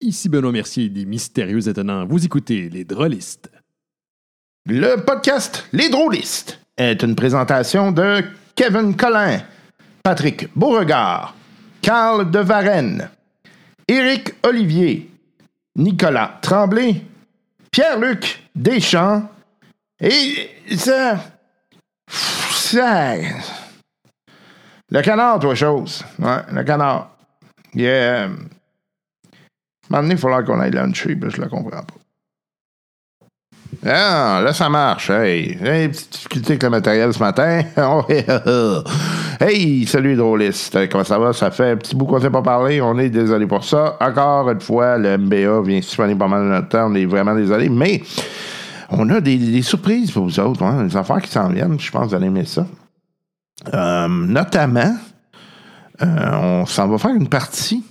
Ici Benoît Mercier des Mystérieux Étonnants. Vous écoutez Les Drôlistes. Le podcast Les Drôlistes est une présentation de Kevin Collin, Patrick Beauregard, Carl de Varenne, Éric Olivier, Nicolas Tremblay, Pierre-Luc Deschamps et ça. ça. Le canard, toi, chose. Ouais, le canard. Yeah. Maintenant, il faudra qu'on aille luncher, puis je le comprends pas. Ah, là, ça marche. Hey, hey petite difficulté avec le matériel ce matin. hey, salut, drôliste. Comment ça va? Ça fait un petit bout qu'on s'est pas parlé. On est désolé pour ça. Encore une fois, le MBA vient siphonner pas mal de notre temps. On est vraiment désolé. Mais on a des, surprises pour vous autres. Hein? Des affaires qui s'en viennent. Je pense que vous allez aimer ça. Euh, notamment, euh, on s'en va faire une partie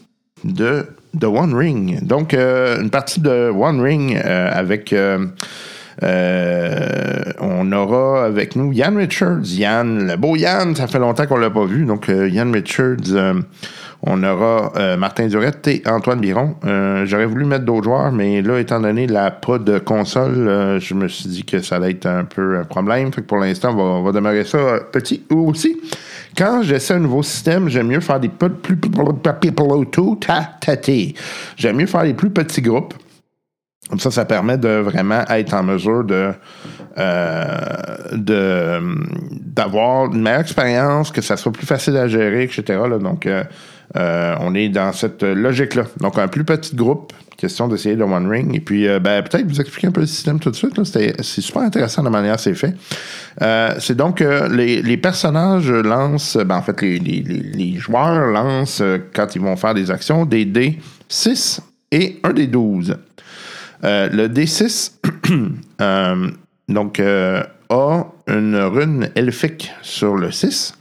de, de One Ring. Donc, euh, une partie de One Ring avec euh, on aura avec nous Yann Richards. Yann, le beau Yann, ça fait longtemps qu'on l'a pas vu. Donc, euh, Yann Richards, euh, on aura Martin Durette et Antoine Biron. J'aurais voulu mettre d'autres joueurs, mais là, étant donné la pas de console, je me suis dit que ça allait être un peu un problème. Fait que pour l'instant, on va, demeurer ça petit. Ou aussi, quand j'essaie un nouveau système, j'aime mieux faire des plus, plus, J'aime mieux faire des plus petits groupes. Comme ça, ça permet de vraiment être en mesure de, euh, d'avoir une meilleure expérience, que ça soit plus facile à gérer, etc. Donc, euh, euh, on est dans cette logique-là. Donc, un plus petit groupe, question d'essayer de One Ring. Et puis, ben, peut-être vous expliquer un peu le système tout de suite. C'est super intéressant la manière c'est fait. c'est donc les, les, personnages lancent, ben, en fait, les, les, joueurs lancent, quand ils vont faire des actions, des dés 6 et un des 12. Euh, le D6 euh, donc, euh, a une rune elfique sur le 6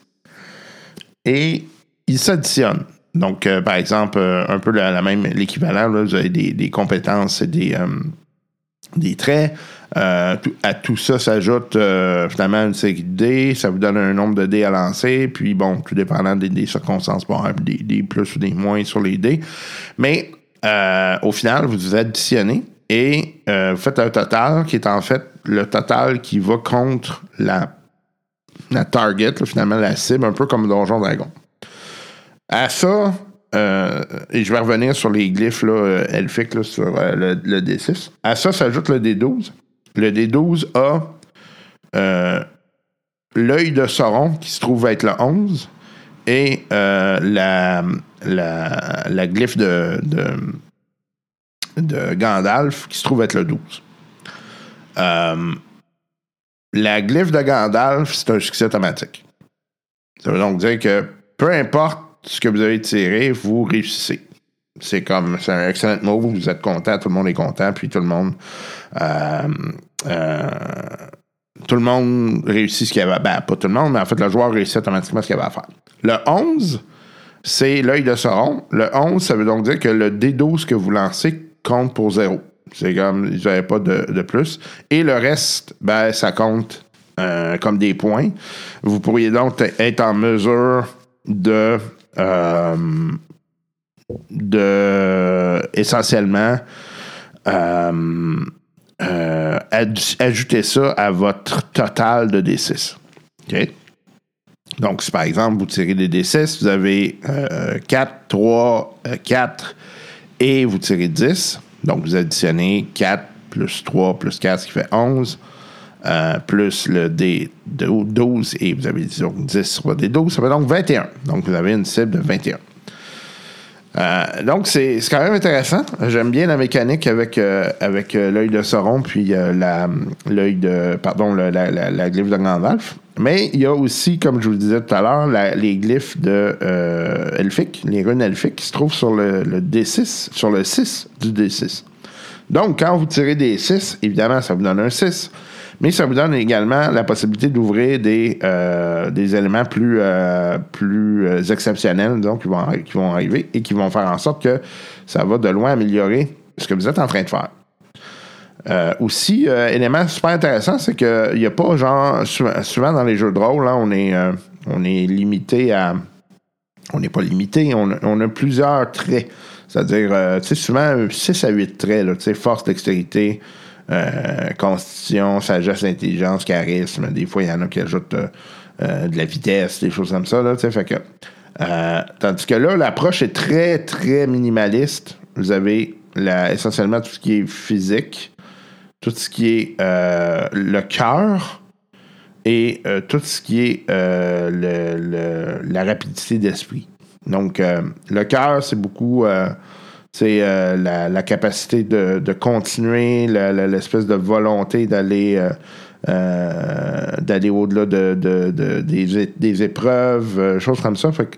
et il s'additionne. Donc, par exemple, un peu la, même, l'équivalent, vous avez des, compétences et des, des traits. à tout ça s'ajoute finalement une série de dés. Ça vous donne un nombre de dés à lancer. Puis bon, tout dépendant des, circonstances, bon, des, des, plus ou des moins sur les dés. Mais au final, vous additionnez et euh, vous faites un total qui est en fait le total qui va contre la, la target, finalement la cible, un peu comme Donjon Dragon. À ça, euh, et je vais revenir sur les glyphes là, euh, elfiques sur le, D6. À ça s'ajoute le D12. Le D12 a l'œil de Sauron qui se trouve être le 11 et la, glyphe de Gandalf qui se trouve être le 12. Euh, la glyphe de Gandalf, c'est un succès automatique. Ça veut donc dire que peu importe ce que vous avez tiré, vous réussissez. C'est comme, c'est un excellent mot, vous êtes content, tout le monde est content, puis tout le monde, euh, euh, tout le monde réussit ce qu'il avait. Ben, pas tout le monde, mais en fait, le joueur réussit automatiquement ce qu'il avait à faire. Le 11, c'est l'œil de Sauron. Le 11, ça veut donc dire que le D12 que vous lancez compte pour zéro. C'est comme, ils n'avaient pas de, plus. Et le reste, ben, ça compte euh, comme des points. Vous pourriez donc être en mesure de, de essentiellement euh, ajouter ça à votre total de D6. OK? Donc, si par exemple vous tirez des D6, vous avez 4, 3, 4, et vous tirez 10. Donc, vous additionnez 4 plus 3 plus 4, ce qui fait 11. Euh, plus le D 12 et vous avez disons 10 sur le D12, ça fait donc 21. Donc vous avez une cible de 21. Euh, donc c'est quand même intéressant. J'aime bien la mécanique avec, euh, l'œil de Sauron puis l'œil de pardon la, glyphe de Gandalf. Mais il y a aussi, comme je vous le disais tout à l'heure, les glyphes de elfiques, les runes elfiques qui se trouvent sur le, D6, sur le 6 du D6. Donc, quand vous tirez des 6, évidemment, ça vous donne un 6. Mais ça vous donne également la possibilité d'ouvrir des, euh, des éléments plus, euh, plus exceptionnels donc, qui, vont, qui vont arriver et qui vont faire en sorte que ça va de loin améliorer ce que vous êtes en train de faire. Euh, aussi, euh, élément super intéressant, c'est qu'il n'y a pas genre souvent, dans les jeux de rôle, on est euh, on est limité à on n'est pas limité, on, a plusieurs traits. C'est-à-dire, euh, tu sais, souvent 6 à 8 traits, là, tu sais, force, dextérité, euh, constitution, sagesse, intelligence, charisme. Des fois, il y en a qui ajoutent euh, euh, de la vitesse, des choses comme ça, là, fait que... tandis que là, l'approche est très, très minimaliste. Vous avez la, essentiellement tout ce qui est physique, tout ce qui est le cœur et tout ce qui est la rapidité d'esprit. Donc, le cœur, c'est beaucoup c'est, euh, la, capacité de, de continuer, l'espèce de volonté d'aller euh, euh, d'aller au-delà de, de- de- des, des épreuves, choses comme ça. Fait que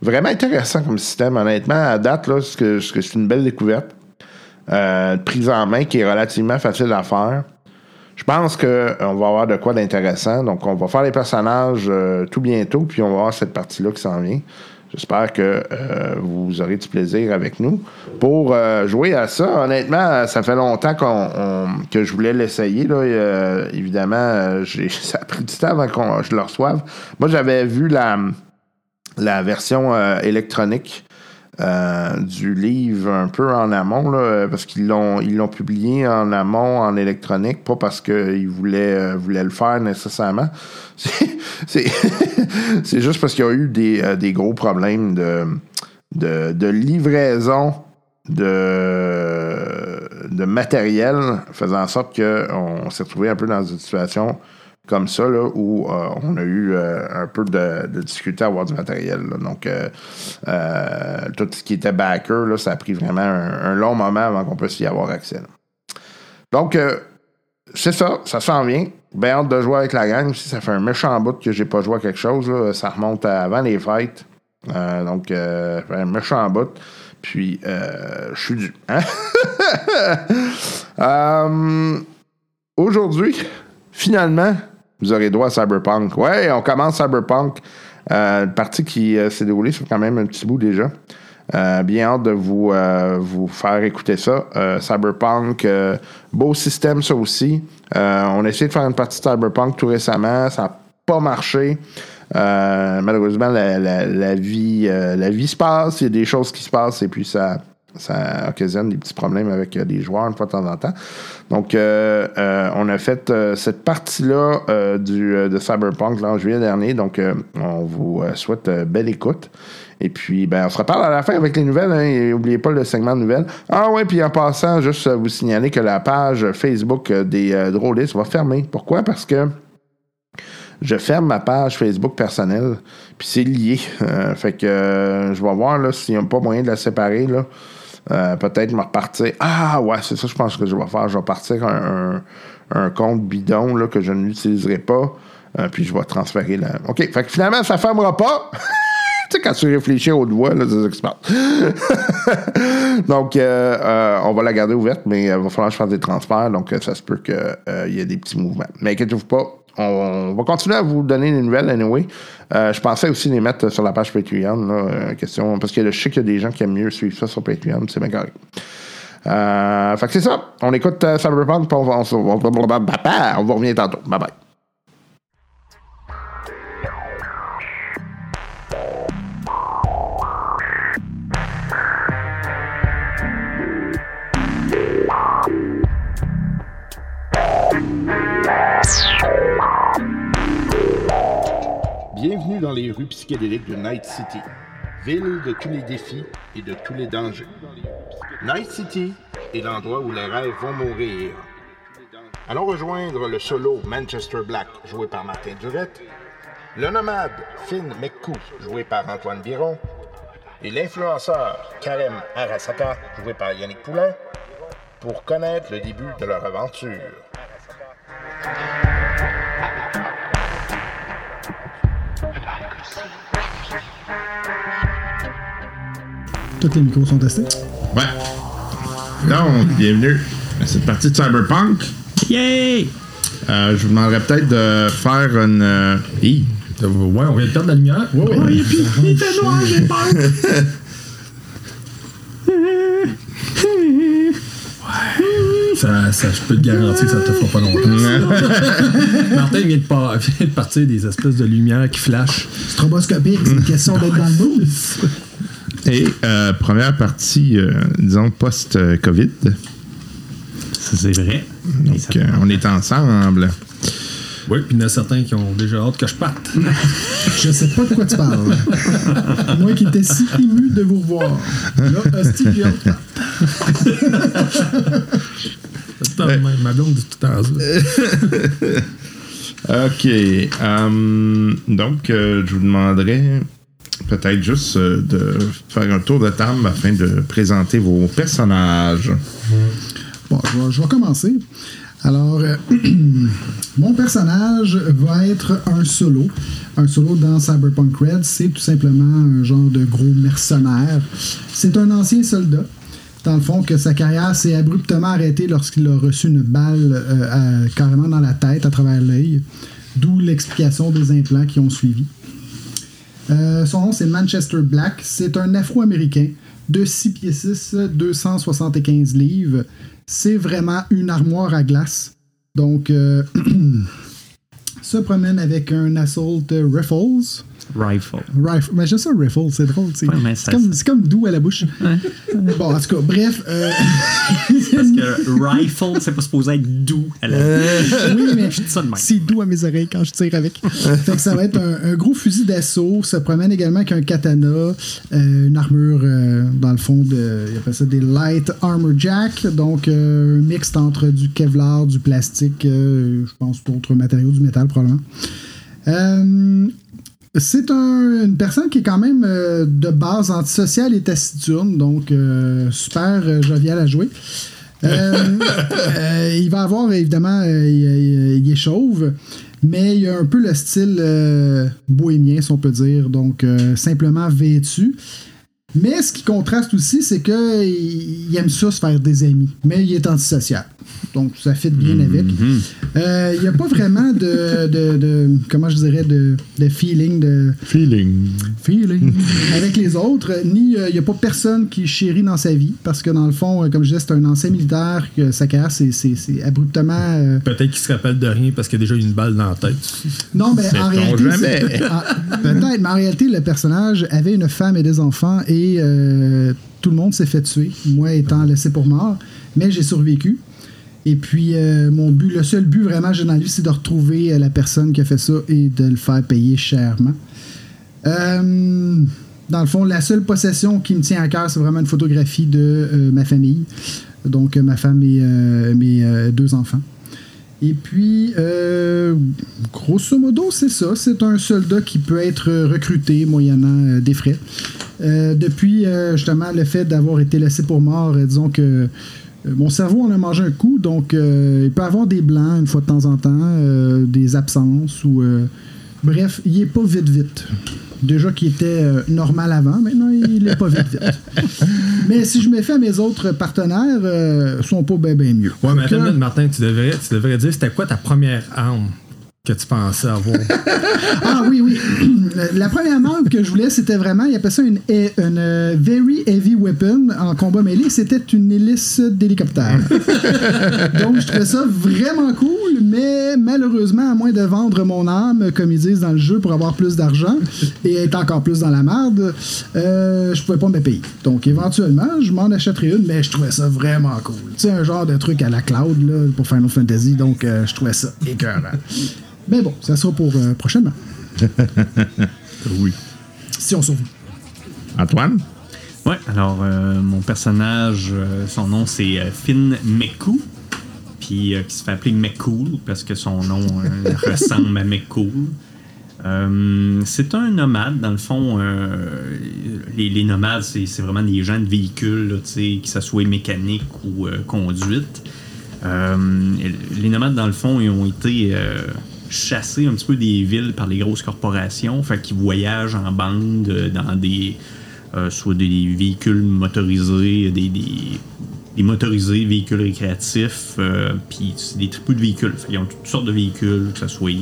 vraiment intéressant comme système, honnêtement. À date, là, c'est c'est une belle découverte. Prise en main qui est relativement facile à faire. Je pense qu'on va avoir de quoi d'intéressant. Donc, on va faire les personnages tout bientôt, puis on va avoir cette partie-là qui s'en vient. J'espère que euh, vous aurez du plaisir avec nous. Pour euh, jouer à ça, honnêtement, ça fait longtemps que je voulais l'essayer. Euh, évidemment, ça a pris du temps avant que je le reçoive. Moi, j'avais vu la, la version électronique euh, du livre un peu en amont, là, parce qu'ils l'ont, ils l'ont publié en amont en électronique, pas parce qu'ils voulaient, euh, voulaient le faire nécessairement. C'est, c'est, juste parce qu'il y a eu des, euh, des gros problèmes de, de, de livraison de, de matériel, faisant en sorte qu'on s'est retrouvé un peu dans une situation comme ça, là, où euh, on a eu euh, un peu de, difficulté à avoir du matériel. Donc, euh, tout ce qui était backer, là, ça a pris vraiment un, long moment avant qu'on puisse y avoir accès. Donc, c'est ça, ça s'en vient. Bien hâte de jouer avec la gang. Si ça fait un méchant bout que j'ai pas joué à quelque chose, ça remonte avant les fêtes. Donc, un méchant bout. Puis, je suis dû. Hein? Aujourd'hui, finalement, vous aurez droit à Cyberpunk. Ouais, on commence Cyberpunk. Euh, partie qui euh, s'est déroulée sur quand même un petit bout déjà. Euh, bien hâte de vous, euh, vous faire écouter ça. Cyberpunk, beau système ça aussi. On a essayé de faire une partie de Cyberpunk tout récemment. Ça n'a pas marché. Malheureusement, la, vie, la vie se passe, il y a des choses qui se passent et puis ça, ça occasionne des petits problèmes avec euh, les joueurs une fois de temps en temps. Donc, euh, euh, on a fait euh, cette partie-là euh, du, euh, de Cyberpunk là, en juillet dernier. Donc, euh, on vous euh, souhaite euh, belle écoute. Et puis, ben, on se reparle à la fin avec les nouvelles. Hein, n'oubliez pas le segment de nouvelles. Ah ouais, puis en passant, juste euh, vous signaler que la page Facebook euh, des euh, drôlistes va fermer. Pourquoi? Parce que je ferme ma page Facebook personnelle, puis c'est lié. Euh, fait que euh, je vais voir s'il n'y a pas moyen de la séparer. Là. Euh, peut-être me repartir. Ah ouais, c'est ça, je pense que je vais faire. Je vais partir un, un- compte bidon là, que je n'utiliserai pas. Euh, puis je vais transférer la. OK. Fait que finalement, ça ne fermera pas. tu sais, quand tu réfléchis au là, c'est ça donc, euh, on va la garder ouverte, mais il va falloir que je fasse des transferts. Donc, ça se peut qu'il y ait des petits mouvements. Mais inquiétez-vous pas. On va continuer à vous donner des nouvelles, anyway. Euh, je pensais aussi les mettre sur la page Patreon, là, euh, question, parce que je sais qu'il y a des gens qui aiment mieux suivre ça sur Patreon, c'est bien correct. Euh, fait que c'est ça. On écoute Cyberpunk, puis on va, on, on, on va revenir tantôt. Bye bye. Bienvenue dans les rues psychédéliques de Night City, ville de tous les défis et de tous les dangers. Night City est l'endroit où les rêves vont mourir. Allons rejoindre le solo Manchester Black, joué par Martin Durette, le nomade Finn McCoo, joué par Antoine Biron, et l'influenceur Karem Arasaka, joué par Yannick Poulain, pour connaître le début de leur aventure. Tous les micros sont testés. Ouais. Donc, bienvenue à cette partie de Cyberpunk. Yay! Euh, je vous demanderais peut-être de faire une. euh, hi. Ouais, on vient de perdre la lumière. Ouais, Ouais, et puis, il fait noir, j'ai peur. Ça, ça, je peux te garantir que ça te fera pas longtemps. Martin vient de, par- vient de partir des espèces de lumières qui flashent. Stroboscopique, c'est une question d'être dans le mood. Et euh, première partie, euh, disons, post-COVID. Ça, C'est vrai. Donc, euh, on est ensemble. Oui, puis il y en a certains qui ont déjà hâte que je parte. Je sais pas de quoi tu parles. Moi qui étais si ému de vous revoir. Là, hostie, j'ai hâte. De. Ma blonde dit tout temps ça. OK. donc, euh, je vous demanderais peut-être juste euh, de faire un tour de table afin de présenter vos personnages. Bon, je vais, commencer. Alors, euh, mon personnage va être un solo. Un solo dans Cyberpunk Red, c'est tout simplement un genre de gros mercenaire. C'est un ancien soldat. Dans le fond, que sa carrière s'est abruptement arrêtée lorsqu'il a reçu une balle euh, carrément dans la tête à travers l'œil. D'où l'explication des implants qui ont suivi. Euh, son nom, c'est Manchester Black. C'est un Afro-Américain de 6 pieds 6, 275 livres. C'est vraiment une armoire à glace. Donc, euh, se promène avec un Assault Rifles. Rifle. Rifle. Mais j'aime ça, Rifle, c'est drôle. c'est- Ouais, mais comme, comme doux à la bouche. Bon, en tout cas, bref. euh, Parce que rifle, c'est pas supposé être doux à la oui, mais dis ça de même. c'est doux à mes oreilles quand je tire avec. fait que ça va être un, un gros fusil d'assaut. Ça promène également avec un katana, euh, une armure, euh, dans le fond, de, il appelle ça des light armor jack. Donc, euh, un mixte entre du Kevlar, du plastique, euh, je pense d'autres matériaux, du métal probablement. Euh, c'est un- une personne qui est quand même euh, de base antisociale et taciturne, donc euh, super euh, jovial à jouer. Euh, euh, il va avoir, évidemment, il, il- est chauve, mais il a un peu le style euh, bohémien, si on peut dire, donc euh, simplement vêtu. Mais ce qui contraste aussi, c'est que il il aime ça se faire des amis, mais il est antisocial. Donc ça fit bien avec. Euh, il n'y a pas vraiment de, de- de- comment je dirais, de, de feeling, de Feeling. feeling avec les autres, ni euh, il n'y a pas personne qui chérit dans sa vie, parce que dans le fond, euh, comme je disais, c'est un ancien militaire, que sa carrière, c'est- c'est c'est abruptement... euh, Peut-être qu'il se rappelle de rien parce qu'il a déjà eu une balle dans la tête. Non, mais en réalité, peut-être, mais en réalité, le personnage avait une femme et des enfants et euh, tout le monde s'est fait tuer, moi étant laissé pour mort, mais j'ai survécu. Et puis, euh, mon but, le seul but vraiment j'ai dans la vie, c'est de retrouver euh, la personne qui a fait ça et de le faire payer chèrement. Dans le fond, la seule possession qui me tient à cœur, c'est vraiment une photographie de ma famille. Donc, ma femme et mes deux enfants. Et puis, grosso modo, c'est ça. C'est un soldat qui peut être recruté moyennant des frais. Euh, depuis, euh, justement, le fait d'avoir été laissé pour mort, euh, disons que euh, mon cerveau en a mangé un coup, donc euh, il peut avoir des blancs une fois de temps en temps, euh, des absences ou... euh, bref, il est pas vite vite. Déjà qu'il était euh, normal avant, maintenant il est pas vite vite. Mais si je me fais à mes autres partenaires, euh, sont pas bien ben mieux. Ouais, mais que- Martin, tu devrais, tu devrais dire c'était quoi ta première arme que tu pensais avoir? Ah oui, oui. La première arme que je voulais, c'était vraiment, il appelle ça une, une euh, Very Heavy Weapon en combat mêlé. C'était une hélice d'hélicoptère. Donc, je trouvais ça vraiment cool, mais malheureusement, à moins de vendre mon âme, comme ils disent dans le jeu, pour avoir plus d'argent et être encore plus dans la merde, euh, je pouvais pas me payer. Donc, éventuellement, je m'en achèterais une, mais je trouvais ça vraiment cool. Tu sais, un genre de truc à la cloud là, pour Final Fantasy. Donc, euh, je trouvais ça écœurant. Mais bon, ça sera pour euh, prochainement. Oui. Si on survit. Antoine? Ouais, alors euh, mon personnage, euh, son nom c'est euh, Finn McCoo, puis euh, qui se fait appeler McCool parce que son nom euh, ressemble à McCool. Euh, c'est un nomade, dans le fond. euh, les, les nomades, c'est c'est vraiment des gens de véhicules, là, tu sais, que ce soit mécanique ou euh, conduite. Euh, les nomades, dans le fond, ils ont été euh, chassés un petit peu des villes par les grosses corporations. Fait qu'ils voyagent en bande euh, dans des. euh, soit des véhicules motorisés, des, des, des motorisés, véhicules récréatifs, euh, puis c'est des triples de véhicules. Ils ont toutes sortes de véhicules, que ce soit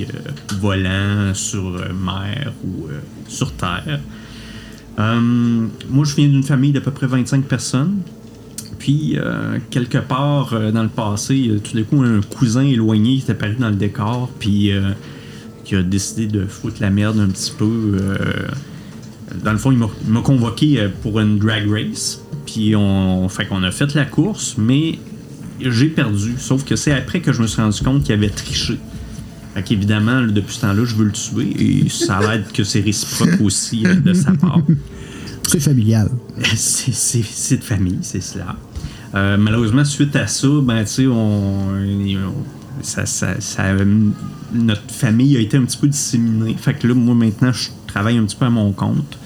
volants, sur mer ou sur terre. Moi, je viens d'une famille d'à peu près 25 personnes. Puis, euh, quelque part euh, dans le passé, euh, tout d'un coup, un cousin éloigné qui est apparu dans le décor, puis qui a décidé de foutre la merde un petit peu. dans le fond, il m'a- convoqué pour une drag race. Puis on, fait qu'on a fait la course, mais j'ai perdu. Sauf que c'est après que je me suis rendu compte qu'il avait triché. Fait qu'évidemment, depuis ce temps-là, je veux le tuer. Et ça a l'air que c'est réciproque aussi de sa part. C'est familial. C'est de famille, c'est cela. Euh, malheureusement, suite à ça, ben, on, on- ça, ça- ça- notre famille a été un petit peu disséminée. Fait que là, moi, maintenant, je travaille un petit peu à mon compte.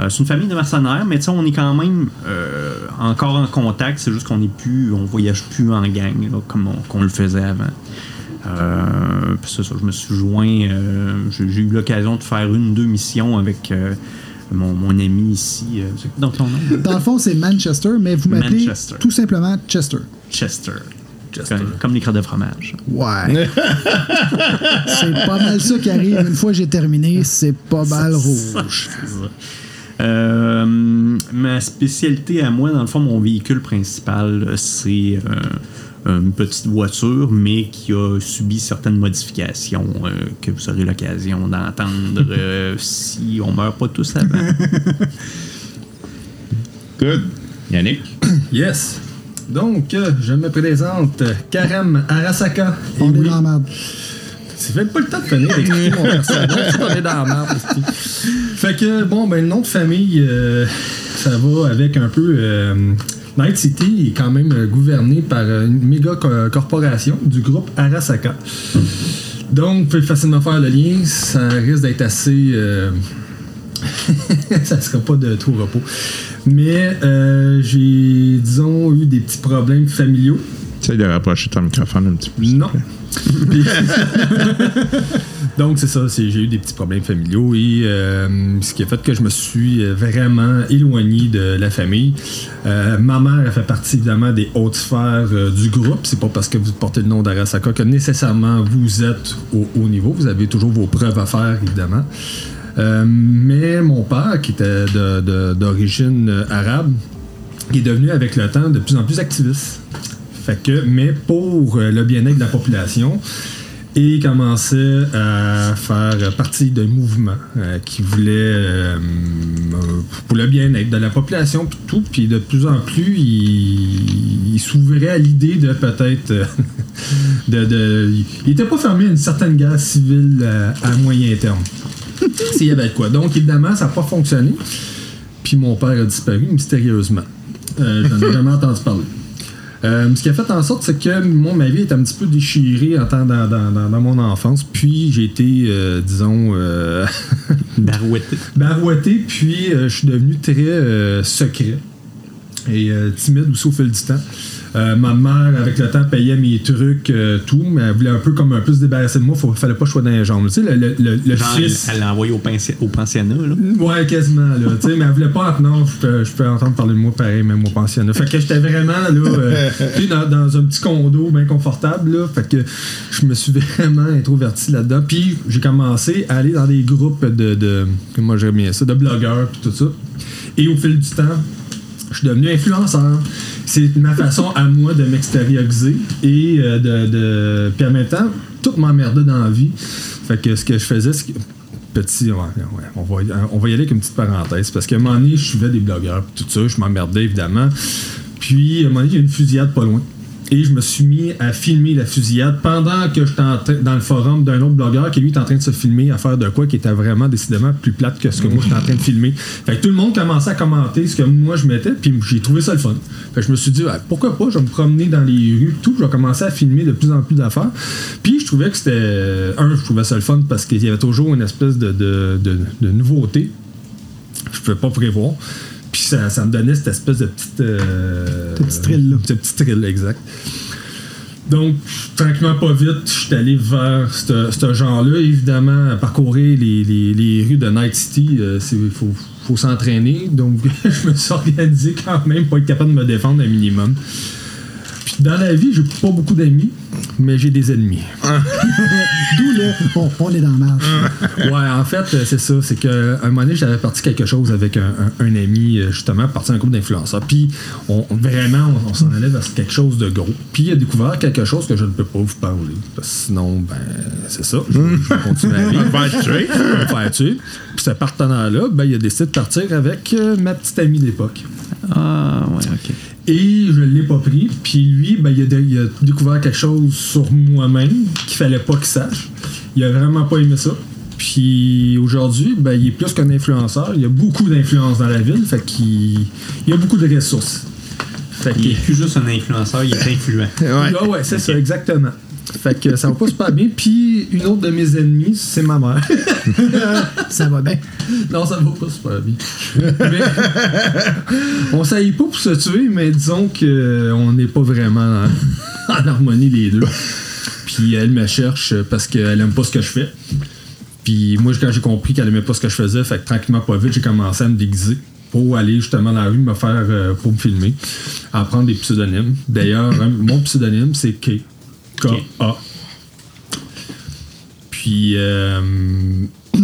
Euh, c'est une famille de mercenaires, mais on est quand même euh, encore en contact. C'est juste qu'on n'est plus, on voyage plus en gang comme on, le faisait avant. Ça, je me suis joint. j'ai, j'ai eu l'occasion de faire une ou deux missions avec mon, mon ami ici. euh, ton nom? Dans le fond, c'est Manchester, mais vous m'appelez tout simplement Chester. Chester. Comme, comme les crottes de fromage. Ouais. c'est pas mal ça qui arrive. Une fois que j'ai terminé, c'est pas mal rouge. Ça. Euh, ma spécialité à moi, dans le fond, mon véhicule principal, c'est euh, une petite voiture, mais qui a subi certaines modifications euh, que vous aurez l'occasion d'entendre euh, si on meurt pas tous avant. Good. Yannick? Yes. Donc, euh, je me présente Karem Arasaka. On est oui, dans la merde. C'est même pas le temps de finir mon personnage. On est dans la merde. Fait que, bon, ben, le nom de famille, euh, ça va avec un peu. Night City est quand même euh, gouverné par euh, une méga co- corporation du groupe Arasaka. Donc, vous pouvez facilement faire le lien. Ça risque d'être assez. euh, ça sera pas de tout repos. Mais euh, j'ai, disons, eu des petits problèmes familiaux. Essaye de rapprocher ton microphone un petit peu. Non. Donc, c'est ça, j'ai eu des petits problèmes familiaux et euh, ce qui a fait que je me suis euh, vraiment éloigné de la famille. Euh, ma mère a fait partie évidemment des hautes sphères euh, du groupe. C'est pas parce que vous portez le nom d'Arasaka que nécessairement vous êtes au haut niveau. Vous avez toujours vos preuves à faire, évidemment. Mais mon père, qui était d'origine arabe, est devenu avec le temps de plus en plus activiste. Fait que, mais pour euh, le bien-être de la population, et commençait à faire partie d'un mouvement euh, qui voulait euh, pour le bien-être de la population puis tout puis de plus en plus il, il s'ouvrait à l'idée de peut-être euh, de, de- il était pas fermé à une certaine guerre civile à moyen terme. S'il y avait quoi. Donc évidemment ça n'a pas fonctionné puis mon père a disparu mystérieusement. J'en ai jamais entendu parler euh, ce qui a fait en sorte, c'est que moi, ma vie est un petit peu déchirée en temps dans, dans- dans- dans mon enfance. Puis j'ai été, euh, disons, euh, Barouetté. barouetté, puis je suis devenu très secret et timide aussi au fil du temps. Euh, ma mère, avec le temps, payait mes trucs, euh, tout, mais elle voulait un peu comme un peu se débarrasser de moi. Il fallait pas que je sois dans les jambes. Tu sais, le, le- le- le Genre, elle fils. elle l'a envoyé au, au pensionnat. Là. Ouais, quasiment, là. tu sais, mais elle voulait pas. Non, je peux, je peux entendre parler de moi pareil, même au pensionnat. Fait que j'étais vraiment, là, euh, dans un petit condo bien confortable, là. Fait que je me suis vraiment introverti là-dedans. Puis j'ai commencé à aller dans des groupes de. de comment j'aime bien ça, de blogueurs, puis tout ça. Et au fil du temps, je suis devenu influenceur. C'est ma façon à moi de m'extérioriser et euh, de, de. Puis en même temps, tout m'emmerdait dans la vie. Fait que ce que je faisais, c'est que. Petit, ouais, on, va, y aller avec une petite parenthèse. Parce qu'à un moment donné, je suivais des blogueurs, tout ça, je m'emmerdais évidemment. Puis à un moment donné, il y a une fusillade pas loin. Et je me suis mis à filmer la fusillade pendant que j'étais en dans le forum d'un autre blogueur qui lui était en train de se filmer à faire de quoi qui était vraiment décidément plus plate que ce que moi j'étais en train de filmer. Fait que tout le monde commençait à commenter ce que moi je mettais, puis j'ai trouvé ça le fun. Fait que je me suis dit, ah, pourquoi pas, je vais me promener dans les rues, tout, je vais commencer à filmer de plus en plus d'affaires. Puis je trouvais que c'était. Un, je trouvais ça le fun parce qu'il y avait toujours une espèce de nouveauté je pouvais pas prévoir. Ça, ça me donnait cette espèce de petite. Euh, Ce petit thrill-là. Ce petit thrill, exact. Donc, tranquillement, pas vite, je suis allé vers ce genre-là. Évidemment, parcourir les, les- les rues de Night City, il faut, faut s'entraîner. Donc, je me suis organisé quand même pour être capable de me défendre un minimum. Dans la vie, j'ai pas beaucoup d'amis, mais j'ai des ennemis. D'où le. On, on est dans marge. Ouais, en fait, euh, c'est ça. C'est qu'à un moment donné, j'avais parti quelque chose avec un, un- un ami, euh, justement, parti un groupe d'influenceurs. Puis, on, vraiment, on, on s'en allait vers quelque chose de gros. Puis, il a découvert quelque chose que je ne peux pas vous parler. Parce que sinon, ben, c'est ça. Je, je vais continuer à vivre. On va être tué. On va faire tuer. Puis, ce partenaire-là, ben, il a décidé de partir avec euh, ma petite amie d'époque. Ah, ouais, ok. Et je l'ai pas pris. Puis lui, ben, il, a, il a découvert quelque chose sur moi-même qu'il fallait pas qu'il sache. Il a vraiment pas aimé ça. Puis aujourd'hui, ben, il est plus qu'un influenceur. Il y a beaucoup d'influence dans la ville. Fait qu'il il a beaucoup de ressources. Fait Il est que, plus juste un influenceur, il est influent. Ouais. Ah ouais, c'est ça, exactement. Fait que ça va pas super bien. Puis une autre de mes ennemis, c'est ma mère. Ça va bien. Non, ça va pas super bien. Mais, on s'aille pas pour se tuer, mais disons qu'on n'est pas vraiment en, en harmonie les deux. Puis elle me cherche parce qu'elle aime pas ce que je fais. Puis moi, quand j'ai compris qu'elle aimait pas ce que je faisais, fait que tranquillement, pas vite, j'ai commencé à me déguiser pour aller justement dans la rue me faire euh, pour me filmer, à prendre des pseudonymes. D'ailleurs, hein, mon pseudonyme, c'est K. K-A. Puis, euh,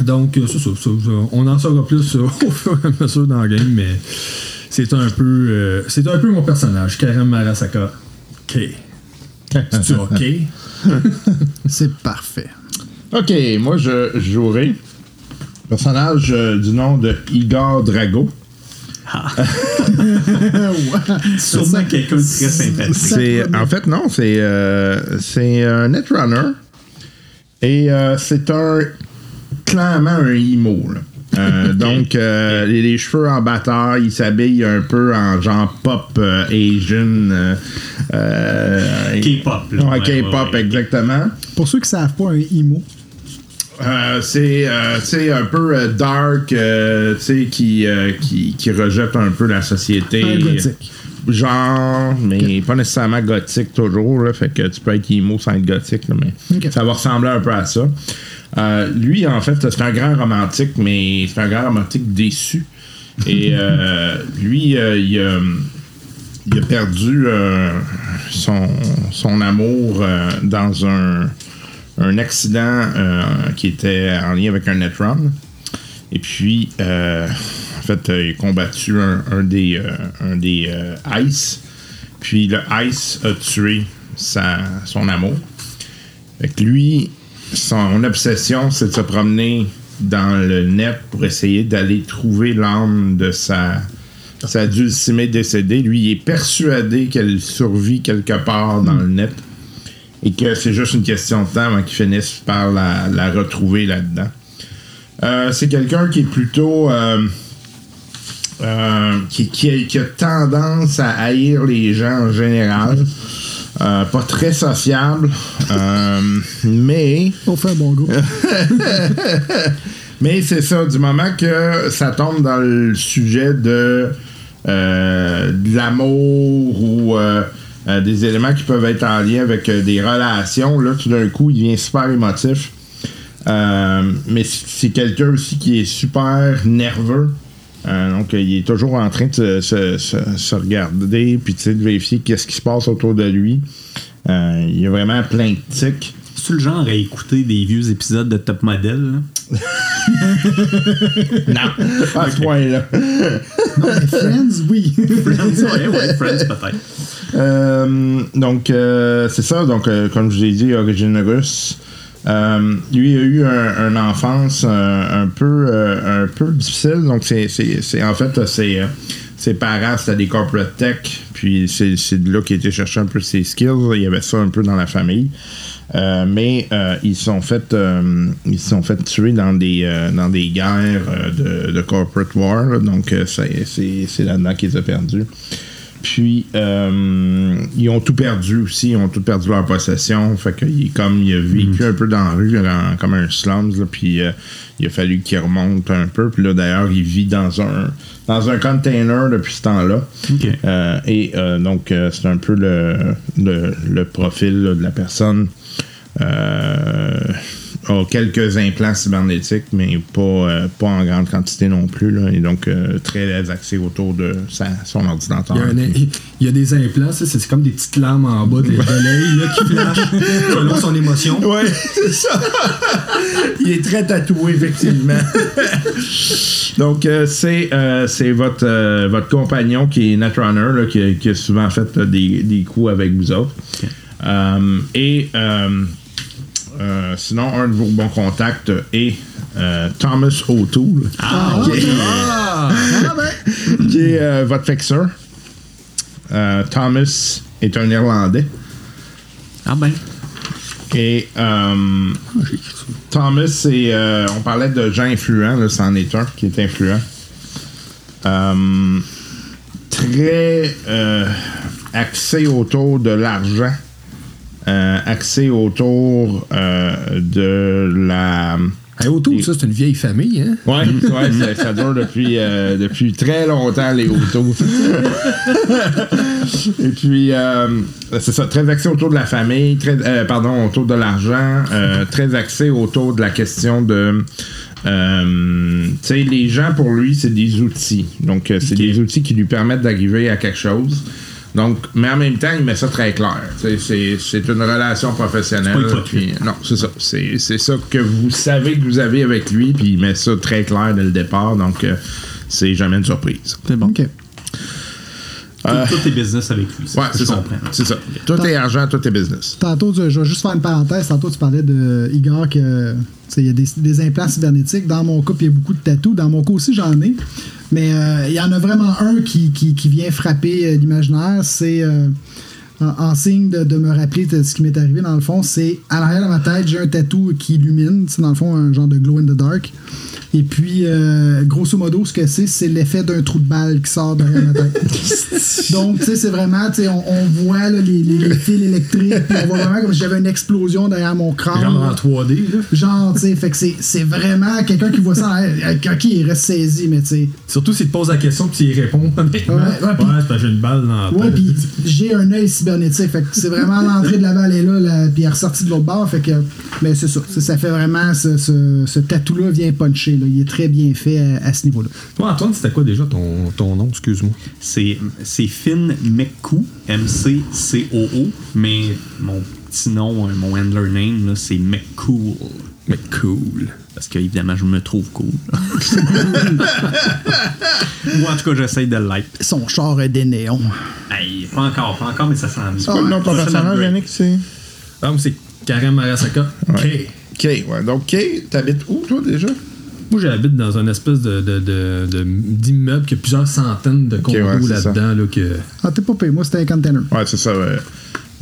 donc, euh, c'est ça, ça, ça. On en saura plus euh, au fur et à mesure dans le game, mais c'est un peu euh, c'est un peu mon personnage, Karen Marasaka. K. C'est OK? C'est parfait. Ok, moi je jouerai personnage euh, du nom de Igor Drago. Sûrement quelqu'un de très sympathique. En fait non, c'est euh, c'est un netrunner et euh, c'est un clairement un emo. là. Euh, donc euh, les, les cheveux en bataille, il s'habille un peu en genre pop euh, Asian. euh, euh, K-pop, là. Ouais, K-pop ouais, ouais. exactement. Pour ceux qui savent pas, un emo, Euh, c'est euh, un peu euh, dark, euh, qui, qui, qui rejette un peu la société. un gothique. Genre, mais pas nécessairement gothique toujours. Là, fait que tu peux être emo sans être gothique, là, mais ça va ressembler un peu à ça. Lui, en fait, c'est un grand romantique, mais c'est un grand romantique déçu. Et lui, euh, il, a, il a perdu son, son amour dans un, un accident euh, qui était en lien avec un netrun. Et puis, euh, en fait, euh, il a combattu un, des, des Ice. Puis le Ice a tué sa, son amour. Fait lui, son obsession, c'est de se promener dans le net pour essayer d'aller trouver l'âme de sa, sa dulcimée décédée. Lui, il est persuadé qu'elle survit quelque part dans le net et que c'est juste une question de temps avant qu'il finisse par la, la retrouver là-dedans. Euh, c'est quelqu'un qui est plutôt. euh, euh, qui, qui a, qui a tendance à haïr les gens en général. Pas très sociable. mais. on fait un bon goût. Mais c'est ça, du moment que ça tombe dans le sujet de, de l'amour ou euh, des éléments qui peuvent être en lien avec euh, des relations, là, tout d'un coup, il devient super émotif. Euh, mais c'est quelqu'un aussi qui est super nerveux. Donc, il est toujours en train de se, se- regarder puis de vérifier qu'est-ce qui se passe autour de lui. Il y a vraiment plein de tics. C'est le genre à écouter des vieux épisodes de Top Model, là? Non, pas à ce point-là. Non, mais Friends, oui. Friends, ouais, ouais, Friends peut-être. Euh, donc, euh, c'est ça. Donc, euh, comme je l'ai dit, origine russe. Euh, lui a eu un, un enfance un peu euh, un peu difficile. Donc, c'est, c'est, c'est- en fait, c'est, euh, ses parents, c'était des corporate tech. Puis, c'est, c'est de là qu'il était chercher un peu ses skills. Il y avait ça un peu dans la famille. Euh, mais euh, ils se sont fait euh, ils sont fait tuer dans des dans des guerres de, de corporate war là. donc c'est, là-dedans qu'ils ont perdu puis euh, ils ont tout perdu aussi, ils ont tout perdu leur possession. Fait que il, comme il a vécu un peu dans la rue, dans- comme un slums, là, puis euh, il a fallu qu'il remonte un peu. Puis là d'ailleurs, il vit dans un dans un container depuis ce temps-là. Euh, et donc c'est un peu le, le, le profil là, de la personne. Euh, a quelques implants cybernétiques, mais pas, euh, pas en grande quantité non plus. Là, et donc, euh, très axé autour de sa- son ordinateur. Il y, a un- il y a des implants, c'est comme des petites lames en bas de, de l'œil qui flashent selon son émotion. Ouais, c'est ça. Il est très tatoué, effectivement. Donc, euh, c'est c'est votre, votre compagnon qui est Netrunner, là, qui, a- qui a souvent fait des, des coups avec vous autres. Et euh, sinon, un de vos bons contacts est euh, Thomas O'Toole, qui est, Ah ben, qui est, euh, votre fixeur. Euh, Thomas est un Irlandais. Ah ben. Et euh, Thomas, c'est, euh, on parlait de gens influents, là, c'en est un qui est influent. Euh, très euh, axé autour de l'argent, euh, axé autour euh, de la. Hey, autour, ça, c'est une vieille famille, hein? Ouais, ouais ça, ça dure depuis, euh, depuis très longtemps, les autos. Et puis, euh, c'est ça, très axé autour de la famille, très, euh, pardon, autour de l'argent, très axé autour de la question de. tu sais, les gens, pour lui, c'est des outils. Donc, c'est des outils qui lui permettent d'arriver à quelque chose. Donc, mais en même temps, il met ça très clair. C'est une relation professionnelle. Puis- non, c'est ça. C'est ça que vous savez que vous avez avec lui, puis il met ça très clair dès le départ. Donc, euh, c'est jamais une surprise. C'est bon. ok. Tout, tout est business avec lui. Ouais, c'est ça. C'est ça. Tout est argent, tout est business. Tantôt, tu- je vais juste faire une parenthèse. Tantôt, tu parlais de Igor que tu sais, il y a des, des implants cybernétiques. Dans mon cas, il y a beaucoup de tatous. Dans mon cas aussi, j'en ai. Mais euh, il y en a vraiment un qui, vient frapper euh, l'imaginaire. C'est euh, en, signe de, me rappeler ce qui m'est arrivé. Dans le fond, c'est à l'arrière de ma tête, j'ai un tatou qui illumine. C'est dans le fond un genre de glow in the dark. Et puis, euh, grosso modo, ce que c'est, c'est l'effet d'un trou de balle qui sort derrière ma tête. Donc, tu sais, c'est vraiment, tu sais, on, on voit là, les, les- les fils électriques, puis on voit vraiment comme si j'avais une explosion derrière mon crâne. Genre en là. 3D, là. Genre, tu sais, fait que c'est vraiment quelqu'un qui voit ça, en arrière, ok, il reste saisi, mais tu sais. Surtout s'il te pose la question puis il répond honnêtement. Ouais, ouais, Ouais, puis- c'est parce que j'ai une balle dans la Ouais, tête. puis j'ai un œil cybernétique, fait que c'est vraiment l'entrée de la balle est là, là, puis elle est ressortie de l'autre bord, fait que, mais c'est ça, ça, ça fait vraiment, ce, ce, ce tatou-là vient puncher, là, il est très bien fait à, à ce niveau-là. Toi, Antoine, c'était quoi déjà ton, ton nom, excuse-moi? C'est c'est Finn McCoo, M-C-C-O-O, mais mon petit nom, euh, mon handler name, là, c'est McCool. Mais cool. Parce que, évidemment, je me trouve cool. Ou en tout cas, j'essaye de l'être. Son char a des néons. Hey, pas encore, pas encore, mais ça s'en vient. Quoi le nom de ton personnage, Yannick, c'est? Ah, c'est Karen Marasaka. Ouais. OK. OK, ouais. Donc, Kay, t'habites où, toi, déjà? Moi, j'habite dans une espèce de, de, de, de- d'immeuble qui a plusieurs centaines de condos ouais, là-dedans. Là, que... Ah, t'es pas payé, moi c'était un container. Ouais, c'est ça. ouais.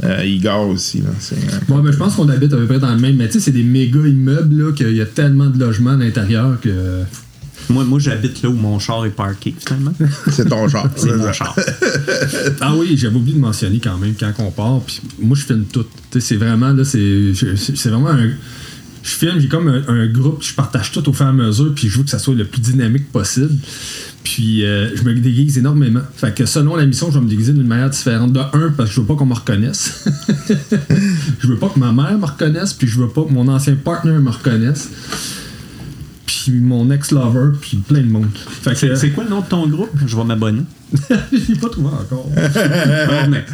Euh, Igor aussi, là. C'est, euh, Bon, ben, je pense qu'on habite à peu près dans le même. Mais tu sais, c'est des méga immeubles là, qu'il y a tellement de logements à l'intérieur que. Moi, moi j'habite là où mon char est parké, finalement. c'est ton genre. C'est mon char. Ah oui, j'avais oublié de mentionner quand même quand on part. Puis moi, je filme tout. Tu sais, c'est vraiment là, c'est c'est vraiment un. Je filme, j'ai comme un, groupe, je partage tout au fur et à mesure, puis je veux que ça soit le plus dynamique possible. Puis euh, je me déguise énormément. Fait que selon la mission, je vais me déguiser d'une manière différente. De un, parce que je veux pas qu'on me reconnaisse. je veux pas que ma mère me reconnaisse, puis je veux pas que mon ancien partner me reconnaisse. Puis mon ex-lover, puis plein de monde. Fait que C'est quoi le nom de ton groupe? Je vais m'abonner. je l'ai pas trouvé encore. Mec.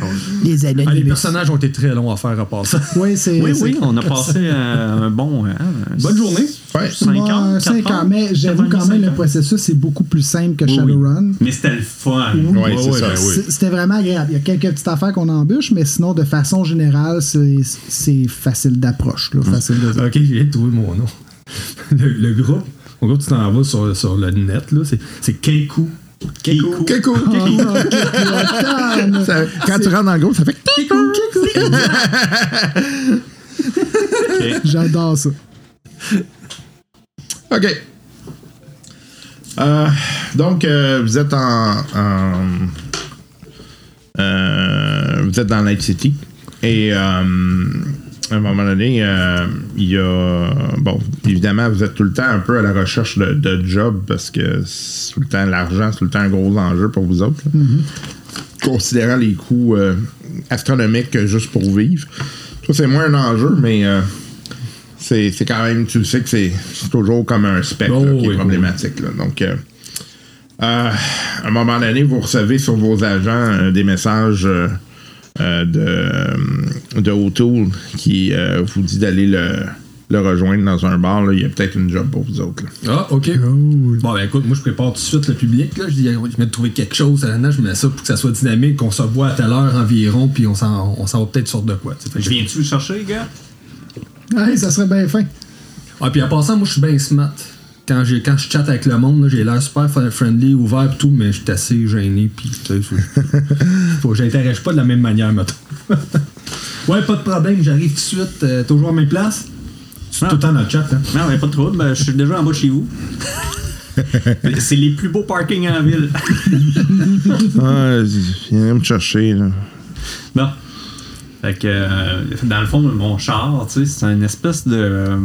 Les Ah, les personnages ont été très longs à faire à part ça. Oui, c'est. Oui, c'est- oui, on a passé euh, un bon. hein, Bonne journée. Ouais. 5 Ouais, ans, cinq quatre ans, mais j'avoue quand même, le processus est beaucoup plus simple que Oui, Shadowrun. Mais c'était le fun. Ouais, c'est ça. oui. C'est- C'était vraiment agréable. Il y a quelques petites affaires qu'on embûche, mais sinon, de façon générale, c'est c'est facile d'approche. là, Facile de Ok, j'ai de trouver mon nom. Le, le groupe, mon groupe, tu t'en vas sur, sur le net, là, c'est, c'est Keiku. Ah, Ça- quand tu rentres dans le groupe, ça fait. J'adore ça. OK. Euh, donc, euh, vous êtes en. en- euh, vous êtes dans Night City. Et euh, à un moment donné, euh, il y a. Bon, évidemment, vous êtes tout le temps un peu à la recherche de, de job parce que c'est tout le temps l'argent, c'est tout le temps un gros enjeu pour vous autres. là. Considérant les coûts euh, astronomiques juste pour vivre. Ça, c'est moins un enjeu, mais. euh, c'est quand même, tu le sais que c'est toujours comme un spectre Oh, là, qui oui, est problématique. là. Donc, à un moment donné, vous recevez sur vos agents des messages de, euh, de O'Toole qui euh, vous dit d'aller le, le rejoindre dans un bar. là. Il y a peut-être une job pour vous autres. là. Ah, ok. Bon, ben écoute, moi je prépare tout de suite le public. Là. Je dis, je vais trouver quelque chose. Là, je mets ça pour que ça soit dynamique, qu'on se voit à telle heure environ, puis on s'en, on s'en va peut-être sur de quoi. Je viens-tu le chercher, gars? Ouais, ça serait bien fin. Ah, puis en passant, moi je suis bien smart. Quand, j'ai, quand je chatte avec le monde, là, j'ai l'air super friendly, ouvert et tout, mais je suis assez gêné. Puis, j'interagis pas de la même manière, mettons. ouais, pas de problème, j'arrive tout de suite. euh, toujours à mes places. C'est Ah. tout le temps dans le chat. Hein. Non, mais pas de trouble, ben, je suis déjà en bas de chez vous. C'est les plus beaux parkings en ville. Ah, viens me chercher. Là. Bon. Fait que, euh, dans le fond, mon char, c'est une espèce de. euh,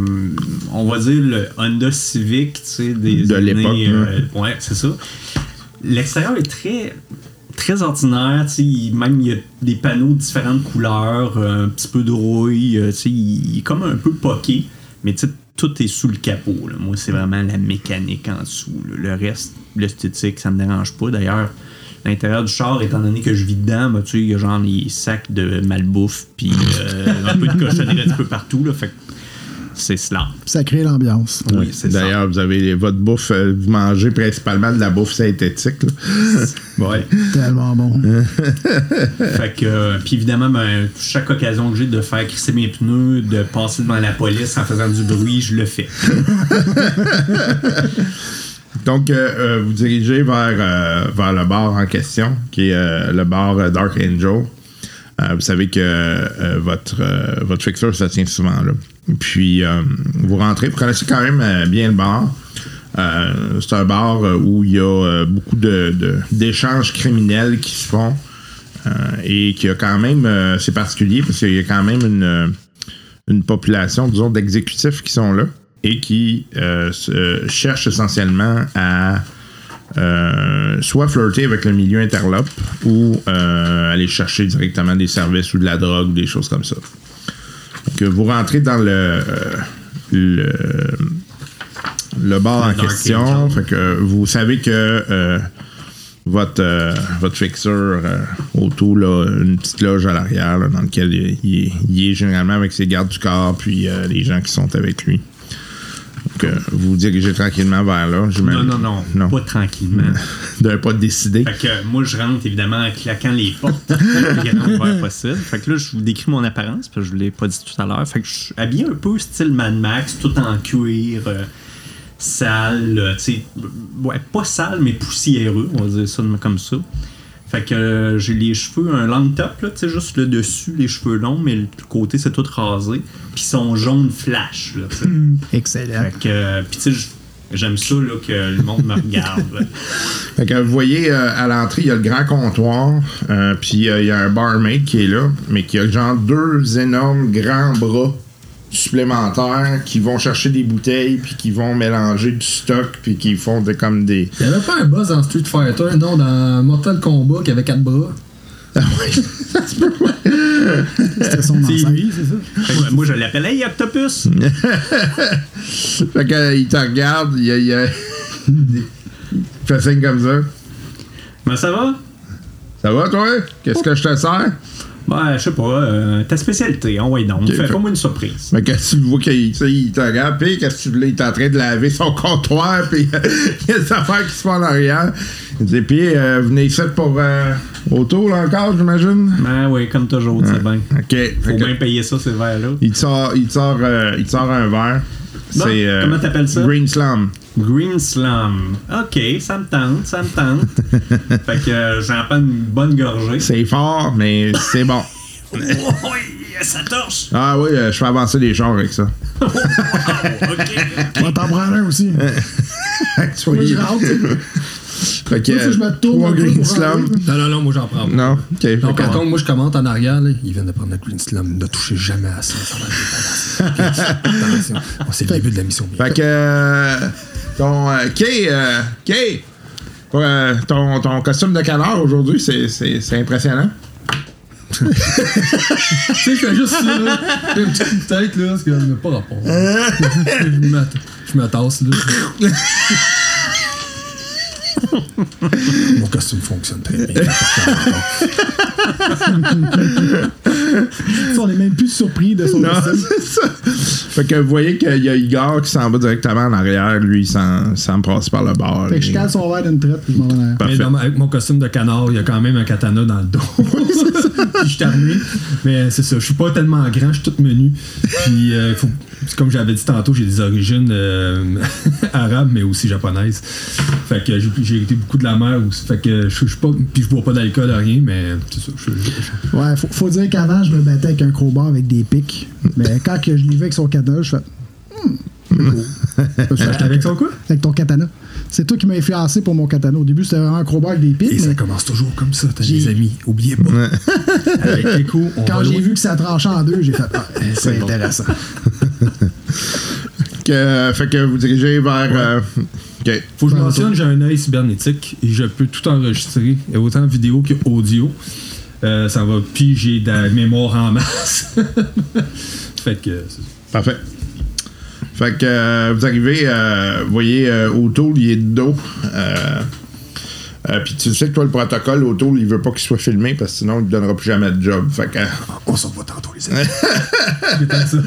on va dire le Honda Civic, des. De l'époque, euh, ouais, c'est ça. L'extérieur est très. Très ordinaire, il- même il y a des panneaux de différentes couleurs, un petit peu de rouille, il est comme un peu poqué, mais tout est sous le capot. là. Moi, c'est vraiment la mécanique en dessous. là. Le reste, l'esthétique, ça me dérange pas. D'ailleurs, l'intérieur du char, étant donné que je vis dedans, bah, tu sais, il y a genre les sacs de malbouffe, puis euh, un peu de cochonnerie un petit peu partout. Là, fait que c'est cela. Ça crée l'ambiance. Oui, c'est ça. D'ailleurs, vous avez votre bouffe, euh, vous mangez principalement de la bouffe synthétique. là. Ouais. Tellement bon. Fait que, euh, puis évidemment, ben, chaque occasion que j'ai de faire crisser mes pneus, de passer devant la police en faisant du bruit, je le fais. Donc, euh, euh, vous dirigez vers, euh, vers le bar en question, qui est le bar Dark Angel. Vous savez que votre, votre fixeur, ça tient souvent là. Puis, vous rentrez, vous connaissez quand même bien le bar. C'est un bar où il y a beaucoup d'échanges criminels qui se font. Et qui a quand même, c'est particulier parce qu'il y a quand même une, une population, disons, d'exécutifs qui sont là et qui euh, se- cherchent essentiellement à euh, soit flirter avec le milieu interlope ou euh, aller chercher directement des services ou de la drogue ou des choses comme ça. Euh, vous rentrez dans le, euh, le, le bar en question. Fait que vous savez que euh, votre, euh, votre fixeur euh, autour, là, une petite loge à l'arrière là, dans laquelle il, il est, il est généralement avec ses gardes du corps puis euh, les gens qui sont avec lui. Euh, vous vous dirigez tranquillement vers là. Non, non, non, Non. pas tranquillement. D'un pas décidé. Fait que moi, je rentre évidemment en claquant les portes le plus possible. Fait que là, je vous décris mon apparence, parce que je vous l'ai pas dit tout à l'heure. Fait que je suis habillé un peu style Mad Max, tout en cuir, euh, sale, euh, tu sais, ouais, pas sale, mais poussiéreux, on va dire ça comme ça. Fait que euh, j'ai les cheveux, un long top, là, tu sais, juste le dessus, les cheveux longs, mais le côté, c'est tout rasé. Puis ils sont jaunes flash, là, sais. Excellent. Fait que, euh, puis tu sais, j'aime ça, là, que le monde me regarde. Fait que vous voyez euh, à l'entrée, il y a le grand comptoir, euh, puis euh, il y a un barmaid qui est là, mais qui a genre deux énormes grands bras supplémentaires qui vont chercher des bouteilles, puis qui vont mélanger du stock, puis qui font des, comme des. Il y avait pas un boss dans Street Fighter, non, dans Mortal Kombat qui avait quatre bras. Ah ouais, ça se peut. C'était son C'est ancêtre. lui, c'est ça? Moi, je l'appelle Hey Octopus! Fait que, euh, il te regarde, il, il il fait signe comme ça. Ben, ça va? Ça va, toi? Qu'est-ce que je te sers? Ben, je sais pas, euh, ta spécialité, on va y donc. Ok, Fais moi une surprise. Mais quand tu vois qu'il il te regarde, puis qu'est-ce que tu voulais? Il est en train de laver son comptoir, puis il y a des affaires qui se font en arrière. Il dit, puis euh, venez ici pour euh, autour, là, encore, j'imagine? Ben oui, comme toujours, c'est bien. OK. Faut que bien payer ça, ces verres-là. il, te sort, il, te sort, euh, il te sort un verre. Bon, C'est. euh, comment t'appelles ça? Green Slum. Green Slum. Ok, ça me tente, ça me tente. fait que euh, j'en prends une bonne gorgée. C'est fort, mais c'est bon. Oui, ça torche! Ah oui, euh, je fais avancer les chars avec ça. ok. On va t'en prendre un aussi. Soyez- je rentre. Fait que, Moi, faut que je me tourne trois un peu Green pour rentrer. Non, non, non, moi j'en prends. pas. Non? OK. que- par contre, moi, je commente en arrière, là, ils viennent de prendre la Green Slam. Ne touchez jamais à ça. Ça va être dégueulasse. Attention. Bon, c'est le début de la mission. Fait que euh, ton euh, Kay, euh, Kay, euh, ton, ton costume de canard aujourd'hui, c'est, c'est, c'est impressionnant. tu sais, je fais juste ça, là. J'ai un petit coup de tête, là, parce que ça n'a pas rapport. je je m'attasse, là. Mon costume fonctionne très bien. Ça, on est même plus surpris de son Non, costume. c'est ça. Fait que vous voyez qu'il y a Igor qui s'en va directement en arrière. Lui, il s'en, s'en passe par le bord. Fait que je cale son verre d'une traite, puis je m'en vais en arrière. Mais Parfait. dans ma- avec mon costume de canard, il y a quand même un katana dans le dos. Puis je suis armé. Mais c'est ça, je suis pas tellement grand, je suis tout menu. Puis euh, faut- comme j'avais dit tantôt, j'ai des origines euh, arabes, mais aussi japonaises. Fait que j'ai, été beaucoup de la mer aussi. Fait que je, suis pas. Puis je bois pas d'alcool, rien, mais c'est ça. je- je- Ouais, faut, faut dire qu'avant, je me battais avec un crowbar avec des pics. Mais quand que je l'y vais avec son katana, je fais. Hmm, cool. Avec son quoi? avec ton katana. C'est toi qui m'as influencé pour mon katana. Au début, c'était vraiment un crowbar avec des pics. Et ça commence toujours comme ça, t'as des amis. Oubliez pas. Avec les coups, on quand j'ai vu que ça tranchait en deux, j'ai fait. Ah, c'est intéressant. Que- fait que vous dirigez vers. euh, ok. Faut que je Ouais, mentionne, j'ai un œil cybernétique et je peux tout enregistrer, et autant vidéo qu'audio. Euh, ça va piger de la mémoire en masse. fait que. Parfait. Fait que euh, vous arrivez, euh, vous voyez euh, O'Toole, il est de dos. Euh, euh, Puis tu sais que toi, le protocole, O'Toole, il veut pas qu'il soit filmé parce que sinon, il te donnera plus jamais de job. Fait que, On s'en va tantôt, les amis. Ça.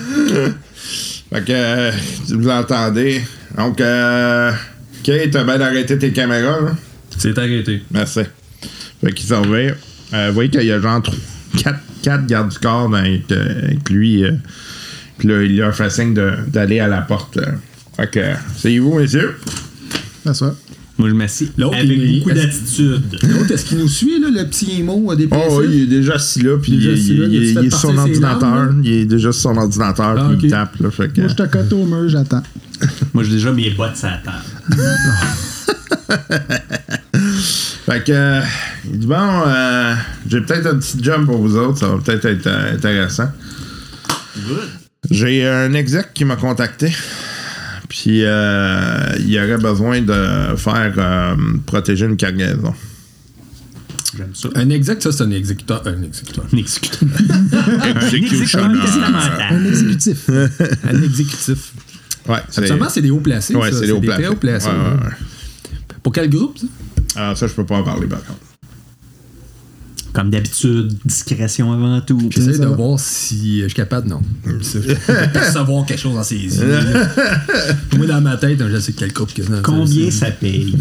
Fait que euh, vous entendez. Donc, euh, Kate, t'as bien arrêté tes caméras, là? C'est arrêté. Merci. Fait qu'il s'en revient. Euh, vous voyez qu'il y a genre 4, gardes du corps avec, euh, avec lui. euh, puis là, il leur fait signe de- d'aller à la porte. Fait que, c'est vous, messieurs? C'est ça. Moi, je m'assieds L'autre, avec il- beaucoup d'attitude. L'autre, est-ce qu'il nous suit, là, le petit mot des Oh, oui, il est déjà assis là, puis il, Déjà assis là, il- il est sur son ordinateur. larmes, il est déjà sur son ordinateur, Ah, puis il tape. Là, fait que, Moi, je te cote au mur, j'attends. Moi, j'ai déjà mes bottes à la table. fait que, euh, il dit Bon, euh, j'ai peut-être un petit jump pour vous autres, ça va peut-être être euh, intéressant. Good. J'ai un exec qui m'a contacté. Puis euh, il aurait besoin de faire euh, protéger une cargaison. J'aime ça. Un exec, ça, c'est un exécuteur. Un exécuteur. Un exécuteur. Un exécutif. un exécutif. Ouais, Absolument, c'est des hauts placés. ouais, c'est des hauts placés. hauts placés. Ouais, ouais, ouais. ouais. Pour quel groupe, ça? Ah, ça, je peux pas en parler par contre. Comme d'habitude, discrétion avant tout. J'essaie de voir si je suis capable, non. Percevoir quelque chose dans ses yeux. Moi, dans ma tête, je sais quel couple que c'est. Combien ça paye?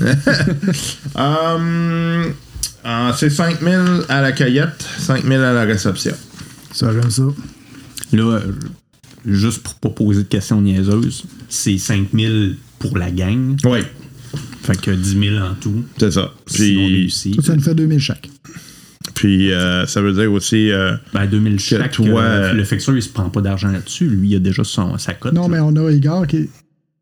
Hum, ah, c'est 5000 à la cueillette, 5000 à la réception. Ça, j'aime ça. Là, euh, juste pour pas poser de questions niaiseuses, c'est 5000 pour la gang. Oui, Fait que 10 000 en tout. c'est ça. Si on Puis, réussit. Ça, ça nous fait 2000 chaque. Puis euh, ça veut dire aussi. euh, Ben, 2000 chaque. toi, euh, le fixeur, il se prend pas d'argent là-dessus. Lui, il a déjà son, sa cote. Non, mais on a Igor qui.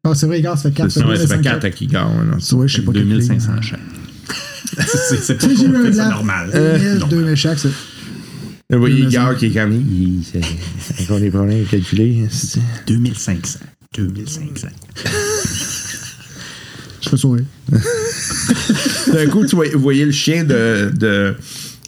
Ah, c'est vrai, Igor, ça fait 4. c'est ouais, ça fait 4 à qui gagne. là. Ouais, je sais pas quel 2500 prix. chaque. c'est pas compté, c'est normal. 2000, 2000 chaque, c'est. Vous voyez Igor qui est comme. il- c'est- qu'on des problèmes à calculer. c'est- 2500. 2500. Je fais sourire. D'un coup, tu vois- vous voyez le chien de. de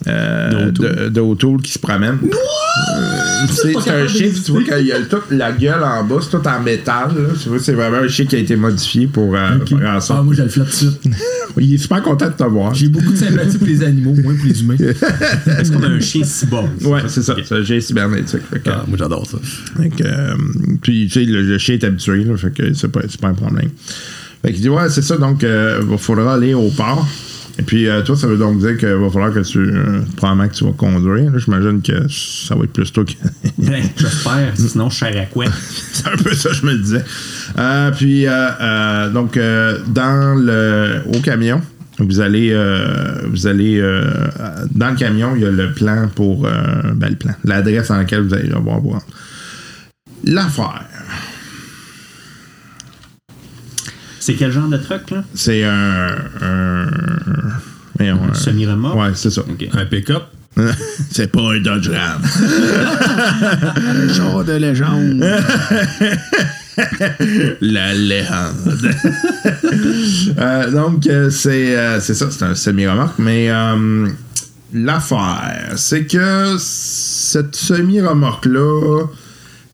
euh, de, de O'Toole qui se promène. Euh, c'est un chien, tu vois qu'il a toute la gueule en bas, c'est tout en métal. là. Tu vois, c'est vraiment un chien qui a été modifié pour euh, faire Ah, moi, je le flatte tout de suite. Il est super content de te voir. J'ai beaucoup de sympathie pour les animaux, moins pour les humains. Est-ce qu'on a un chien cyborg? Ouais, c'est ça. C'est un chien cybernétique. Fait que, Ah, moi, j'adore ça. fait que, euh, puis, tu sais, le, le chien est habitué, là, fait que c'est pas, un problème. Fait qu'il dit, ouais, c'est ça, donc, euh, il faudra aller au port. Et puis, euh, toi, ça veut donc dire qu'il va falloir que tu. euh, probablement que tu vas conduire. là. J'imagine que ça va être plus toi que. Ben, J'espère, sinon je serais à quoi? c'est un peu ça, je me le disais. Euh, puis, euh, euh, donc, dans le, au camion, vous allez, euh, vous allez euh, dans le camion, il y a le plan pour, euh, ben, le plan, l'adresse dans laquelle vous allez devoir vous rendre. L'affaire, C'est quel genre de truc, là? c'est un, un, Semi-remorque? Ouais, c'est ça. Un pick-up? c'est pas un Dodge Ram. Genre de légende. La légende. Euh, donc, euh, c'est euh, c'est ça, c'est un semi-remorque, mais euh, l'affaire, c'est que cette semi-remorque-là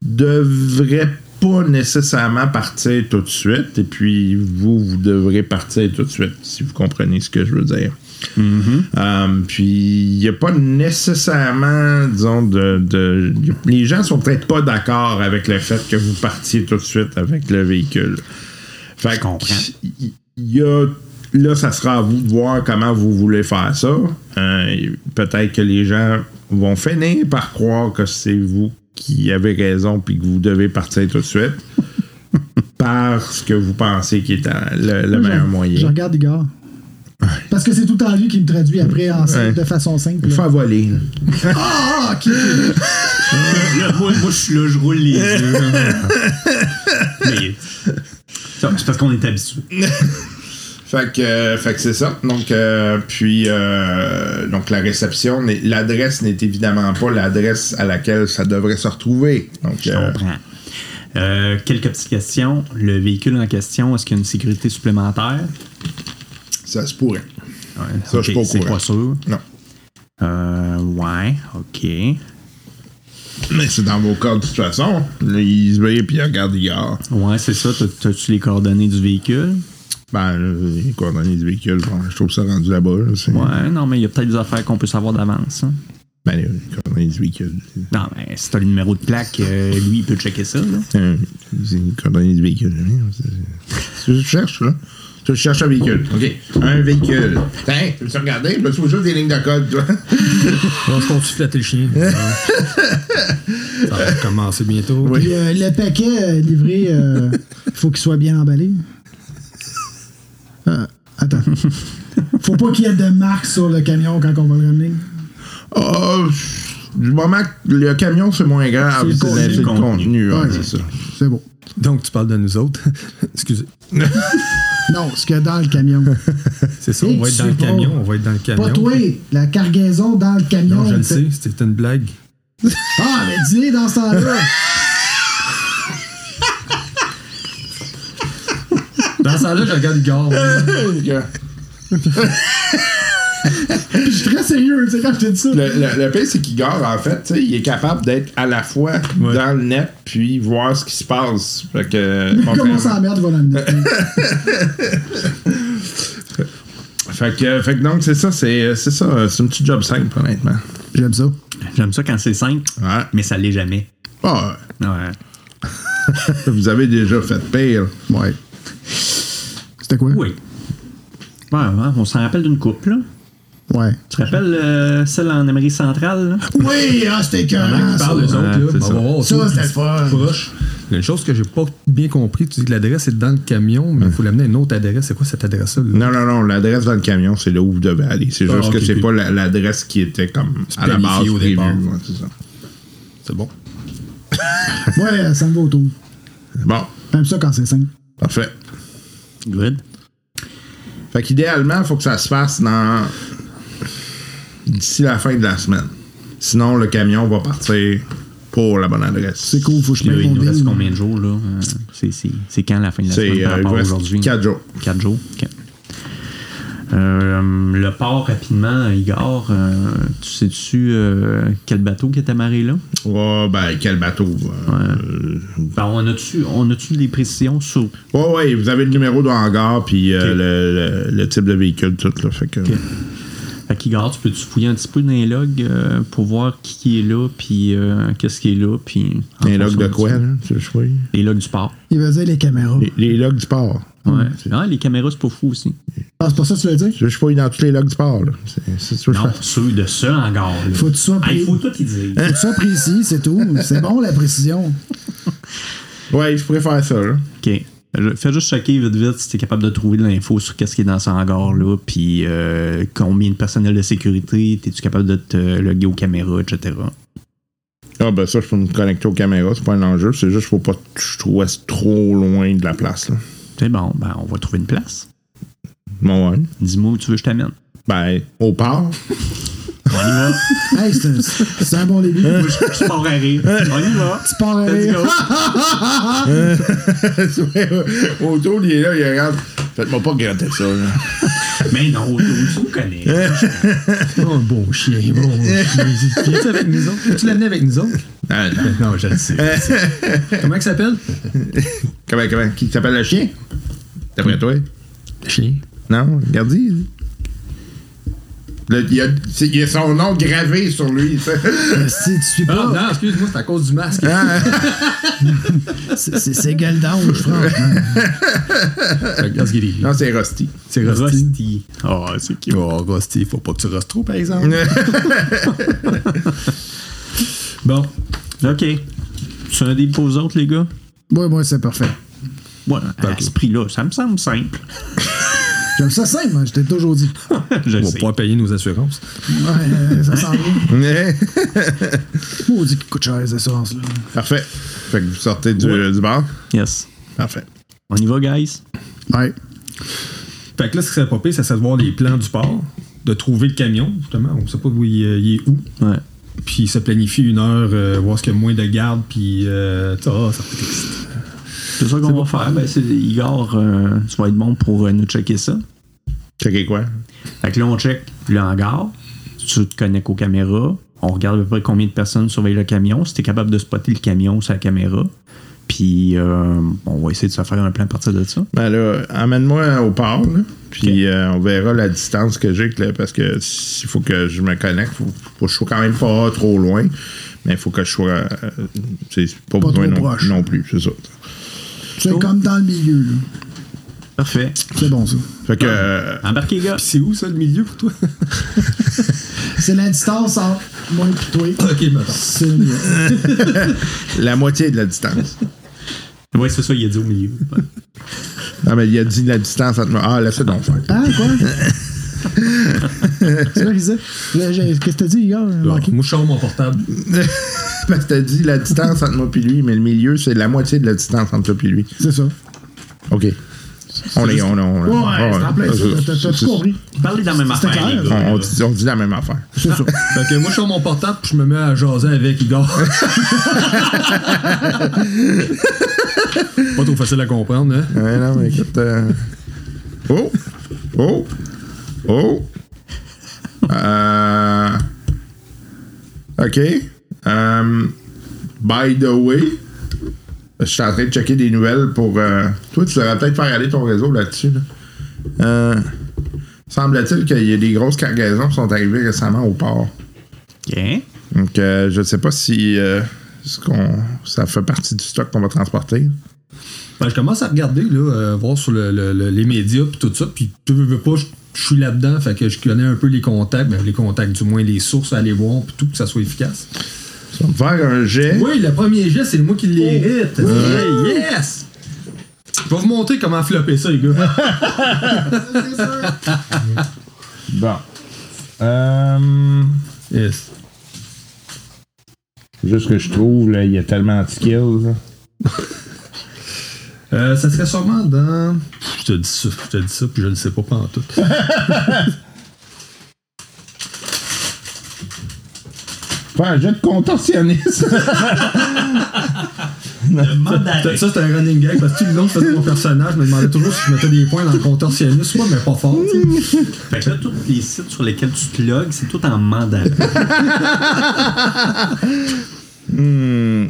devrait pas nécessairement partir tout de suite, et puis vous, vous devrez partir tout de suite, si vous comprenez ce que je veux dire. Euh, puis il n'y a pas nécessairement, disons, de, de- y a- les gens sont peut-être pas d'accord avec le fait que vous partiez tout de suite avec le véhicule. Fait Je comprends. il y a là, ça sera à vous de voir comment vous voulez faire ça. Euh, peut-être que les gens vont finir par croire que c'est vous qui avez raison puis que vous devez partir tout de suite. parce que vous pensez qu'il est le, le Moi, meilleur je- moyen. Je regarde Igor. Parce que c'est tout en lui qui me traduit après en simple, Ouais. de façon simple. Faire voler. Ah, ok. Là, moi, moi, je suis là, je roule les yeux. Mais c'est parce qu'on est habitué. Fait que, euh, fait que c'est ça. Donc, euh, puis, euh, donc la réception, l'adresse n'est évidemment pas l'adresse à laquelle ça devrait se retrouver. Donc, Je comprends. Quelques petites questions. Le véhicule en question, est-ce qu'il y a une sécurité supplémentaire? ça se pourrait. Ouais, Ça, je suis pas au C'est pas sûr. Non. Euh, ouais, ok. Mais c'est dans vos cas de toute façon. Là, il se veille puis il regarde Igor. Ouais, c'est ça. T'as- T'as-tu les coordonnées du véhicule? Ben, là, les coordonnées du véhicule, bon, je trouve ça rendu là-bas. là, Ouais, non, mais il y a peut-être des affaires qu'on peut savoir d'avance. hein. Ben, les coordonnées du véhicule. Non, mais si t'as le numéro de plaque, euh, lui, il peut checker ça. Là. Euh, C'est les coordonnées du véhicule. C'est c'est ce que je cherche, là. Je cherche un véhicule. OK. Un véhicule. Tiens, tu veux te regarder? Tu vois juste des lignes de code, toi. On se continue de flatter le chien? ça va commencer bientôt. Oui. Puis, euh, le paquet euh, livré, euh, faut qu'il soit bien emballé. Euh, attends. Faut pas qu'il y ait de marque sur le camion quand on va le ramener. Ah, du moment que le camion, c'est moins grave. C'est le C'est contenu. c'est le contenu. ouais, Ouais. c'est ça. C'est bon. Donc, tu parles de nous autres. Excusez. Non, ce qu'il y a dans le camion. C'est ça, on va être dans le camion. On va être dans le camion. Pas toi, la cargaison dans le camion. Non, je le c'est- sais, c'était une blague. Ah, mais dis dans ce temps-là. Dans ça là je regarde Igor. Je suis très sérieux, tu sais, quand je te dis ça. Le, le, le pire, c'est qu'Igor, en fait, tu sais, il est capable d'être à la fois Ouais. dans le net puis voir ce qui se passe. Fait que, Comment ça merde, va dans le net. fait que, fait que donc, c'est ça, c'est c'est ça. C'est un petit job simple, honnêtement. J'aime ça. J'aime ça quand c'est simple, Ouais. mais ça l'est jamais. Ah, Ouais. vous avez déjà fait pire. Ouais. C'était quoi? Oui. Ouais, ouais, on s'en rappelle d'une couple, là. Ouais. Tu te rappelles euh, celle en Amérique centrale, là? Oui, ah, c'était écœurant, ça. Parle des autres, là. c'est Bon, ça. Ça, c'était puis le fun. Proche. Il y a une chose que j'ai pas bien compris. Tu dis que l'adresse est dans le camion, mais il faut l'amener à une autre adresse. C'est quoi cette adresse-là? là? Non, non, non, l'adresse dans le camion, c'est là où vous devez aller. C'est Ah, juste que c'est ok. pas la- l'adresse qui était comme C'est à la base au. Ouais, c'est ça. C'est bon. Ouais, ça me va autour. Bon, J'aime ça quand c'est simple. parfait. Good. Fait qu'idéalement, il faut que ça se fasse dans d'ici la fin de la semaine. Sinon, le camion va partir pour la bonne adresse. C'est cool, faut que je mette il nous reste combien de jours, là? Euh, c'est- quand la fin de la semaine C'est par euh, il rapport aujourd'hui? 4 jours. 4 jours? OK. Euh, le port, rapidement, Igor, euh, tu sais-tu euh, quel bateau qui est amarré là? Ouais, ben, quel bateau. euh, Ben, on a-tu on a-tu des précisions sur. Ouais, ouais, vous avez le numéro de hangar, puis euh, le, le- le type de véhicule, tout, là. Fait que. Fait qu'Igor, tu peux-tu fouiller un petit peu dans les logs euh, pour voir qui, qui est là, puis euh, qu'est-ce qui est là, puis. en Un log fonction de quoi, là? Les logs du port. Il veut dire les caméras. Les, les logs du port. Ouais. Ah, les caméras, c'est pas fou aussi. Ah, c'est pas ça que tu veux dire? Je fouille dans tous les logs du port, là? C'est c'est ça que je Non, ceux de ça hangar. Là. Faut que tu sois Ah, il pré- faut tout y dire. Faut que tu sois précis, c'est tout. C'est bon, la précision. Ouais, je pourrais faire ça, là. OK. Fais juste checker vite vite si tu es capable de trouver de l'info sur qu'est-ce qui est dans ce hangar-là, puis euh, combien de personnel de sécurité, es-tu capable de te loguer aux caméras, etc. Ah, ben ça, je peux me connecter aux caméras, c'est pas un enjeu. C'est juste qu'il faut pas que je trop loin de la place, là. C'est bon, ben on va trouver une place. Bon, ouais. Dis-moi où tu veux que je t'amène. Ben, au port. On y va. Hey, c'est un, bon début. Moi, je, je pars à rire. On y va. Tu pars à rire. go. Autour, il est là, il regarde. Faites-moi pas regretter ça. là. Mais non, tu me connais. Oh, bon chien, bon chien. Viens-tu avec nous autres? Tu l'as venu avec nous autres? Ah, non. Non, je le sais. je sais. Comment il s'appelle? Comment, comment? Qui s'appelle le chien? D'après toi? Le chien. Non, regardez. Le- Il y, a, y son nom gravé sur lui. Euh, Si tu suis Ah, pas, non, excuse-moi, c'est à cause du masque. c'est- c'est c'est gueule d'ange, franchement. Non, c'est Rusty. C'est Rusty. Rusty. Oh, c'est cute. Oh, Rusty, faut pas que tu restes trop, par exemple. bon. OK. C'est un des pour autres, les gars? Ouais, moi, c'est parfait. Ouais, à ce prix-là, ça me semble simple. J'aime ça simple, moi, je t'ai toujours dit. Je On va pouvoir payer nos assurances. Ouais, euh, ça sent bien. Ouais. Maudit qui coûte cher, les assurances-là. Parfait. Fait que vous sortez du, du bar? Yes. Parfait. On y va, guys? Ouais. Fait que là, ce qui pas pire, ça serait de voir les plans du port, de trouver le camion, justement. On sait pas où il, euh, il est où. Ouais. Puis se planifier une heure, euh, voir ce qu'il y a moins de garde, puis euh, ça, ça peut être. C'est ça qu'on va faire. Ben, c'est Igor, euh, tu vas être bon pour euh, nous checker ça. Checker quoi? Fait que là, on check le hangar. Tu te connectes aux caméras. On regarde à peu près combien de personnes surveillent le camion. Si tu es capable de spotter le camion sur la caméra. Puis, euh, on va essayer de se faire un plan à partir de ça. Ben là, emmène-moi au port, là, puis euh, on verra la distance que j'ai, parce que s'il faut que je me connecte, faut, faut que je sois quand même pas trop loin, mais il faut que je sois euh, c'est pas, Pas besoin trop non, proche. non plus, c'est ça. C'est comme dans le milieu, là. Parfait. C'est bon, ça. Fait que euh, Embarquez, gars. Puis c'est où, ça, le milieu, pour toi? C'est la distance entre moi et toi. ok, maintenant. C'est le milieu. la moitié de la distance. Oui, c'est ça, il a dit au milieu. Non, mais il a dit la distance entre moi. Ah, laissez donc faire. Hein, quoi? c'est Qu'est-ce que t'as dit, Igor? Bon, Manqué? moi, je sors mon portable. Parce que t'as dit la distance entre moi et lui, mais le milieu, c'est la moitié de la distance entre toi et lui. C'est ça. OK. On est. On, on, Ouais, c'est en plein ça. T'as- T'as tout compris. Parlez dans la même affaire, clair. les gars. on, on dit, on dit la même affaire. C'est ça. Fait que moi, je sors mon portable, puis je me mets à jaser avec Igor. pas trop facile à comprendre, hein? Ouais, non, mais écoute. euh, Oh! Oh! Oh! Euh... OK. Euh, By the way, je suis en train de checker des nouvelles pour. euh, Toi, tu devrais peut-être faire aller ton réseau là-dessus. Là. Euh, Semble-t-il qu'il y a des grosses cargaisons qui sont arrivées récemment au port. OK. Donc, euh, je ne sais pas si euh, ce qu'on- ça fait partie du stock qu'on va transporter. Ben, je commence à regarder, là, euh, voir sur le- le- le- les médias, puis tout ça, puis tu veux, veux pas, je je suis là-dedans, fait que je connais un peu les contacts, ben, les contacts, du moins les sources à aller voir, puis tout, que ça soit efficace. Ça me faire un jet. Oui, le premier jet, c'est moi qui l'hérite. Ouais, yes! Je vais vous montrer comment flopper ça, les gars. Bon. Euh, yes. juste que je trouve, là, il y a tellement de skills. Euh, ça serait sûrement dans. Je te dis ça, je te dis ça, puis je le sais pas pendant tout. Faire un jet de contorsionniste. Ça, c'est un running gag parce que tout le long, je faisais mon personnage, je me demandais toujours si je mettais des points dans le contorsionniste, soit, mais pas fort. tu sais. Fait que là, tous les sites sur lesquels tu te logs, c'est tout en mandat. Hmm.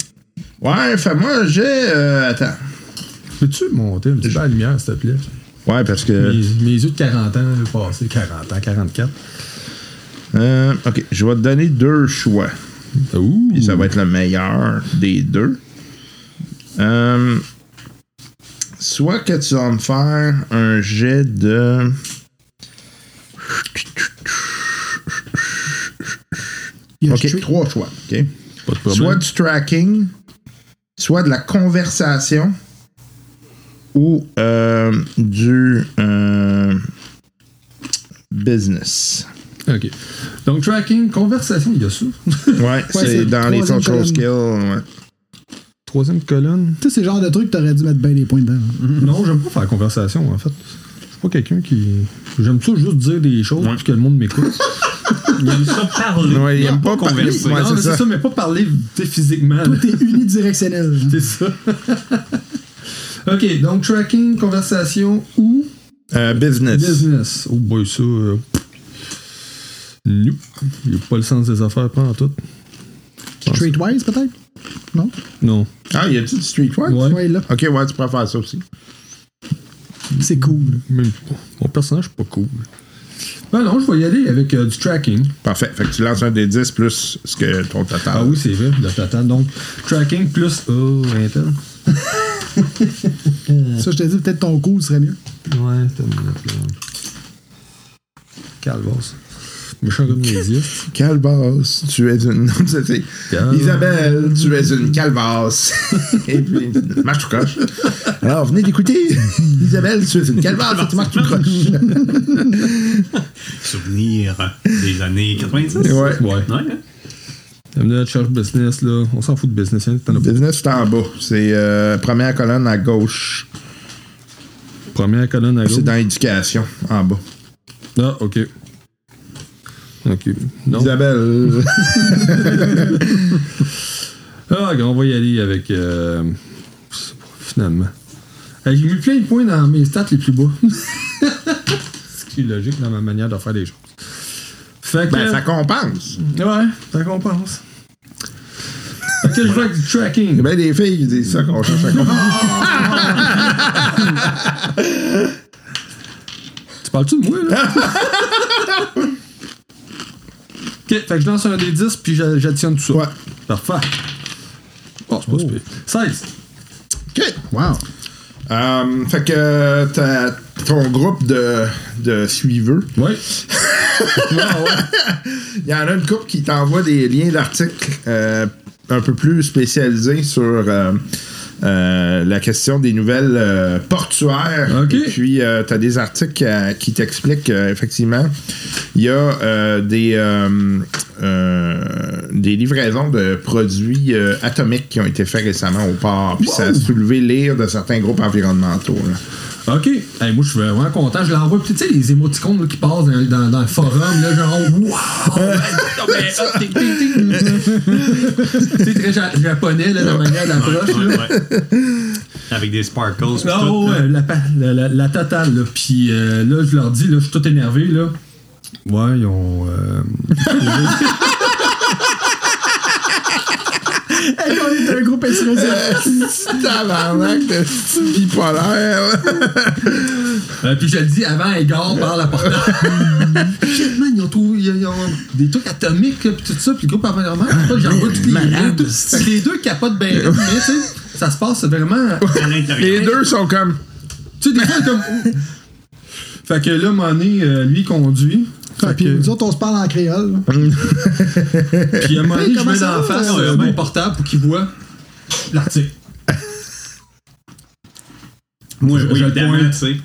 Ouais, fais-moi un jet. euh, attends. Peux-tu monter un petit peu la lumière, s'il te plaît? Ouais, parce que. Mes, mes yeux de 40 ans, passé 40 ans, 44. Euh, ok, je vais te donner deux choix. Ouh! Puis ça va être le meilleur des deux. Euh, soit que tu vas me faire un jet de. Ok, trois choix. ok? Pas de problème. Soit du tracking, soit de la conversation, ou euh, du euh, business. Ok. Donc, tracking, conversation, il y a ça. Ouais, c'est c'est dans les social colonne. skills. ouais. Troisième colonne. Tu sais, c'est le genre de truc que t'aurais dû mettre bien des points dedans. Non, j'aime pas faire conversation, en fait. Je suis pas quelqu'un qui. J'aime ça juste dire des choses puis que le monde m'écoute. Il aime ça parler. Ouais, il aime pas converser. Ouais, non, c'est mais c'est ça. ça. mais pas parler physiquement. Tout est unidirectionnel. C'est ça. Ok, donc tracking, conversation ou? Euh, business. Business. Oh boy, ça. Euh... Nope. Il a pas le sens des affaires, pas en tout. Streetwise, peut-être? Non? Non. Ah, y a-tu du Streetwise? Ouais. Ouais, là. Ok, ouais, tu faire ça aussi. C'est cool. Même pas. Mon personnage, c'est pas cool. Ben non, je vais y aller avec euh, du tracking. Parfait. Fait que tu lances un des 10 plus ce que ton total. Ah oui, c'est vrai, le total. Donc, tracking plus. Oh, Intel. Ça, je te dis, peut-être ton cool serait mieux. Ouais, c'est une minute, là. Calvas. Méchant comme les yeux. Calvas, tu es une. Non, c'est- c'est- Cal- Isabelle, tu es une calvas. Et puis, marche tout croche. Alors, venez d'écouter. Isabelle, tu es une calvas, tu marches tout croche. Souvenir des années 90. Ouais. Ouais. Ouais, hein? Bienvenue à Church Business, là? On s'en fout de business. Hein. Business, c'est en bas. C'est euh, première colonne à gauche. Première colonne à gauche? C'est dans l'éducation, en bas. Ah, ok. Ok. Non. Isabelle. Ah, ok, on va y aller avec. euh, finalement. J'ai mis plein de points dans mes stats les plus bas. Ce qui est logique dans ma manière de faire les choses. Fait que. ben, ça compense. Ouais, ça compense. Fait que je avec du tracking. Ben, les filles, ils disent ça qu'on cherche à compenser. Tu parles-tu de moi, là? ok, fait que je lance un des 10 puis j'a- j'additionne tout ça. Ouais. Parfait. Oh, c'est pas super. 16. OK. Wow. Euh, fait que t'as ton groupe de, de suiveux. Ouais. Il y en a une couple qui t'envoie des liens d'articles euh, un peu plus spécialisés sur euh, euh, la question des nouvelles portuaires. Ok. Et puis, tu as des articles qui t'expliquent qu'effectivement, il y a des, des livraisons de produits euh, atomiques qui ont été faits récemment au port. Puis ça a soulevé l'ire de certains groupes environnementaux. là. Ok. Hey, moi, je suis vraiment content. Je l'envoie. Puis, tu sais, les émoticônes là, qui passent dans, dans- dans le forum, là, genre, wow! C'est très ja- japonais, là, la manière d'approche. Ouais, là. ouais. Avec des sparkles. pis Ah tout, là. ouais, la, pa- la, la- la totale, là. Puis euh, là, je leur dis, là, je suis tout énervé, là. Ouais, ils ont. euh, Hey, on est un groupe SRS. Tabarnak de bipolaire. euh, puis je le dis avant égard par la. Shit, man, ils ont, trouvé, ils, ont des trucs atomiques, puis tout ça, puis le groupe environnement, j'envoie tous les liens. tout. Fait que les deux capotent bien, mais tu sais, ça se passe vraiment. À l'intérieur. Les deux sont comme. Tu sais, des fois, comme. Fait que là, Monet, euh, lui, conduit. Puis que- nous autres, on se parle en créole. Puis à un moment donné, je mets dans la face euh, mon portable pour qu'il voit l'article. Moi, Je- oui, je le tu sais.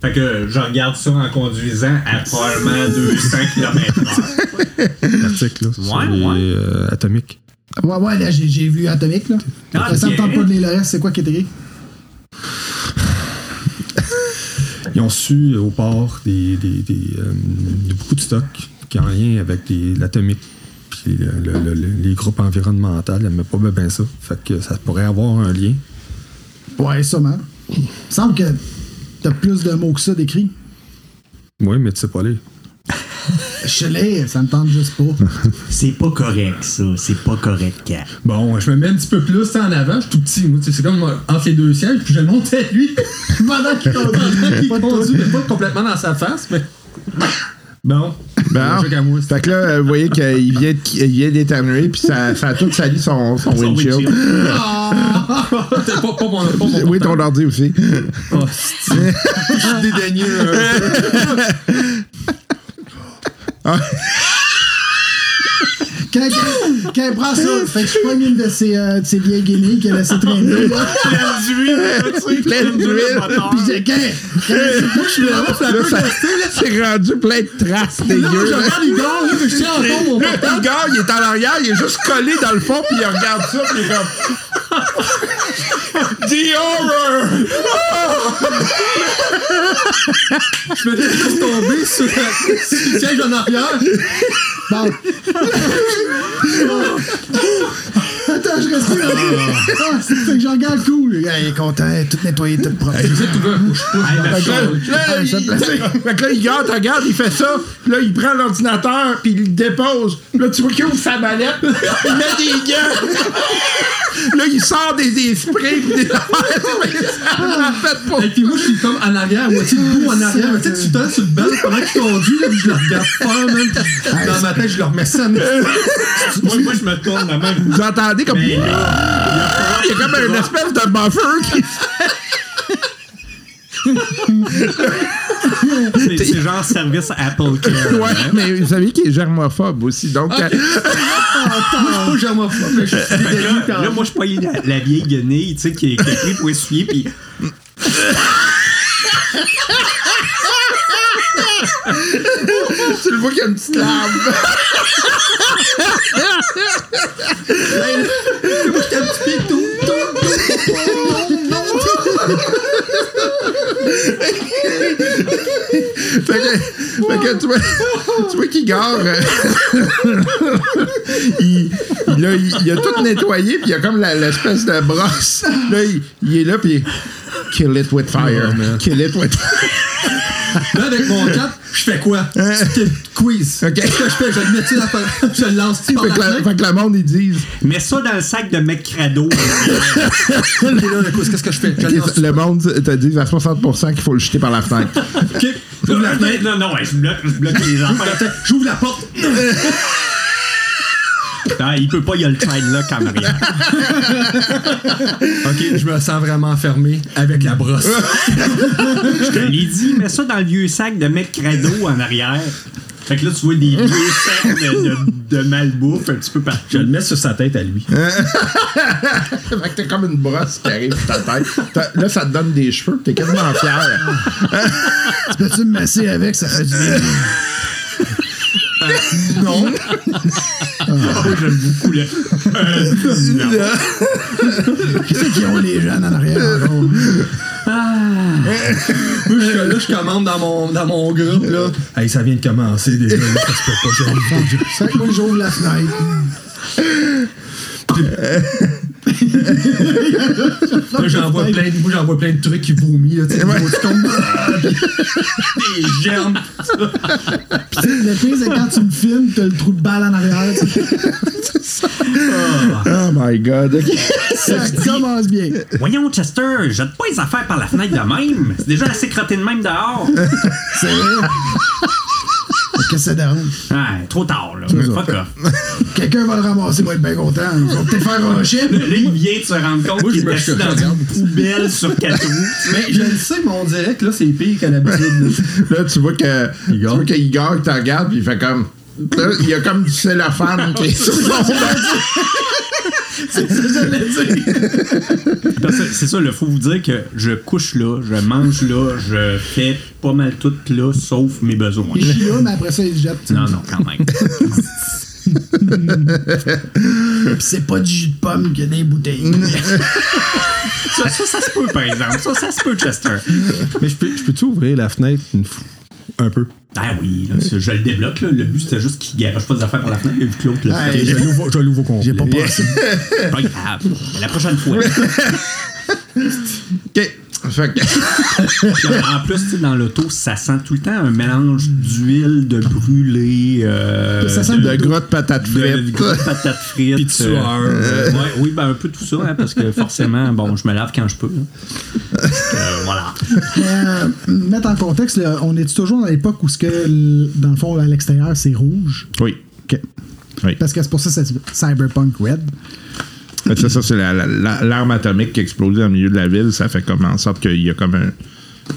Fait que je regarde ça en conduisant à probablement 200 km/h. L'article, là. Ouais, les, ouais. euh, atomiques. Ouais, ouais, là, j'ai vu Atomique, là. Ah, ça me tente pas de lire le reste, c'est quoi qui est écrit? Ils ont su euh, au port des, des, des, euh, de beaucoup de stocks qui ont rien avec l'atomique. Puis le- le- le- le- les groupes environnementaux n'aimaient pas bien ça. Fait que ça pourrait avoir un lien. Ouais, sûrement. Il me semble que t'as plus de mots que ça d'écrit. Oui, mais tu sais pas lire. Je l'ai, ça me tente juste pas. C'est pas correct, ça. C'est pas correct, Kat. Bon, je me mets un petit peu plus en avant, je suis tout petit. moi, C'est comme entre les deux sièges, puis je le monte à lui pendant qu'il conduit. il conduit, mais pas complètement dans sa face, mais. Bon. Bon. Fait que là, vous voyez qu'il vient, vient d'éternuer, puis ça, ça a tout sali son, son, windshield. windshield. C'était pas, pas mon, pas mon Oui, ton ordi aussi. Oh, je suis dédaigneux. Un peu. Quand, quand, quand elle prend ça, fait que je prends une de ces, euh, de ces vieilles guenilles qu'elle a laissé traîner. là. Pleine d'huile. Puis j'ai quand, quand je suis là, Là, ça- c'est rendu plein de traces Là, dégueu. je là. regarde les gars, là, je tiens encore mon portable. Le gars, il est en arrière, il est juste collé dans le fond, puis il regarde ça, puis il est comme. The horror! Je me laisse juste tomber sur le siège en arrière. Bon. Attends, je reste Ah, c'est fait que je regarde cool. Le gars, il est content, tout nettoyé, tout propre. Hey, la Fait que là, il, fait que là, il garde, regarde, il fait ça. Puis là, il prend l'ordinateur, puis il le dépose. Puis là, tu vois qu'il ouvre sa mallette. Il met des gants. Là, il sort des, des sprays, puis des affaires. Pas. Et puis moi, je suis comme en arrière, moitié debout en arrière. Mais tu sais, tu sur le banc pendant qu'il conduit, là, puis je le regarde man. Puis Dans ma tête, je le remets ça. moi, moi, je me tourne de même. Vous entendez comme. Mais Il y a comme une espèce de buffer qui. C'est genre service Apple Care. Ouais, hein? mais vous savez qu'il est germophobe aussi. Donc, euh, Moi, je suis pas germophobe, mais je suis dégueu là, là, moi, je pognais la, la vieille guenille, tu sais, qui, est- qui est pris pour essuyer, puis tu le vois qu'il y a une petite larme. j'étais un petit peu tout, Fait que, fait que tu vois, tu vois qu'il gare. euh, il, il, là, il, il a tout nettoyé, puis il y a comme l'espèce de brosse. Là, il, il est là, puis kill it with fire. Oh, man. kill it with Là, avec mon cap, je fais quoi? C'était quiz. Ok. Qu'est-ce que je fais? Je le mets-tu dans la- Je le lance-tu par fait, la que la- fait que le monde, ils disent. mets ça dans le sac de McCrado. Et là, le quiz, qu'est-ce que je fais? Je le Le monde te dit à 60% qu'il faut le jeter par la fenêtre. OK. J'ouvre la fenêtre. non, non, ouais, je bloque, je bloque les J'ouvre enfants. J'ouvre la porte. Ah, il peut pas, il y a le lock en arrière. OK, je me sens vraiment enfermé avec la brosse. Je te l'ai dit, mets ça dans le vieux sac de McCrado en arrière. Fait que là, tu vois des vieux sacs de, de, de malbouffe un petit peu partout. Je le mets sur sa tête à lui. fait que t'as comme une brosse qui arrive sur ta tête. Là, ça te donne des cheveux, t'es quasiment fier. Tu peux-tu me masser avec, ça fait du bien. non. Oh, j'aime beaucoup le. Euh, non. Qu'est-ce qu'ils ont les jeunes en arrière? encore? Moi, je, là, je commande dans mon, dans mon groupe, là. Hey, ça vient de commencer déjà. là, Ça se peut pas. j'ouvre la fenêtre. Là, j'envoie plein, de- moi, j'envoie plein de trucs qui vomissent, là. Tu sais, des germes. Le pire, c'est quand tu me filmes, t'as le trou de balle en arrière. sais. Oh my god. Ça commence bien. Voyons, Chester, jette pas les affaires par la fenêtre de même. C'est déjà assez crotté de même dehors. C'est vrai. Qu'est-ce que ça dérange? Ah, trop tard, là. Fuck off. Quelqu'un va le ramasser, va être bien content. Ils vont peut-être faire un chip. Là, il vient de se rendre compte qu'il je est assis dans une poubelle sur quatre roues. Mais je le sais, mais on dirait que là, c'est pire qu'à l'habitude. là. Là, tu vois que tu vois que Igor qui te regarde, puis il fait comme. Là, il y a comme du cellophane qui est sur son banc. Parce que C'est ça, il faut vous dire que je couche là, je mange là, je fais pas mal tout là, sauf mes besoins. Il chie là, mais après ça, il se jette. Non, non, quand même. Puis c'est pas du jus de pomme qu'il y a des bouteilles. Ça, ça, ça se peut, par exemple. Ça, ça se peut, Chester. Mais je peux- je peux-tu ouvrir la fenêtre une fois? Un peu? Ah oui, là, je le débloque. Là. Le but, c'était juste qu'il garage pas des affaires par la fenêtre, vu que l'autre le Hey, fait. Je l'ouvre au complet. J'ai pas pensé. Pas grave. La prochaine fois. OK. Fait que. Puis en plus, dans l'auto, ça sent tout le temps un mélange d'huile, de brûlé, euh, Ça sent De le gros de patates de, frites. de patates frites. Puis de sueur. euh, ouais, oui, ben un peu tout ça, hein, parce que forcément, bon, je me lave quand je peux. Euh, voilà. Euh, mettre en contexte, là, on est toujours dans l'époque où, ce que, dans le fond, à l'extérieur, c'est rouge? Oui. OK. Oui. Parce que c'est pour ça que c'est Cyberpunk Red. C'est ça, c'est la- la- la- l'arme atomique qui explose dans le milieu de la ville. Ça fait comme en sorte qu'il y a comme un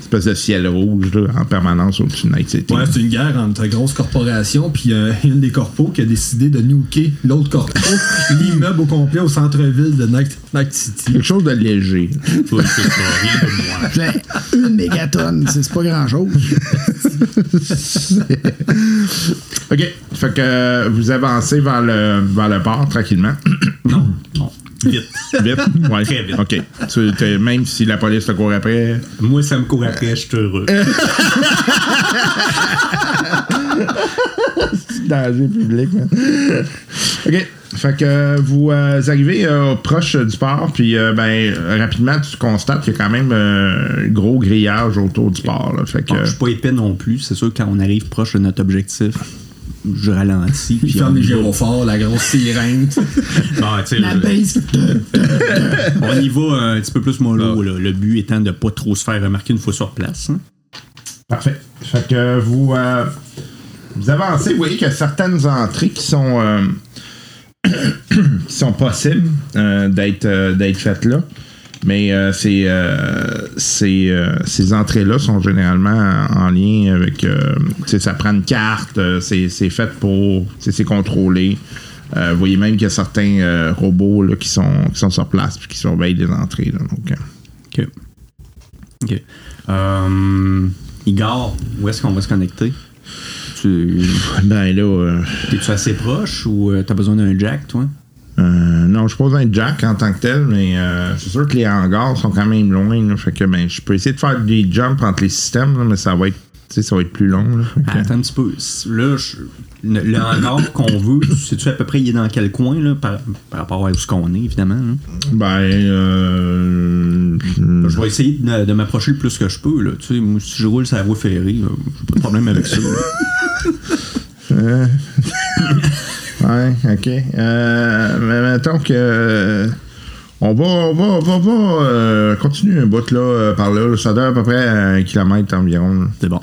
espèce de ciel rouge là, en permanence au-dessus de Night City. Ouais, c'est une guerre entre grosses corporations, puis euh, une des corpos qui a décidé de nuker l'autre corpo, l'immeuble au complet au centre-ville de Night, Night City. Quelque chose de léger. Rien de moi. Ben, une mégatonne, c'est c'est pas grand-chose. OK. Fait que euh, vous avancez vers le, vers le port tranquillement. Non, non. Vite. vite. Ouais. Très vite. OK. Tu- même si la police te court après. Moi, ça me court après, je suis heureux. Danger public. man. OK. Fait que vous euh, arrivez euh, proche du port, puis euh, ben, rapidement, tu constates qu'il y a quand même un gros grillage autour du port. là. Fait que, Bon, je suis pas épais non plus. C'est sûr quand on arrive proche de notre objectif, je ralentis. Il puis ferme les gyrophares, la grosse sirène. Ah, sais, La base. on y va un petit peu plus mollo. là. Le but étant de pas trop se faire remarquer une fois sur place. hein. Parfait. Fait que vous, euh, vous avancez, vous voyez qu'il y a certaines entrées qui sont, euh, qui sont possibles euh, d'être euh, d'être faites là. Mais euh, ces, euh, ces, euh, ces entrées-là sont généralement en, en lien avec. euh, ça prend une carte, c'est fait pour. C'est contrôlé. Vous voyez même qu'il y a certains robots là, qui, sont, qui sont sur place et qui surveillent les entrées. là. donc, OK. OK. Igor, où est-ce qu'on va se connecter? Tu, ben là. euh, es-tu assez proche ou t'as besoin d'un jack, toi? Euh, non, je pose un jack en tant que tel, mais euh, c'est sûr que les hangars sont quand même loin. là, fait que ben, je peux essayer de faire des jumps entre les systèmes, là, mais ça va être, ça va être plus long. là. Fait que- Attends un petit peu. Là, je- le, le hangar qu'on veut, sais-tu à peu près il est dans quel coin là, par, par rapport à où ce qu'on est, évidemment? là? Ben, euh, je- vais essayer de, de m'approcher le plus que je peux. Là. Tu sais, moi, si je roule sur la voie ferrée, là, j'ai pas de problème avec ça. ouais, ok. Euh, mais mettons que. on va, on va, on va, on va, euh, continuer un bout là, euh, par là. là. Ça donne à peu près un kilomètre environ. C'est bon.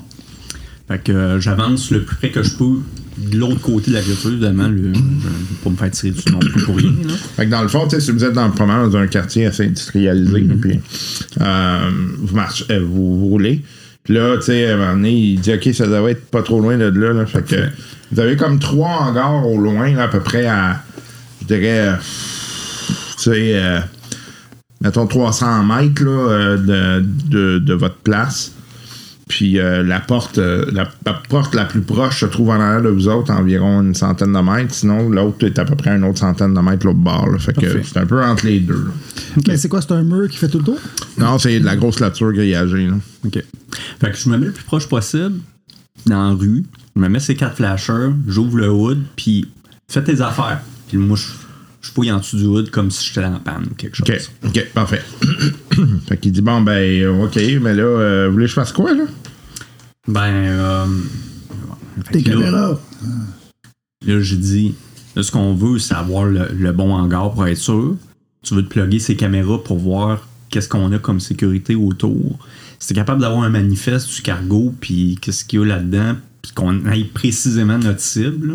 Fait que euh, j'avance le plus près que je peux de l'autre côté de la voiture, évidemment. Le, pas me faire tirer dessus non plus pour rien. Là. Fait que dans le fond, tu sais, si vous êtes dans, pas mal dans un quartier assez industrialisé, Mm-hmm. puis euh, vous, marchez, vous, vous roulez. Puis là, tu sais, à un moment donné, il dit OK, ça doit être pas trop loin de là. là. Fait que vous avez comme trois hangars au loin, là, à peu près à, je dirais, euh, tu sais, euh, mettons 300 mètres là, euh, de, de, de votre place. Puis euh, la porte euh, la, la porte la plus proche se trouve en arrière de vous autres, environ une centaine de mètres. Sinon, l'autre est à peu près une autre centaine de mètres l'autre bord. là. Fait que c'est un peu entre les deux. Mais c'est quoi, c'est un mur qui fait tout le tour? Non, c'est de la grosse lature grillagée. Là. OK. Fait que je me mets le plus proche possible dans la rue. Je me mets ces quatre flashers, j'ouvre le hood, puis fais tes affaires. Puis moi, je, je fouille en dessous du hood comme si j'étais en panne ou quelque chose. OK, OK, parfait. fait qu'il dit bon, ben, euh, OK, mais là, euh, vous voulez que je fasse quoi, là? Ben, euh, Tes que là- caméras. Là, j'ai dit, là, ce qu'on veut, c'est avoir le, le bon hangar pour être sûr. Tu veux te plugger ces caméras pour voir qu'est-ce qu'on a comme sécurité autour. Si t'es capable d'avoir un manifeste du cargo, puis qu'est-ce qu'il y a là-dedans, puis qu'on aille précisément notre cible. là.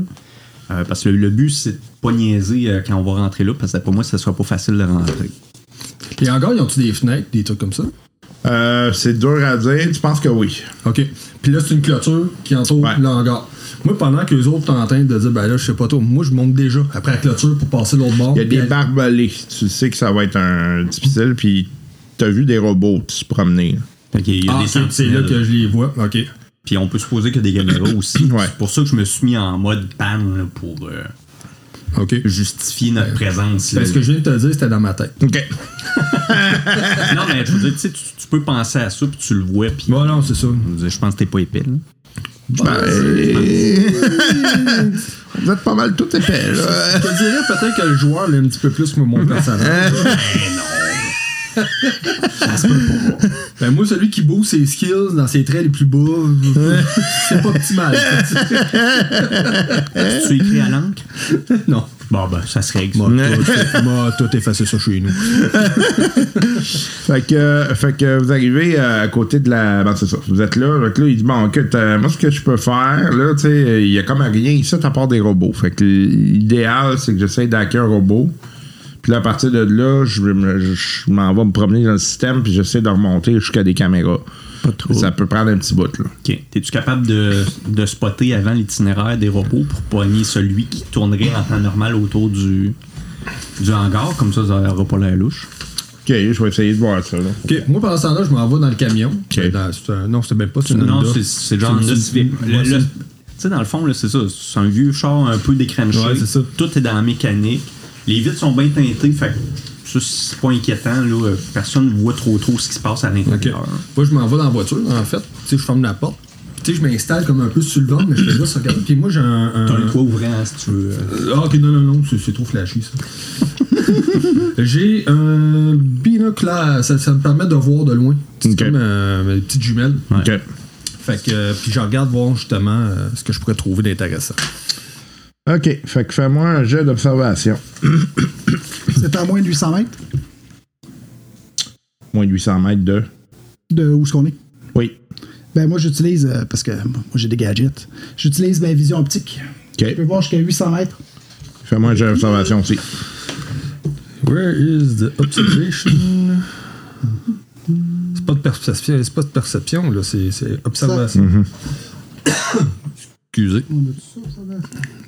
Euh, parce que le, le but, c'est de pas niaiser euh, quand on va rentrer là, parce que pour moi, ça sera pas facile de rentrer. Les hangars, ils ont-tu des fenêtres, des trucs comme ça? Euh, c'est dur à dire. Tu penses que oui? OK. Puis là, c'est une clôture qui entoure Ouais. le hangar. Moi, pendant que les autres sont en train de dire, ben là, je sais pas trop, moi, je monte déjà après la clôture pour passer l'autre bord. Il y a des barbelés. Tu sais que ça va être un difficile, puis t'as vu des robots se promener. là. Fait qu'il y a Ah, des c'est c'est là que je les vois. OK. Puis on peut supposer qu'il y a des caméras aussi. Ouais. C'est pour ça que je me suis mis en mode panne là, pour euh, justifier notre présence. là. Ben, ce que je viens de te dire, c'était dans ma tête. OK. non, mais je veux dire, tu sais, tu, peux penser à ça, puis tu le vois, puis Bon, non, c'est ça. je pense que t'es pas épais. là. Ben, vous êtes pas mal tout épais, là. Je te dirais peut-être que le joueur l'est un petit peu plus que mon personnage. Ben moi, celui qui bouge ses skills dans ses traits les plus bas, c'est pas optimal. Tu écris à l'encre? non. Bon, ben, ça se règle. Moi, tout, moi, tout effacer ça chez nous. Fait que, fait que vous arrivez à côté de la. Ben, c'est ça. Vous êtes là. Fait que là, il dit Bon, écoute, euh, moi, ce que je peux faire, là, tu sais, il y a comme rien ici à part des robots. Fait que l'idéal, c'est que j'essaie d'hacker un robot. Puis là, à partir de là, je, vais me- je- je m'en vais me promener dans le système, puis j'essaie de remonter jusqu'à des caméras. Pas trop. Ça peut prendre un petit bout, là. Ok. T'es-tu capable de, de spotter avant l'itinéraire des robots pour pogner celui qui tournerait en temps normal autour du, du hangar? Comme ça, ça n'aura pas l'air louche. Ok, je vais essayer de voir ça, là. OK. Moi, pendant ce temps-là, je m'en vais dans le camion. OK. Dans- c'est un- non, c'était même pas c'est une Non, c'est- c'est genre C'est une- Civic. C'est- Tu sais, dans le fond, là, c'est ça. C'est un vieux char un peu décranché. Ouais, c'est ça. Tout est dans la mécanique. Les vitres sont bien teintées, fait que ça, c'est pas inquiétant. Là. Personne ne voit trop trop ce qui se passe à l'intérieur. Moi, je m'en vais dans la voiture, en fait. Tu sais, je ferme la porte. tu sais, je m'installe comme un peu sur le ventre, mais je fais juste regarder. Puis moi, j'ai un. un- T'as un toit ouvrant si tu veux. euh. Ah, ok, non, non, non, c'est, trop flashy, ça. j'ai un binocle, ça, ça me permet de voir de loin. C'est comme euh, une petite jumelle. OK. Fait que, euh, puis je regarde voir justement euh, ce que je pourrais trouver d'intéressant. OK. Fait que fais-moi un jet d'observation. C'est à moins de 800 mètres? Moins de 800 mètres de? de où est-ce qu'on est? Oui. Ben moi j'utilise, euh, parce que moi j'ai des gadgets, j'utilise ma vision optique. Je peux OK. voir jusqu'à 800 mètres. Fais-moi un jet d'observation aussi. Where is the observation? C'est pas de perception, c'est pas de perception, là, c'est, c'est observation. Excusez.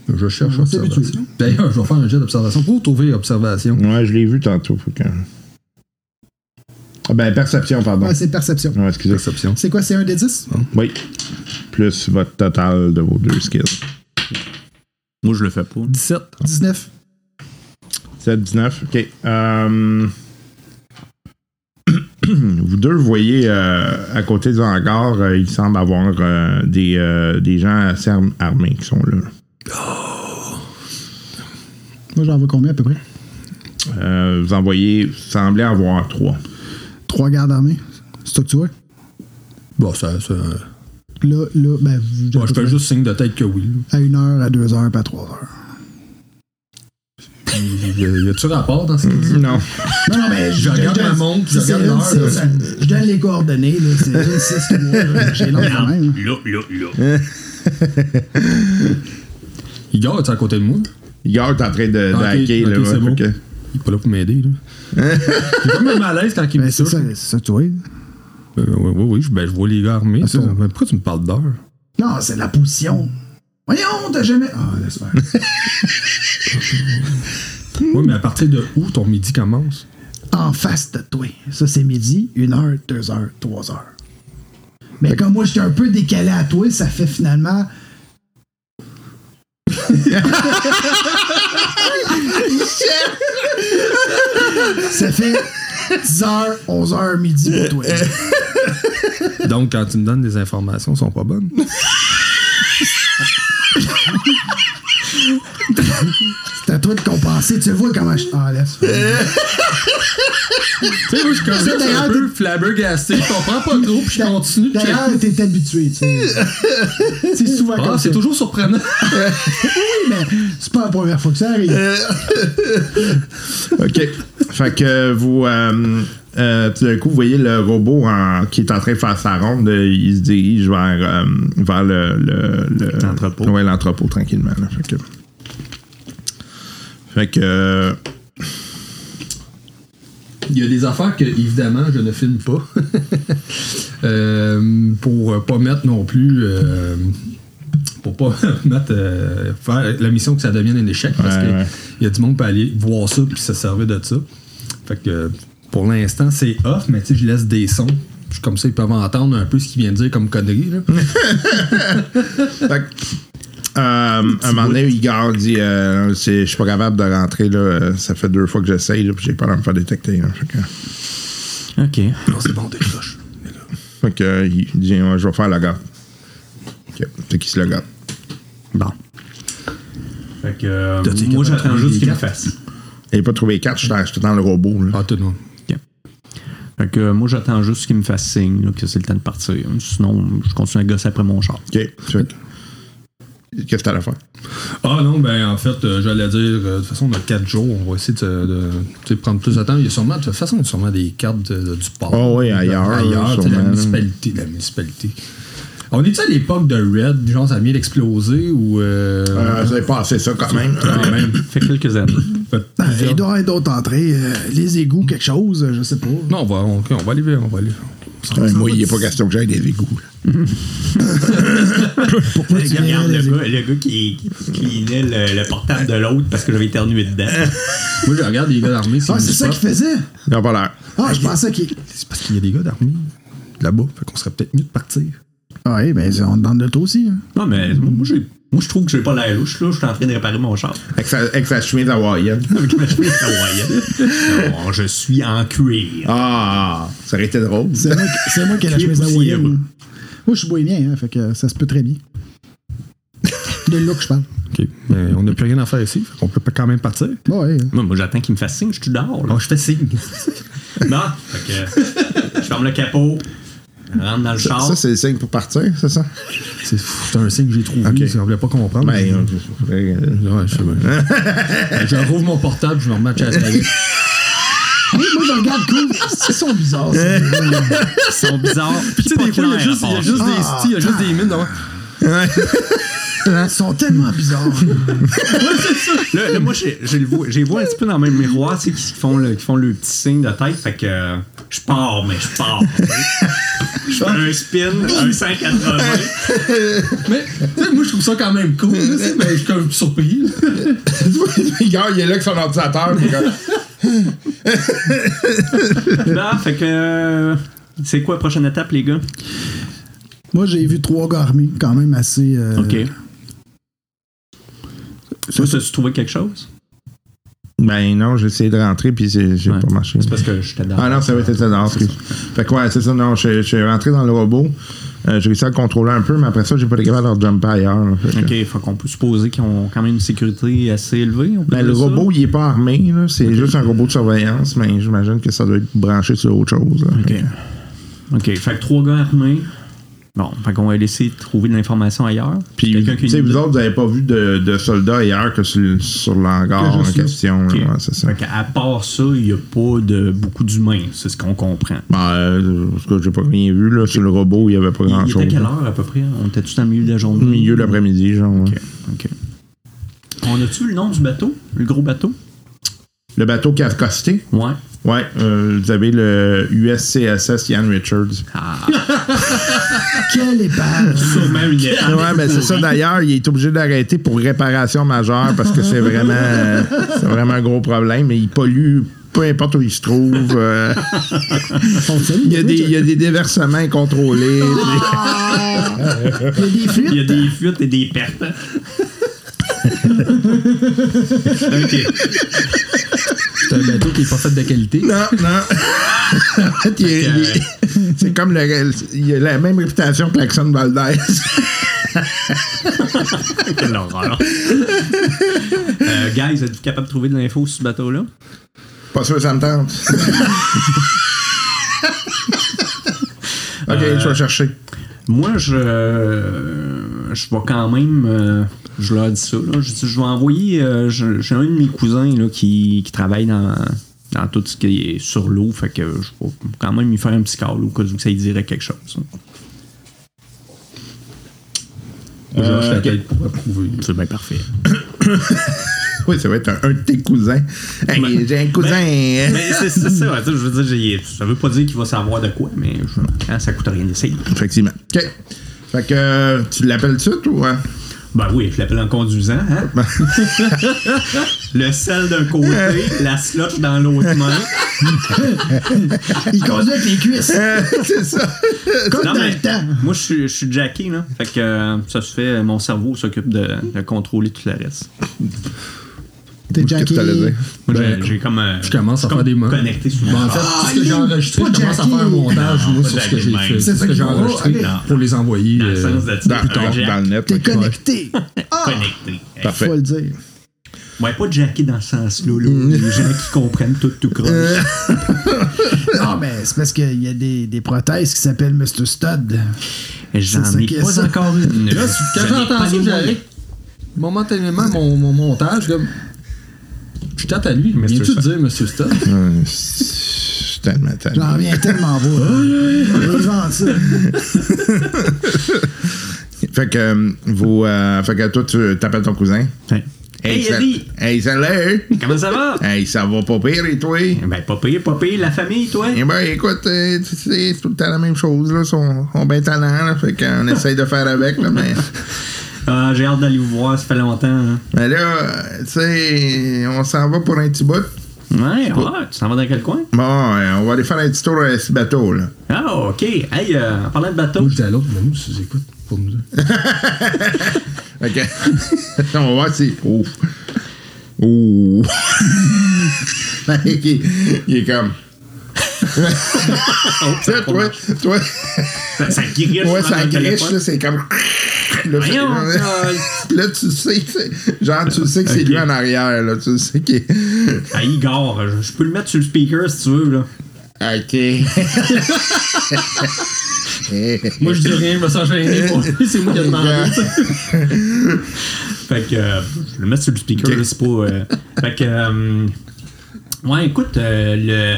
Je cherche observation. D'ailleurs, je vais faire un jet d'observation pour trouver observation. Ouais, je l'ai vu tantôt. Faut que... Ah ben, perception, pardon. Ouais, c'est perception. Ouais, excusez. Perception. C'est quoi, c'est un des 10? Oui. Plus votre total de vos deux skills. Moi, je le fais pas. 17. 19. 7, 19. OK. Euh, Vous deux voyez euh, à côté du hangar, euh, il semble avoir euh, des, euh, des gens assez arm- armés qui sont là. Moi j'en vois combien à peu près? Euh, vous en voyez, vous semblez avoir trois. Trois gardes armés? C'est ça que tu vois? Bon, ça. ça Là, là, ben, bon, je fais juste signe de tête que oui. à une heure, à deux heures, pas à trois heures. Y a-tu rapport dans ce qu'il dit? Non. Non, non, mais Je regarde ma montre, je c'est regarde l'heure, Je donne les coordonnées, là. C'est une 6 3, là. J'ai l'heure quand même. Là, là, là. Igor, es à côté de moi? Igor est en train de, Ah, hacker. là, ok, c'est ouais, bon. Il est pas là pour m'aider, là. J'ai comme un malaise quand il me Ben, dit c'est ça. c'est tu vois. Oui, oui, oui, je, ben, je vois les gars armés. Ah, pourquoi tu me parles d'heure? Non, c'est la position. Voyons, t'as jamais. Ah, laisse faire. Oui, mais à partir de où ton midi commence? en face de toi. Ça, c'est midi, une heure, deux heures, trois heures. Mais comme moi, j'étais un peu décalé à toi, ça fait finalement. ça fait 10 heures, 11 heures, midi pour toi. Donc, quand tu me donnes des informations, elles sont pas bonnes. C'est à toi de compenser. Tu vois comment je. Ah, laisse tu sais, moi, je commence un peu flabbergasté, je comprends pas trop, puis je continue. D'ailleurs, t'es habitué, tu sais. C'est souvent Ah, comme c'est toujours surprenant. Oui, mais c'est pas la première fois que ça arrive. OK. fait que vous. euh, euh, tout d'un coup, vous voyez le robot en- qui est en train de faire sa ronde. Il se dirige vers, euh, vers le. le- le- L'entrepôt. Ouais, l'entrepôt, tranquillement. là. Fait que. Fait que. euh, Il y a des affaires que, évidemment, je ne filme pas. Euh, pour euh, pas mettre non plus. euh, pour pas mettre. euh, faire la mission que ça devienne un échec. Parce Ouais, qu'il ouais. y a du monde qui peut aller voir ça puis se servir de ça. Fait que pour l'instant, c'est off, mais tu sais, je laisse des sons. Puis Comme ça, ils peuvent entendre un peu ce qu'il vient de dire comme connerie. Là. fait que, euh, à un moment donné, Igor dit euh, Je suis pas capable de rentrer. Là, ça fait deux fois que j'essaye. puis J'ai peur de me faire détecter. là. Fait que, OK. non, c'est bon, décroche. fait que, euh, il dit Ouais, Je vais faire le gars. OK. C'est qui se le gars Bon. Fait que euh, moi, j'attends juste qu'il me fasse. Il n'a pas trouvé les cartes. J'étais dans le robot. Là. Ah, tout non. Fait que moi, j'attends juste qu'il me fasse signe là, que c'est le temps de partir. Sinon, je continue à gosser après mon char. OK. Qu'est-ce que à faire? Ah non, ben en fait, euh, j'allais dire, euh, de toute façon, on a 4 jours, on va essayer de, prendre plus de temps. Il y a sûrement, de toute façon, il y a sûrement des cartes de- de- du port. Ah oui, ailleurs, Ailleurs, sais, la sûrement. municipalité. La municipalité. On est-tu à l'époque de Red, genre ça vient d'exploser ou. Euh, Euh, avez passé ça quand même. quand même. Fait quelques années. Fait Ben, plusieurs- il doit y avoir d'autres entrées. euh, les égouts, quelque chose, je sais pas. Non, on va, on, on va aller vers, on va aller. Ouais, moi, il n'est pas question que j'aille des égouts. Pourquoi tu viens, Regarde les le gars, le gars qui, qui le, le portable de l'autre parce que j'avais éternué dedans. Moi, je regarde les gars d'armée. Ah, c'est ça qu'il faisait? Il n'a pas l'air. Ah, je pensais qu'il. C'est parce qu'il y a des gars d'armée là-bas. Fait qu'on serait peut-être mieux de partir. Ah, oui, ben, on est dans le dos aussi. hein. Non, mais moi, j'ai- moi, je trouve que j'ai pas l'air louche. Là. Je suis en train de réparer mon char. Avec sa, avec sa chemise hawaïenne. Avec ma chemise hawaïenne. Non, je suis en cuir. Ah, ça aurait été drôle. C'est moi, qui- c'est moi qui ai la chemise hawaïenne. Moi, je suis bohémien, hein, fait que ça se peut très bien. Le look, je parle. OK. Mais on n'a plus rien à faire ici. On peut quand même partir. Ouais, Moi, moi, j'attends qu'il me fasse signe, je suis dehors. Là. Bon, je fais signe. Non, fait que je ferme le capot, rentre dans le Ça, char? ça, c'est le signe pour partir, c'est ça? C'est un signe que j'ai trouvé. OK. Si on voulait pas comprendre. Ben, je- euh, euh, Ouais, je sais bien. je rouvre mon portable, je me remets à chasser avec. Oui, moi, je regarde cool. Ils sont bizarres, ça. Ils sont bizarres. Tu sais, des fois, il y a juste, y a juste Ah, styles, il y a juste des mines. non? Ils sont tellement bizarres. Là, là, moi, j'ai j'ai le vois- j'ai vois un petit peu dans le même miroir, tu sais, qui font le, qui font le petit signe de tête. Fait que euh, je pars, mais je pars. Je fais un spin, un 180. Mais, tu sais, moi, je trouve ça quand même cool. là, tu sais, mais je suis quand même surpris. Le gars, il est là avec son ordinateur. comme- Là, fait que. euh, c'est quoi la prochaine étape, les gars? Moi, j'ai vu trois gars armés, quand même assez. euh, Ok. Toi, as-tu trouvé quelque chose? Ben non, j'ai essayé de rentrer, puis j'ai Ouais. pas marché. C'est parce que j'étais dans. Ah non, ça va être dehors. Fait que ouais, c'est ça, non, je je suis rentré dans le robot. Euh, j'ai réussi à le contrôler un peu, mais après ça, j'ai pas été capable de leur jumper ailleurs. Fait Ok, faut qu'on peut supposer qu'ils ont quand même une sécurité assez élevée. on peut Ben, le ça? robot, il est pas armé, c'est juste un robot de surveillance, mais j'imagine que ça doit être branché sur autre chose. là. Ok. Ok, fait que trois gars armés. Bon, fait qu'on va laisser trouver de l'information ailleurs. Puis, tu sais, vous autres, vous avez pas vu de, de soldats ailleurs que sur, sur l'hangar en question. là. Ok. Ouais, c'est ça. Fait qu'à part ça, il n'y a pas de beaucoup d'humains, c'est ce qu'on comprend. Ben, euh, parce que j'ai pas rien vu, là. Sur le robot, il y avait pas Il, grand il était quelle heure à peu près? On était tous dans le milieu de la journée? Au milieu de l'après-midi, genre. ouais. Ok, ok. On a-tu le nom du bateau? Le gros bateau? Le bateau qui a accosté, Ouais. Ouais, euh, vous avez le USCSS Ian Richards. Ah, Quelle épave! sûrement une épave. Ouais, ben c'est ça d'ailleurs, il est obligé d'arrêter pour réparation majeure parce que c'est vraiment, euh, c'est vraiment un gros problème. Mais il pollue peu importe où il se trouve. euh, il, y a des, il y a des déversements incontrôlés. Il y a des fuites? Il y a des fuites et des pertes. ok. C'est un bateau qui est pas fait de qualité. Non, non. en fait, il est- il est- c'est comme le, il a la même réputation que l'Axon Valdez. Quelle horreur. euh, guys, êtes-vous capable de trouver de l'info sur ce bateau-là? Pas sûr que ça me tente. ok, je vais chercher. Moi, je, je vais quand même. euh, je leur dis ça. Là, je, vais envoyer. euh, J'ai un de mes cousins là, qui, qui travaille dans, dans tout ce qui est sur l'eau. Fait que je vais quand même lui faire un petit call au cas où ça lui dirait quelque chose. Je Euh. C'est bien parfait. Oui, ça va être un, un de tes cousins. Hey, j'ai un cousin. hein. Mais c'est c'est ça. tu sais, Je veux dire, j'ai- ça veut pas dire qu'il va savoir de quoi, mais je- hein, ça coûte rien d'essayer. Effectivement. OK. Fait que euh, tu l'appelles tout ou hein? Ben oui, je l'appelle en conduisant. Hein? Le sel d'un côté, la slotch dans l'autre main. Il conduit avec les cuisses. c'est ça. Comme Non, dans mais le temps. moi, je suis, je suis jacké, là. Fait que euh, ça se fait, mon cerveau s'occupe de, de contrôler tout le reste. T'es dire? Moi, j'ai- Ben, j'ai comme. euh, je commence à faire des mains. Connecté mon en fait, tout ce que j'ai enregistré, pas je commence à faire un montage, Non, moi, sur ce que j'ai fait. C'est ce que j'ai enregistré pour les envoyer. Dans le euh, sens de Dans, le net. T'es connecté. Ah, connecté. Parfait. faut le dire. Ouais, pas jacké dans ce sens-là, là. Les gens qui comprennent tout, tout croche. Non, mais c'est parce qu'il y a des, des prothèses qui s'appellent Mr. Stud. J'en ai pas ça. encore une. Là, quand J'en ai j'entends pas ça, les moyens. j'arrête momentanément mon, mon montage. Comme, je tente à lui. Viens-tu dire Monsieur? Euh, Je suis tellement tanné. J'en reviens tellement beau. Fait que euh, vous. euh, fait que toi, tu t'appelles ton cousin? Hey, sal- Eddie! Hey, salut! Comment ça va? Hey, ça va pas pire, et toi? Ben, pas pire, pas pire, la famille, toi? Eh ben, écoute, euh, tu sais, c'est tout le temps la même chose, là. Ils sont, sont bien talents, là. Fait qu'on essaye de faire avec, là, mais. Ah, j'ai hâte d'aller vous voir, ça fait longtemps. hein. Mais là, tu sais, on s'en va pour un petit bout. Ouais, ouais, tu s'en vas dans quel coin? Bon, euh, on va aller faire un petit tour à ce bateau, là. Ah, ok. Hey, euh, en parlant de bateau, Moi, je dis à l'autre, mais nous, si écoute pour nous. OK. on va voir si. Ouf. Ouh. il, est- il est comme. Tu sais, toi, toi, Ça, ça griche ouais, ça griche, là, c'est comme. Là, c'est- là, tu sais, c'est- genre, tu sais que c'est lui en arrière, là, tu sais qu'il est. Ah, Igor, je, je peux le mettre sur le speaker si tu veux, là. Ok. Moi, je dis rien, je me sens gêné. pour lui, C'est moi qui ai demandé. Fait que euh, je vais le mettre sur le speaker, là, c'est pas. euh, fait que. euh, ouais, écoute, euh, le.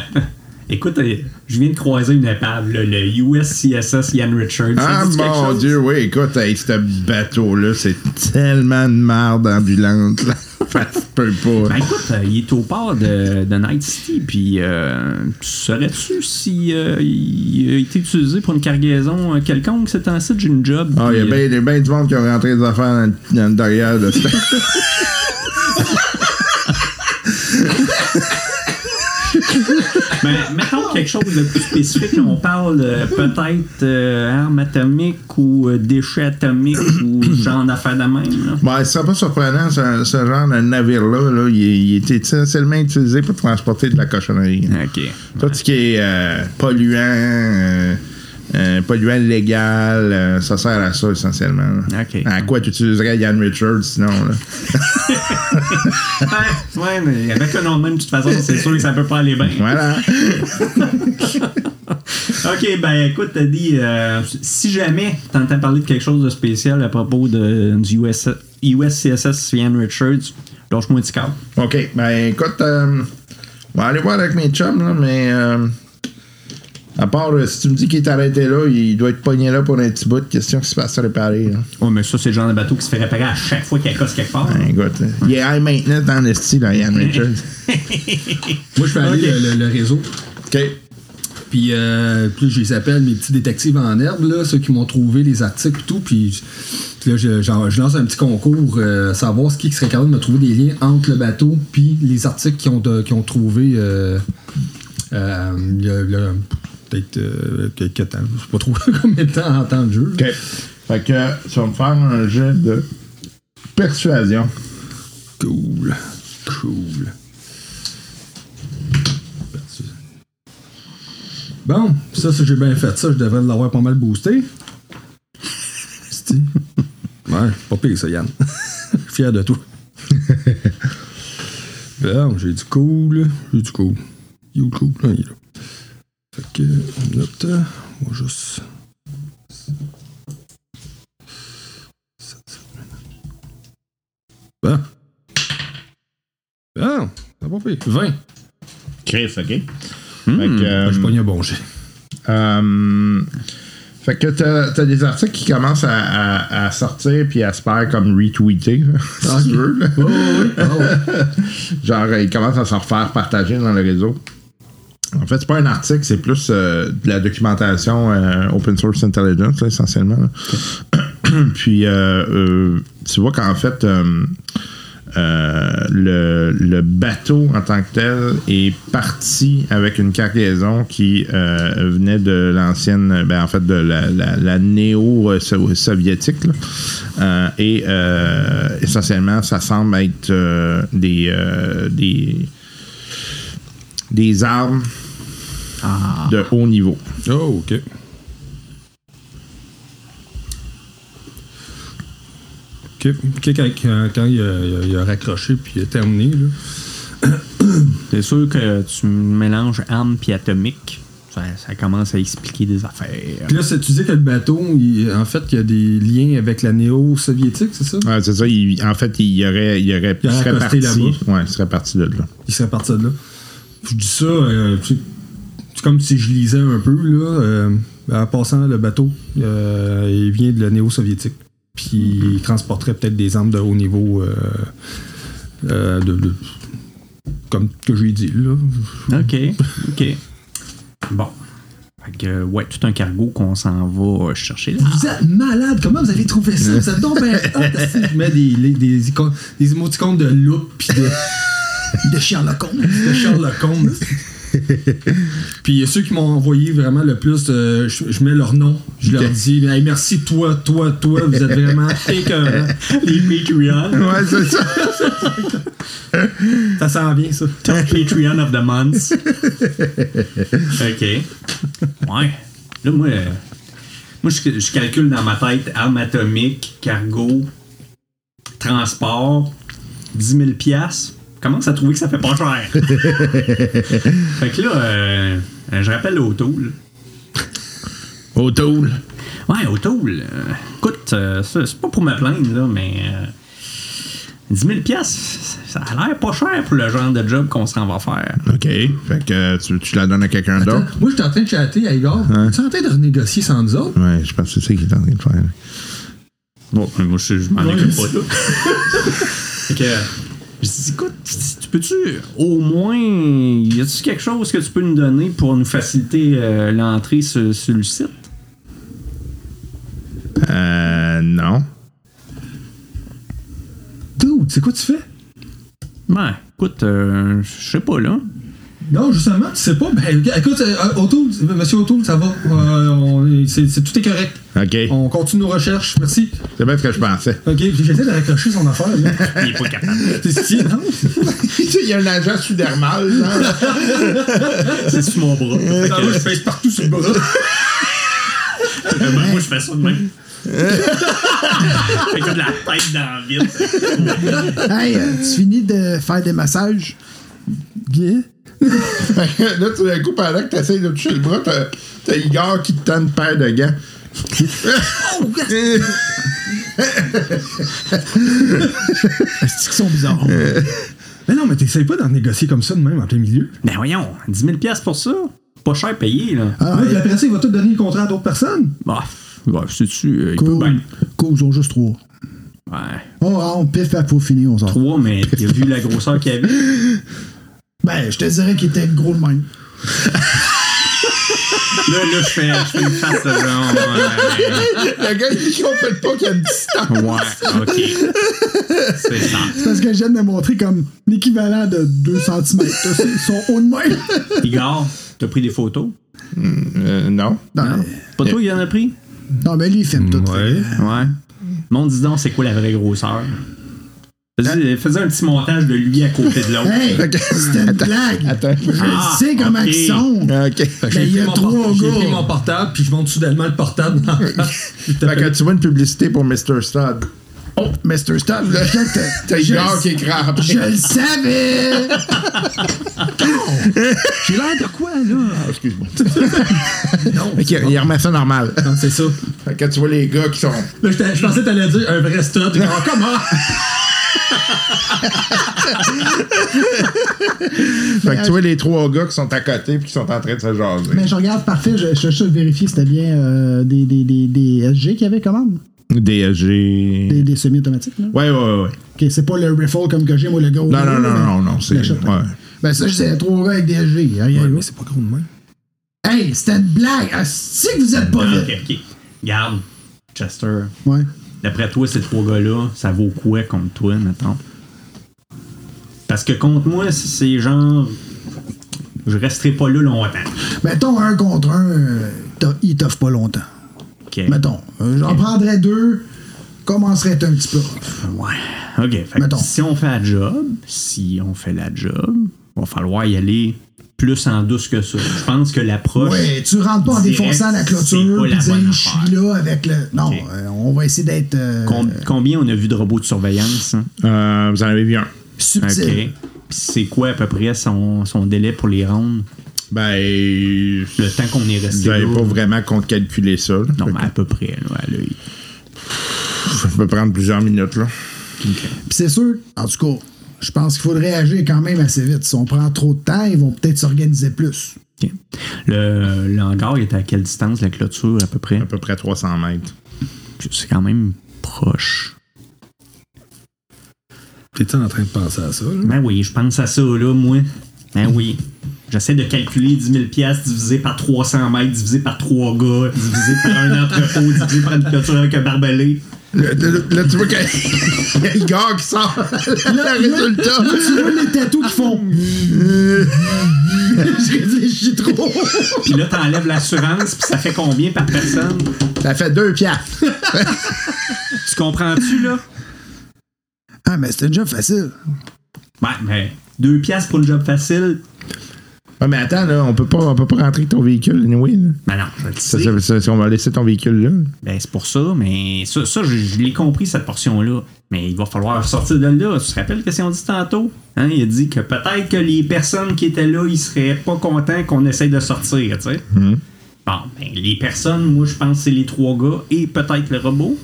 Écoute, euh, je viens de croiser une épave, là, le USCSS Ian Richards. Ah mon chose? dieu, oui, écoute, hey, ce bateau-là, c'est tellement de merde ambulante, là. Ça se peut pas. Ben écoute, euh, il est au port de, de Night City, puis euh, saurais-tu si euh, il a été utilisé pour une cargaison quelconque un site, j'ai une job. Ah, il y a bien bien du monde qui ont rentré des affaires dans, le- dans le derrière de Ben, mettons quelque chose de plus spécifique. On parle euh, peut-être euh, armes atomiques ou euh, déchets atomiques ou genre d'affaires de même. Là. Bon, ce serait pas surprenant, ce, ce genre de navire-là, là, il, il était essentiellement utilisé pour transporter de la cochonnerie. Ok. Tout ce qui est euh, polluant, euh, polluant légal, euh, ça sert à ça essentiellement. À quoi tu utiliserais Ian Richards sinon? Là? Ouais, ouais, mais avec un nom de même, de toute façon, c'est sûr que ça peut pas aller bien. Voilà. Ok, ben écoute, t'as dit, euh, si jamais t'entends parler de quelque chose de spécial à propos de, du US, USCSS Ian Richards, lâche-moi un petit câble. OK. Ben écoute, euh, on va aller voir avec mes chums, là, mais euh, à part euh, si tu me dis qu'il est arrêté là, il doit être pogné là pour un petit bout de question qui se passe à réparer. Là. Ouais, mais ça, c'est le genre de bateau qui se fait réparer à chaque fois qu'il accoste quelque part. Ben, écoute, il est high maintenance dans le style, là, Ian Richards. Moi, je fais aller le, le- le réseau. OK. Puis, euh, puis je les appelle mes petits détectives en herbe, là, ceux qui m'ont trouvé les articles et tout. Puis puis là, je, genre, je lance un petit concours, euh, savoir ce qui serait capable de me trouver des liens entre le bateau puis les articles qu'ils ont, de- qu'ils ont trouvé euh, peut-être euh, quelques temps. Je sais pas trop combien de temps en temps de jeu. OK. Fait que tu vas me faire un jet de persuasion. Cool. Cool. Bon, ça, si j'ai bien fait ça, je devrais l'avoir pas mal boosté. C'est Ouais, pas pire ça, Yann. Fier de toi. bon, j'ai du cool. J'ai du cool. Il est cool? Là, il est là. Fait que, note, on va juste. Bon. Bon, ça va pas pire. 20. Chris, OK. Fait que, euh, Je pogne un bon jet. Euh, fait que t'as as des articles qui commencent à, à- à sortir puis à se faire comme retweeter, si tu veux. là. Genre, euh, ils commencent à s'en refaire partager dans le réseau. En fait, c'est pas un article, c'est plus euh, de la documentation euh, open source intelligence, essentiellement. puis, euh, euh, tu vois qu'en fait, le, le bateau en tant que tel est parti avec une cargaison qui venait de l'ancienne, ben, en fait, de la, la- la néo-soviétique. et essentiellement, ça semble être des, des, des armes de haut niveau. Oh, ok. Ok, quand, quand- quand il, a, il a- il a raccroché puis il a terminé, là. C'est sûr que tu mélanges armes puis atomique. Ça, ça commence à expliquer des affaires. Puis là, tu dis que le bateau, il- en fait, il y a des liens avec la néo-soviétique, c'est ça? Ouais, c'est ça. il- en fait, il y aurait, il y aurait, Il serait parti. là-bas. Ouais, il serait parti de là. Il serait parti de là. Je dis ça, euh, c'est comme si je lisais un peu, là. euh, en passant, le bateau, euh, il vient de la néo-soviétique. Puis il transporterait peut-être des armes de haut niveau, euh, de, de- comme que j'ai dit, là. Ok, ok. Bon. Fait que, ouais, tout un cargo qu'on s'en va chercher là. Vous êtes malade, comment vous avez trouvé ça? Vous êtes donc esti. Je mets des, des, icônes- des émoticônes de loup pis de, de Sherlock Holmes. De Sherlock Holmes. Puis ceux qui m'ont envoyé vraiment le plus, euh, je, je mets leur nom. Je leur dis Hey, merci toi, toi, toi, vous êtes vraiment écœurants. Les Patreon. Ouais, c'est ça. Ça s'en vient, ça. Top Patreon of the month. OK. Ouais. Là, moi, euh, moi je, je calcule dans ma tête arme atomique, cargo, transport, 10 000 piastres. Commence à trouver que ça fait pas cher? fait que là, euh, je rappelle O'Toole. O'Toole. Ouais, O'Toole. euh, écoute, euh, ça, c'est pas pour me plaindre, là, mais euh, 10 000 piastres, ça a l'air pas cher pour le genre de job qu'on s'en va faire. OK. Fait que euh, tu, tu la donnes à quelqu'un d'autre? moi, j'étais en train de chatter à Igor. Tu es en train de renégocier sans nous autres? Ouais, je pense que c'est ça qu'il est en train de faire. Bon, moi, je, je m'en occupe pas, là. fait que, je dis, écoute, tu peux-tu, au moins, y a-tu quelque chose que tu peux nous donner pour nous faciliter euh, l'entrée sur, sur le site? Euh, non. Dude, c'est quoi tu fais? Ben, écoute, euh, je sais pas, là. Non, justement, tu sais pas. Ben, écoute, euh, O'Toole, monsieur O'Toole, ça va. Euh, on- c'est, c'est- tout est correct. OK. On continue nos recherches. Merci. C'est bien ce que je pensais. OK, puis j'essaie de raccrocher son affaire. Là. Il est pas capable. Qui est, non? Il y a un agent sudermal. C'est sur mon bras. Moi, je pèse partout sur le bras. moi, je fais ça de même. fait que de la tête dans le vide. Hey, euh, tu finis de faire des massages? Yeah. là, tout d'un coup, pendant que tu essaies de toucher le bras, t'as, t'as Igor qui te tend une paire de gants. Est-ce qu'ils sont bizarres? Mais non, mais t'essayes pas d'en négocier comme ça de même en plein milieu. Ben voyons, 10 000 piastres pour ça? Pas cher payé, là. Ah, Ouais, après ça, il va tout donner le contrat à d'autres personnes. Bah, ouais, sais-tu, euh, Cool. ils ont juste trois. Ouais. Oh, on pif à pour finir, on sort. Trois, mais il a vu la grosseur qu'il y avait. Ben, je te dirais qu'il était gros de même. Là, là, je fais, je fais une face de genre. Le gars, il fait pas qu'il y a une distance. Ouais, ok. C'est ça. C'est parce que je viens de me montrer comme l'équivalent de 2 cm. Ils sont hauts de même. Igor, t'as pris des photos? Euh, non. Non, Non. Pas toi, il en a pris? non, mais lui, il filme tout. Ouais. Ouais. Mon dis donc, c'est quoi la vraie grosseur? Faisais, faisais un petit montage de lui à côté de l'autre. Hey, c'était une blague. Attends. Je Ah, sais comment ok. ils sont. OK. Fait que Ben, j'ai il y a pris mon trois port- J'ai gars. pris mon portable, puis je monte soudainement le portable dans Fait que tu vois une publicité pour Mr. Stud. Oh, Mr. Stab, Là, je T'as Igor qui est crampé. je le savais. J'ai l'air de quoi, là? Ah, excuse-moi. OK, il remet ça normal. Non, c'est ça. Fait que tu vois les gars qui sont. Là, je pensais que t'allais dire un vrai stud. Comment? Fait que tu vois les trois gars qui sont à côté puis qui sont en train de se jaser. Mais je regarde parfait, je cherche à vérifier si c'était bien euh, des, des, des, des SG qu'il y avait quand même. Des, des semi-automatiques, là. Ouais, ouais, ouais. ouais. Ok, c'est pas le rifle comme que j'ai, moi, le gros. Non, non, non, là, non, non, c'est. Ben, ça, c'est trois gars avec des SG. Rien, Ouais, là. mais c'est pas gros de même. Hey, c'était une blague. Si que vous êtes pas Ah, vite. ok, ok. Garde, Chester. Ouais. D'après toi, ces trois gars-là, ça vaut quoi contre toi, mettons? Parce que contre moi, c'est genre. Je resterai pas là longtemps. Mettons un contre un, euh, t'as- il t'offre pas longtemps. Ok. Mettons, euh, j'en prendrais deux, commencerait un petit peu. Ouais. Ok. Fait que si on fait la job, si on fait la job, va falloir y aller plus en douce que ça. Je pense que l'approche. Ouais, tu rentres pas en défonçant la clôture bonne je suis là avec le. Non, euh, on va essayer d'être euh, Com- combien on a vu de robots de surveillance? hein? Euh, vous en avez vu un. subtil. Ok. Puis c'est quoi à peu près son, son délai pour les rendre? Ben. Le temps qu'on est resté J'avais pas vraiment compte calculer ça. là. Non, mais à peu près, là, à l'œil. que Ça peut prendre plusieurs minutes, là. Puis c'est sûr, en tout cas, je pense qu'il faudrait agir quand même assez vite. Si on prend trop de temps, ils vont peut-être s'organiser plus. Ok. Le, hangar est à quelle distance, la clôture, à peu près? À peu près 300 mètres. C'est quand même proche. T'es en train de penser à ça, là? Ben oui, je pense à ça, là, moi. Ben oui. J'essaie de calculer 10 000 piastres divisé par 300 mètres, divisé par 3 gars, divisé par un entrepôt, divisé par une clôture avec un barbelé. Là, là, là, tu vois qu'il y a Igor qui sort le résultat. Tu vois les tatous qui font. Je réfléchis trop. Puis là, t'enlèves l'assurance, puis ça fait combien par personne? Ça fait deux piastres. Tu comprends-tu, là? Ah, mais c'est un job facile. Ouais, mais deux piastres pour le job facile, Ouais, mais attends, là, on peut pas, on peut pas rentrer avec ton véhicule, anyway. Là. ben non, je le Ça, sais. ça, on va laisser ton véhicule là. Ben, c'est pour ça, mais ça, ça je, je l'ai compris, cette portion-là. Mais il va falloir sortir de là. Tu te rappelles ce qu'on dit tantôt? Hein, il a dit que peut-être que les personnes qui étaient là, ils seraient pas contents qu'on essaye de sortir, tu sais. Bon, ben, les personnes, moi, je pense que c'est les trois gars et peut-être le robot.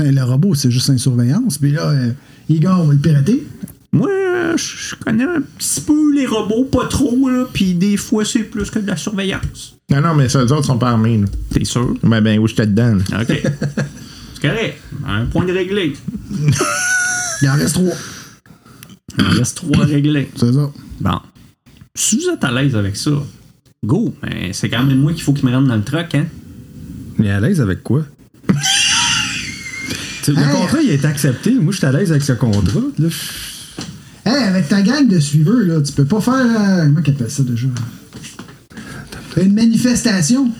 Eh, le robot, c'est juste une surveillance. Puis là, euh, Igor, on va le pirater. Moi, je connais un petit peu les robots, pas trop, là, puis des fois, c'est plus que de la surveillance. Non, non, mais ça, eux autres sont pas armés. Là. T'es sûr? Ben, ben, où j'étais dedans. là. OK. c'est correct. Un point de réglé. Il en reste trois. Il en reste trois réglés. C'est ça. Bon. Si vous êtes à l'aise avec ça, go. Mais c'est quand même moi qu'il faut qu'il me rentre dans le truck, hein? Mais à l'aise avec quoi? Le Hey! contrat, il a été accepté. Moi, je suis à l'aise avec ce contrat. Là, je- Hey, avec ta gang de suiveurs, là, tu peux pas faire. euh, comment qu'on appelle ça déjà? Une manifestation.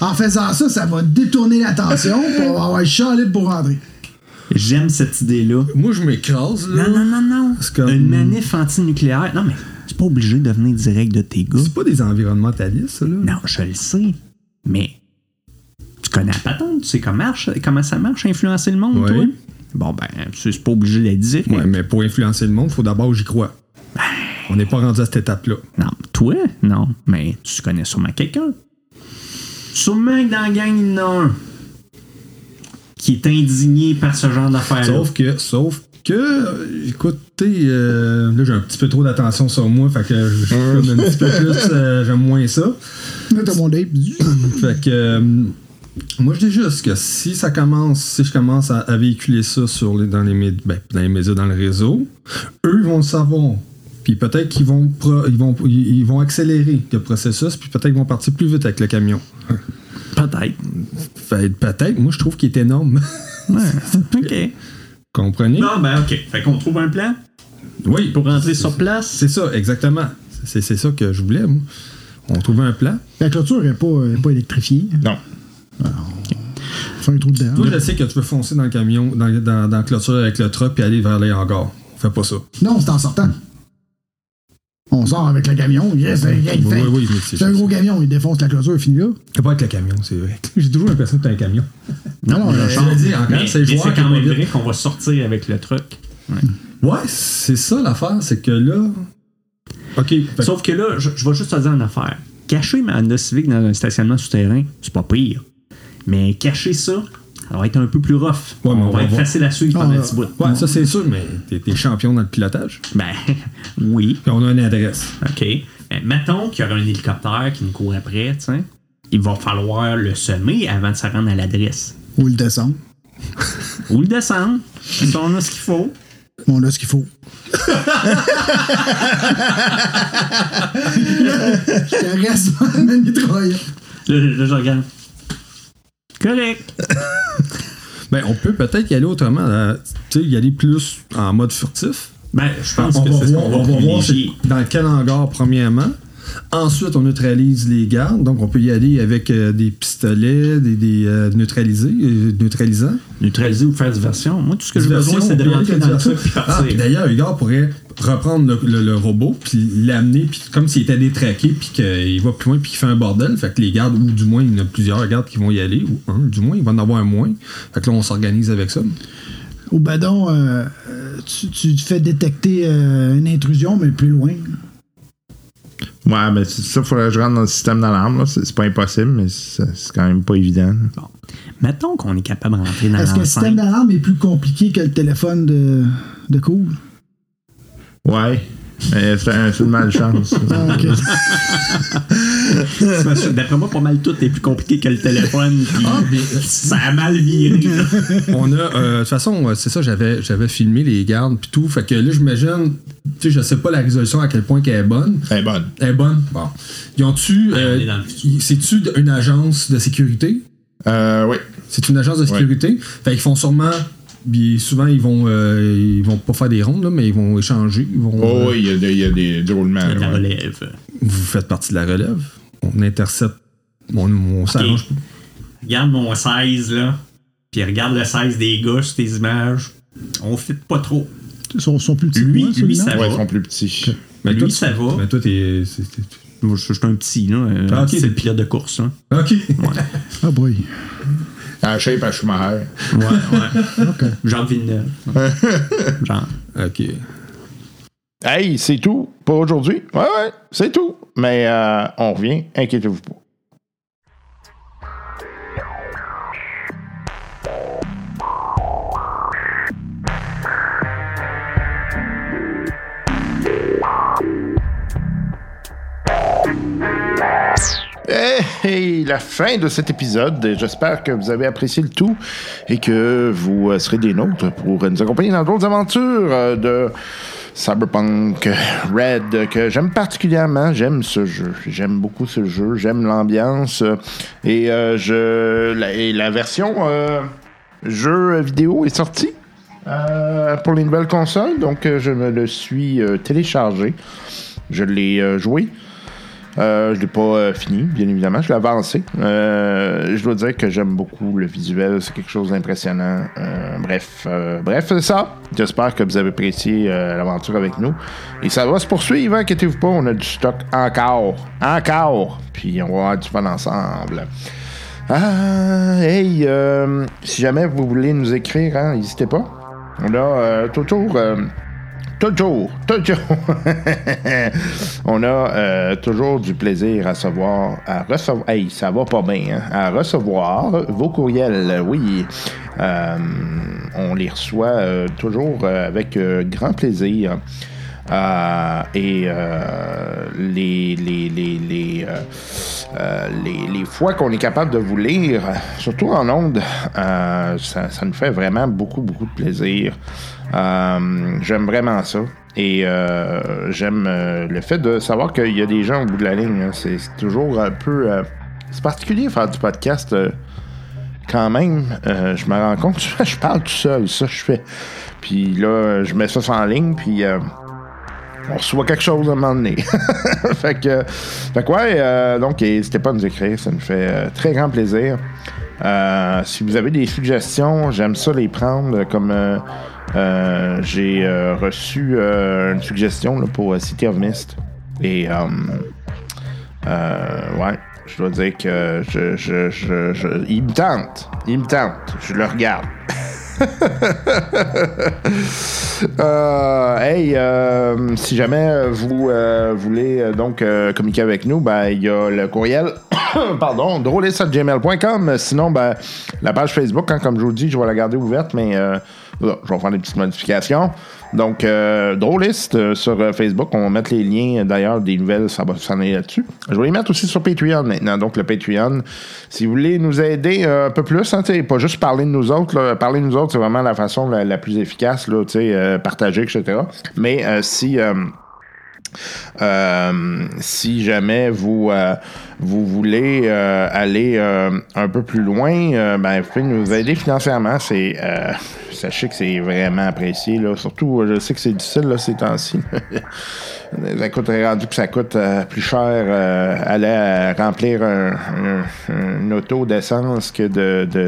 en faisant ça, ça va détourner l'attention, va avoir le champ libre pour rentrer. J'aime cette idée-là. Moi, je m'écrase. là. Non, non, non, non. Comme- Une manif antinucléaire. Non, mais c'est pas obligé de venir direct de tes gars. C'est pas des environnementalistes, ça, là. Non, je le sais. Mais tu connais la patente, tu sais comment, marche, comment ça marche, influencer le monde, Ouais. toi? Bon, ben, c'est c'est pas obligé d'être direct. Ouais, mais pour influencer le monde, faut d'abord j'y crois. On n'est pas rendu à cette étape-là. Non, toi, non. Mais tu connais sûrement quelqu'un. Sûrement que dans la gang, il y en a un qui est indigné par ce genre d'affaires-là. Sauf que, sauf que, euh, écoutez, euh, là j'ai un petit peu trop d'attention sur moi, fait que je je suis comme un petit peu plus, euh, j'aime moins ça. Là, t'as mon date. Fait que, euh, moi je dis juste que si ça commence, si je commence à, à véhiculer ça sur les, dans, les, méd- ben, dans les médias, dans le réseau, eux ils vont le savoir. Puis peut-être qu'ils vont, ils vont, ils vont accélérer le processus, puis peut-être qu'ils vont partir plus vite avec le camion. Peut-être. Fait, peut-être, moi je trouve qu'il est énorme. Ouais. OK. Comprenez? Non, ben, OK. Fait qu'on trouve un plan Oui, pour rentrer sur place. C'est ça, exactement. C'est c'est ça que je voulais, moi. On trouvait un plan. La clôture n'est pas, est pas électrifiée. Non. Fais un trou dedans. Toi, je sais que tu veux foncer dans le camion, dans, dans, dans la clôture avec le truck puis aller vers les hangars. Fais pas ça. Non, c'est en sortant. On sort avec le camion. Yes, Oui, oui, oui, c'est c'est un gros camion, il défonce la clôture, fini là. C'est pas avec le camion, c'est vrai. J'ai toujours l'impression que t'as un camion. Non, non, euh, je l'ai dit encore, c'est joueur c'est quand va même vrai qu'on va sortir avec le truck. Ouais, c'est ça l'affaire, c'est que là. Ok. fait- Sauf que là, je, je vais juste te dire une affaire. Cacher ma Honda Civic dans un stationnement souterrain, c'est pas pire. Mais cacher ça, ça va être un peu plus rough. Ouais, mais on on va va être voir. facile à suivre Ah, pendant un ouais. petit bout. ouais, ça c'est sûr, mais t'es t'es champion dans le pilotage. Ben, oui. Puis on a une adresse. OK. Ben, mettons qu'il y aura un hélicoptère qui nous court après, tu sais. Il va falloir le semer avant de se rendre à l'adresse. Ou le descendre. Ou le descendre. Si on a ce qu'il faut. On a ce qu'il faut. Je te reste pas ma mitraille. Là, là, je regarde. Correct. Ben, on peut peut-être y aller autrement. Tu sais, y aller plus en mode furtif. Ben, je pense on que c'est ce qu'on on va voir dans quel hangar, premièrement. Ensuite, on neutralise les gardes. Donc, on peut y aller avec euh, des pistolets, des, des euh, neutralisés, euh, neutralisants. Neutraliser ou faire diversion. Moi, tout ce que j'ai besoin, c'est de rentrer dans le truc puis Ah, puis d'ailleurs, Igor pourrait reprendre le, le- le robot, puis l'amener, puis comme s'il était détraqué, puis qu'il va plus loin, puis qu'il fait un bordel. Fait que les gardes, ou du moins, il y en a plusieurs gardes qui vont y aller, ou un, du moins, il va en avoir un moins. Fait que là, on s'organise avec ça. Au badon, euh, tu, tu fais détecter euh, une intrusion, mais plus loin. Ouais, c'est ça, il faudrait que je rentre dans le système d'alarme. C'est pas impossible, mais c'est quand même pas évident. Bon. Mettons qu'on est capable de rentrer dans Est-ce que le système d'alarme est plus compliqué que le téléphone de, de cool? Ouais. Mais c'est un peu de malchance. Ah. D'après moi, pas mal tout est plus compliqué que le téléphone. puis Ah, ça a mal viré. on a, euh, de toute façon, euh, c'est ça, j'avais, j'avais filmé les gardes, puis tout. Fait que là, j'imagine, tu sais, je sais pas la résolution à quel point qu'elle est bonne. Elle est bonne. Elle est bonne? Bon. Ils ont-tu. Ouais, euh, c'est-tu une agence de sécurité? Euh, oui. C'est une agence de sécurité? Fait qu'ils font sûrement Puis souvent, ils vont, euh, ils vont pas faire des rondes, là, mais ils vont échanger. Ils vont, Oh, euh, oui, il y, a des- il y a des drôlements. La ouais. relève. vous faites partie de la relève. On intercepte. On, on s'arrange. Regarde mon 16, là. Puis regarde le 16 des gars sur tes images. On fit pas trop. Ils sont, sont plus petits Lui- moi, lui, ça- Ouais, ils sont plus petits. Mais Lui, toi, ça va. Mais toi, t'es. Moi, je suis un petit, là. Ah. C'est le pilote de course, hein. Ok. Ah, boy. En shape à Schumacher. Ouais, ouais. OK. Jean Villeneuve. Genre. ok. Hey, c'est tout pour aujourd'hui. Ouais, ouais, c'est tout. Mais euh, on revient, inquiétez-vous pas. Hey, hey, la fin de cet épisode. J'espère que vous avez apprécié le tout et que vous euh, serez des nôtres pour nous accompagner dans d'autres aventures euh, de Cyberpunk Red que j'aime particulièrement. J'aime ce jeu. J'aime beaucoup ce jeu. J'aime l'ambiance. Et, euh, je, la, et version jeu vidéo est sortie pour les nouvelles consoles. Donc, je me le suis téléchargé. Je l'ai joué. Euh, je l'ai pas euh, fini, bien évidemment. Je l'ai avancé. Euh, je dois dire que j'aime beaucoup le visuel. C'est quelque chose d'impressionnant. Bref, bref, c'est ça. J'espère que vous avez apprécié l'aventure avec nous. Et ça va se poursuivre, hein, inquiétez-vous pas. On a du stock encore. Encore. Puis on va avoir du fun ensemble. Ah, hey, si jamais vous voulez nous écrire, hein, n'hésitez pas. On a toujours... Toujours, toujours. On a euh, toujours du plaisir à recevoir, à recevoir. Hey, ça va pas bien, hein? À recevoir vos courriels, oui. Euh, on les reçoit euh, toujours avec grand plaisir. Euh, et euh, les, les, les, les, euh, euh, les, les fois qu'on est capable de vous lire, surtout en ondes, euh, ça, ça nous fait vraiment beaucoup, beaucoup de plaisir. Euh, j'aime vraiment ça. Et j'aime le fait de savoir qu'il y a des gens au bout de la ligne. hein. C'est toujours un peu... c'est particulier faire du podcast quand même. Euh, je me rends compte, je parle tout seul, ça je fais. Puis là, je mets ça en ligne, puis... euh, on reçoit quelque chose à un moment donné. fait que, fait que ouais, euh, donc n'hésitez pas à nous écrire, ça nous fait euh, très grand plaisir. Euh, si vous avez des suggestions, j'aime ça les prendre. Comme euh, euh, j'ai reçu une suggestion là, pour City of Mist. Et ouais, je dois dire que je, je, je, je- il me tente. Il me tente. Je le regarde. Euh, hey, euh, si jamais vous euh, voulez donc communiquer avec nous, ben il y a le courriel, pardon, drôliste@gmail.com. Sinon, ben la page Facebook, hein, comme je vous dis, je vais la garder ouverte, mais là, je vais faire des petites modifications. Donc, euh, drôliste euh, sur euh, Facebook, on va mettre les liens euh, d'ailleurs des nouvelles, ça va s'en aller là-dessus. Je vais les mettre aussi sur Patreon maintenant. Donc, le Patreon, si vous voulez nous aider un peu plus, hein, pas juste parler de nous autres, là, parler de nous autres, c'est vraiment la façon la, plus efficace, là, euh, partager, etc. Mais euh, si. euh, euh, si jamais vous, euh, vous voulez euh, aller un peu plus loin, ben, vous pouvez nous aider financièrement. Sachez que c'est vraiment apprécié. Surtout, je sais que c'est difficile ces temps-ci. ça coûterait rendu que ça coûte plus cher aller remplir un, auto d'essence que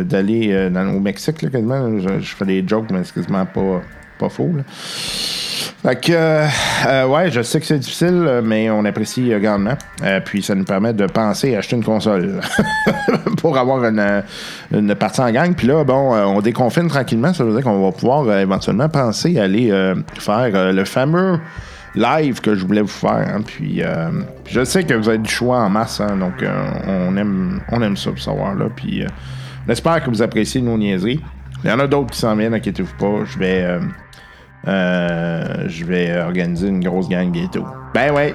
d'aller au Mexique, je fais des jokes, mais c'est quasiment pas, pas faux. Là. Fait que, euh, euh, ouais, je sais que c'est difficile, euh, mais on apprécie grandement. Puis ça nous permet de penser à acheter une console pour avoir une, une partie en gang. Puis là, bon, on déconfine tranquillement. Ça veut dire qu'on va pouvoir éventuellement penser à aller faire le fameux live que je voulais vous faire. hein. Puis je sais que vous avez du choix en masse, hein, donc on, aime, on aime ça pour savoir là. Puis euh, on espère que vous appréciez nos niaiseries. Il y en a d'autres qui s'en viennent, inquiétez-vous pas. Je vais. Euh, je vais organiser une grosse gang bientôt. Ben ouais.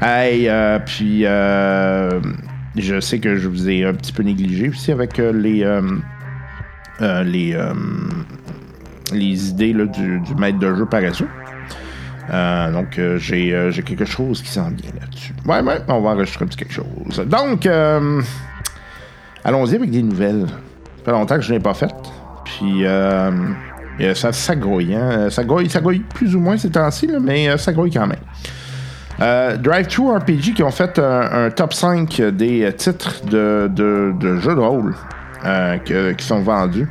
Hey, euh, puis euh, je sais que je vous ai un petit peu négligé aussi avec les les les idées là, du, maître de jeu paresseux. Donc j'ai j'ai quelque chose qui s'en vient là-dessus. Ouais, ouais, on va enregistrer un petit quelque chose. Donc allons-y avec des nouvelles. Ça fait longtemps que je n'ai pas fait. Puis Et, ça, ça grouille, hein? Ça grouille, ça plus ou moins ces temps-ci, mais euh, ça grouille quand même. Euh, Drive-Thru RPG qui ont fait un, top 5 des euh, titres de, jeux de rôle euh, qui sont vendus.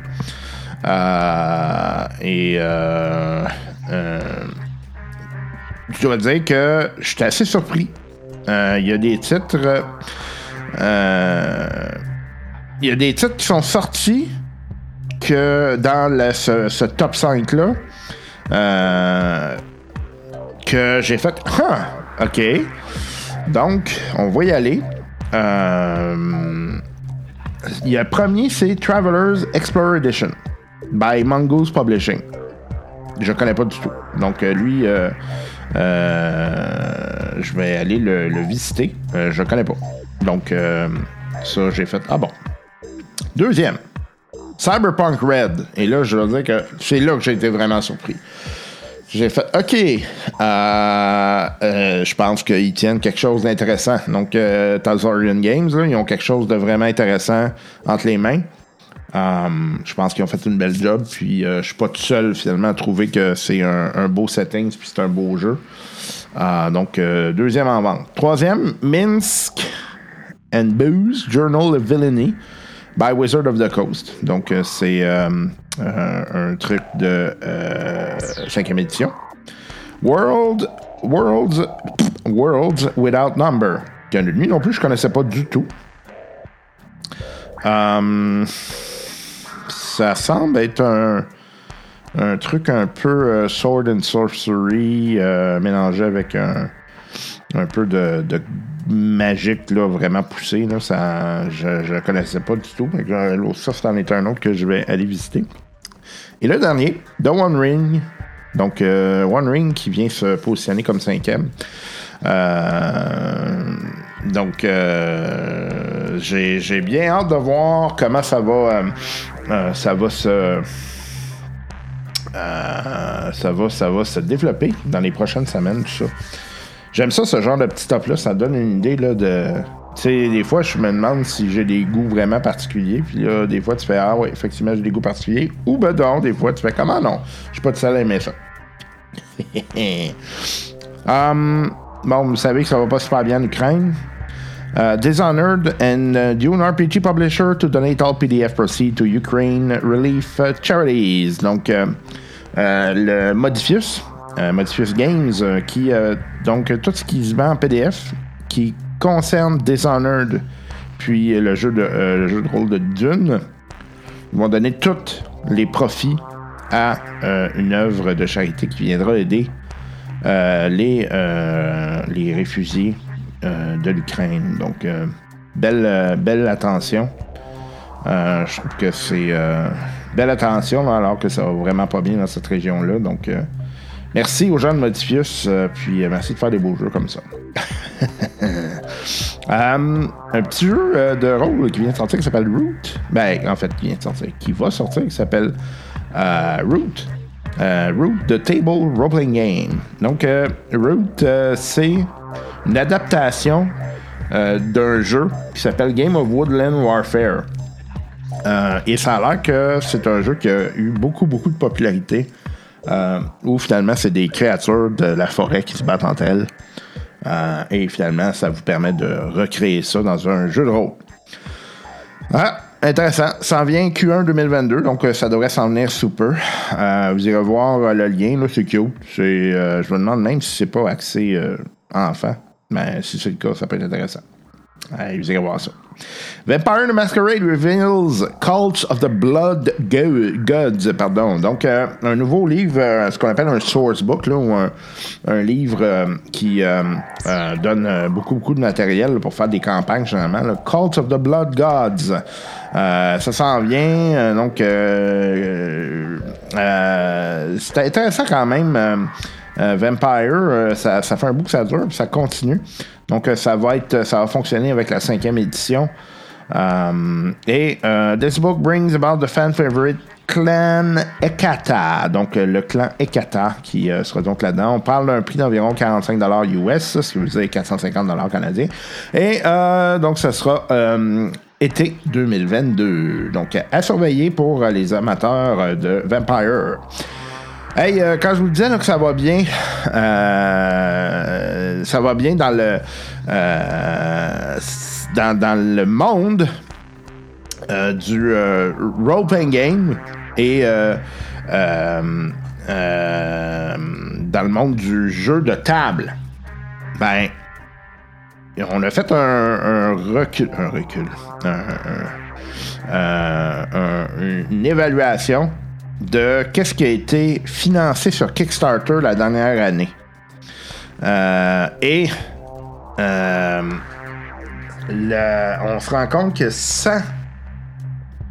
Euh, et euh, euh, je dois dire que j'étais assez surpris. Euh, Il y a des titres. euh, Il y a des titres qui sont sortis que dans ce, top 5-là. euh, que j'ai fait. Ok. Donc, on va y aller. Euh, le premier, c'est Traveler's Explorer Edition by Mongoose Publishing. Je connais pas du tout. Donc, euh, lui, je vais aller le, le visiter. Je connais pas. Donc, ça, j'ai fait. Ah bon. Deuxième, Cyberpunk Red. Et là, je dois dire que c'est là que j'ai été vraiment surpris. J'ai fait OK. euh, euh, je pense qu'ils tiennent quelque chose d'intéressant. Donc, euh, Tazorian Games, là, ils ont quelque chose de vraiment intéressant entre les mains. Um, je pense qu'ils ont fait une belle job. Puis, euh, je suis pas tout seul finalement à trouver que c'est un, beau setting puis c'est un beau jeu. Euh, donc, euh, deuxième en vente. Troisième, Minsk and Booze, Journal of Villainy by Wizard of the Coast. Donc, euh, c'est euh, euh, un truc de euh, cinquième édition. World, Worlds, Worlds Without Number. Que lui non plus, je connaissais pas du tout. Euh, ça semble être un, un truc un peu euh, sword and sorcery euh, mélangé avec un, un peu de magique là, vraiment poussé. Là, ça, je ne connaissais pas du tout. Que, euh, ça, c'est en est un autre que je vais aller visiter. Et le dernier, The One Ring. Donc, euh, One Ring qui vient se positionner comme cinquième. Euh, donc, j'ai bien hâte de voir comment ça va, ça va se. ça, va, ça va se développer dans les prochaines semaines, tout ça. J'aime ça, ce genre de petit top-là. Ça donne une idée là, de. Tu sais, des fois, je me demande si j'ai des goûts vraiment particuliers. Puis là, des fois, tu fais Ah, ouais, effectivement, j'ai des goûts particuliers. Ou ben non, des fois, tu fais Comment non? Je suis pas de seul à aimer ça. Um, bon, vous savez que ça va pas super bien en Ukraine. Uh, Dishonored and uh, Dune RPG publisher to donate all PDF proceeds to Ukraine relief uh, charities. Donc, euh, le Modifius, euh, Modifius Games, euh, qui, euh, donc, tout ce qui se vend en PDF, qui concerne Dishonored, puis le jeu de, le jeu de rôle de Dune, vont donner tous les profits à une œuvre de charité qui viendra aider les, les réfugiés de l'Ukraine. Donc, belle, belle attention. Je trouve que c'est belle attention alors que ça va vraiment pas bien dans cette région-là. Donc, merci aux gens de Modifius, euh, puis euh, merci de faire des beaux jeux comme ça. Euh, un petit jeu euh, de rôle qui vient de sortir qui s'appelle Root. Ben, en fait, qui vient de sortir, qui va sortir, qui s'appelle Root. Root, The Table Role-Playing Game. Donc, Root, c'est une adaptation d'un jeu qui s'appelle Game of Woodland Warfare. Et ça a l'air que c'est un jeu qui a eu beaucoup, beaucoup de popularité. Euh, où finalement, c'est des créatures de la forêt qui se battent entre elles. Euh, et finalement, ça vous permet de recréer ça dans un jeu de rôle. Ah, intéressant. Ça en vient Q1 2022, donc euh, ça devrait s'en venir sous peu. Euh, vous irez voir le lien, là, c'est cute. Je me demande même si c'est pas axé enfant. Mais si c'est le cas, ça peut être intéressant. Allez, vous irez voir ça. Vampire the Masquerade reveals Cults of the Blood Go- Gods. Pardon. Donc, euh, un nouveau livre, euh, ce qu'on appelle un source book, là, ou un, livre euh, qui donne beaucoup, beaucoup de matériel pour faire des campagnes, généralement. Cults of the Blood Gods. Ça s'en vient. donc, c'est intéressant quand même. Euh, Vampire, euh, ça, fait un bout que ça dure, puis ça continue. Donc, euh, ça va être, ça va fonctionner avec la cinquième édition. Et this book brings about the fan favorite clan Ekata. Donc, le clan Ekata qui sera donc là-dedans. On parle d'un prix d'environ 45 US, ce qui veut dire 450 canadiens. Et donc, ça sera été 2022. Donc, à surveiller pour les amateurs de Vampire. Hey, euh, quand je vous disais que ça va bien, euh, ça va bien dans le euh, dans, le monde du euh, role-playing game et dans le monde du jeu de table. Ben, on a fait un, recul, un recul, un- un- un- une évaluation de qu'est-ce qui a été financé sur Kickstarter la dernière année. Euh, et euh, on se rend compte que 100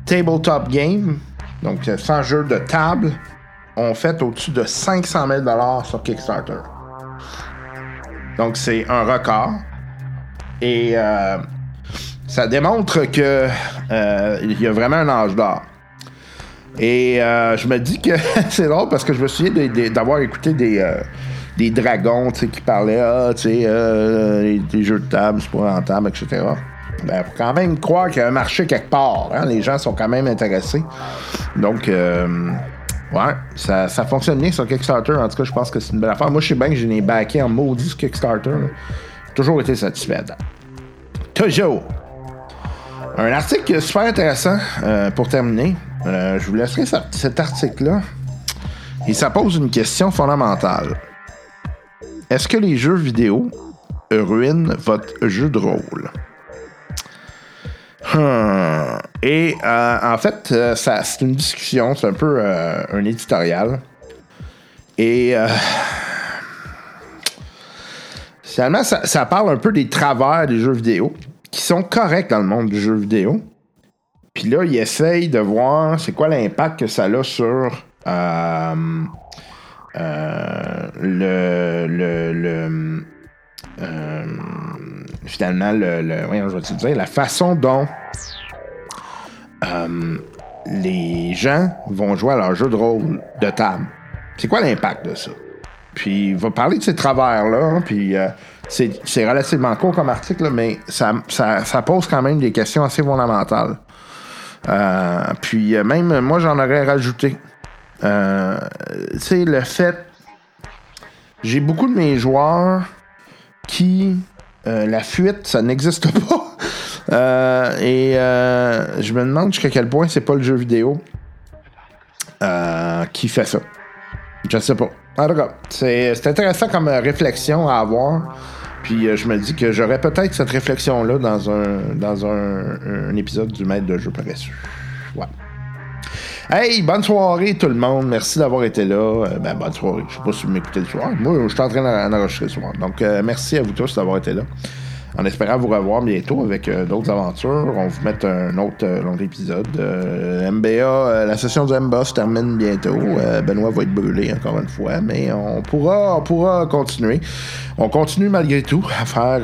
tabletop games, donc 100 jeux de table, ont fait au-dessus de 500 000 sur Kickstarter. Donc c'est un record. Et euh, ça démontre que il y a vraiment un âge d'or. Et euh, je me dis que c'est drôle parce que je me souviens d'avoir écouté des, euh, des dragons qui parlaient ah, sais, euh, jeux de table, c'est pas rentable, etc. Ben, faut quand même croire qu'il y a un marché quelque part. hein. Les gens sont quand même intéressés. Donc, ouais, ça, ça fonctionne bien sur Kickstarter. En tout cas, je pense que c'est une belle affaire. Moi, je sais bien que j'ai les backés en maudit sur Kickstarter. J'ai toujours été satisfait. Toujours. Un article super intéressant pour terminer. Euh, je vous laisserai cet article-là. Et ça pose une question fondamentale. Est-ce que les jeux vidéo ruinent votre jeu de rôle? Hmm. Et euh, en fait, euh, c'est une discussion, c'est un peu euh, un éditorial. Et euh, finalement, ça parle un peu des travers des jeux vidéo qui sont corrects dans le monde du jeu vidéo. Puis là, il essaye de voir c'est quoi l'impact que ça a sur euh, euh, le, le, euh, finalement le, dire la façon dont les gens vont jouer à leur jeu de rôle de table. C'est quoi l'impact de ça? Puis il va parler de ces travers-là, puis c'est relativement court comme article, mais ça, ça, ça pose quand même des questions assez fondamentales. Euh, puis euh, même moi, j'en aurais rajouté. Euh, tu sais, le fait. J'ai beaucoup de mes joueurs qui. euh, la fuite, ça n'existe pas. Euh, et euh, je me demande jusqu'à quel point c'est pas le jeu vidéo euh, qui fait ça. Je sais pas. En tout cas, c'est intéressant comme euh, réflexion à avoir. Puis euh, je me dis que j'aurais peut-être cette réflexion-là dans un dans un, un épisode du Maître de jeu paresseux. Ouais. Hey, bonne soirée tout le monde. Merci d'avoir été là. Euh, ben, bonne soirée. Je sais pas si vous m'écoutez le soir. Moi, je suis en train d'en- d'enregistrer le soir. Donc, euh, merci à vous tous d'avoir été là. En espérant vous revoir bientôt avec euh, d'autres aventures. On vous mettre un autre euh, long épisode. Euh, MBA, la session du MBA se termine bientôt. Benoît va être brûlé encore une fois, mais on pourra, on pourra continuer. On continue malgré tout à faire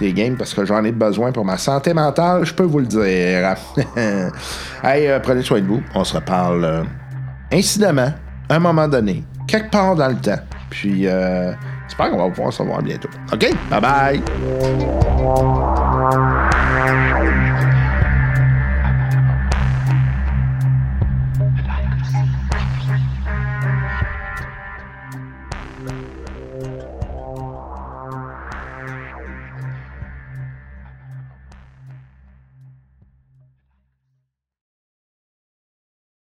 des games parce que j'en ai besoin pour ma santé mentale, je peux vous le dire. hey, prenez soin de vous. On se reparle incidemment, à un moment donné, quelque part dans le temps. Puis, j'espère qu'on va pouvoir se voir bientôt. OK? Bye bye!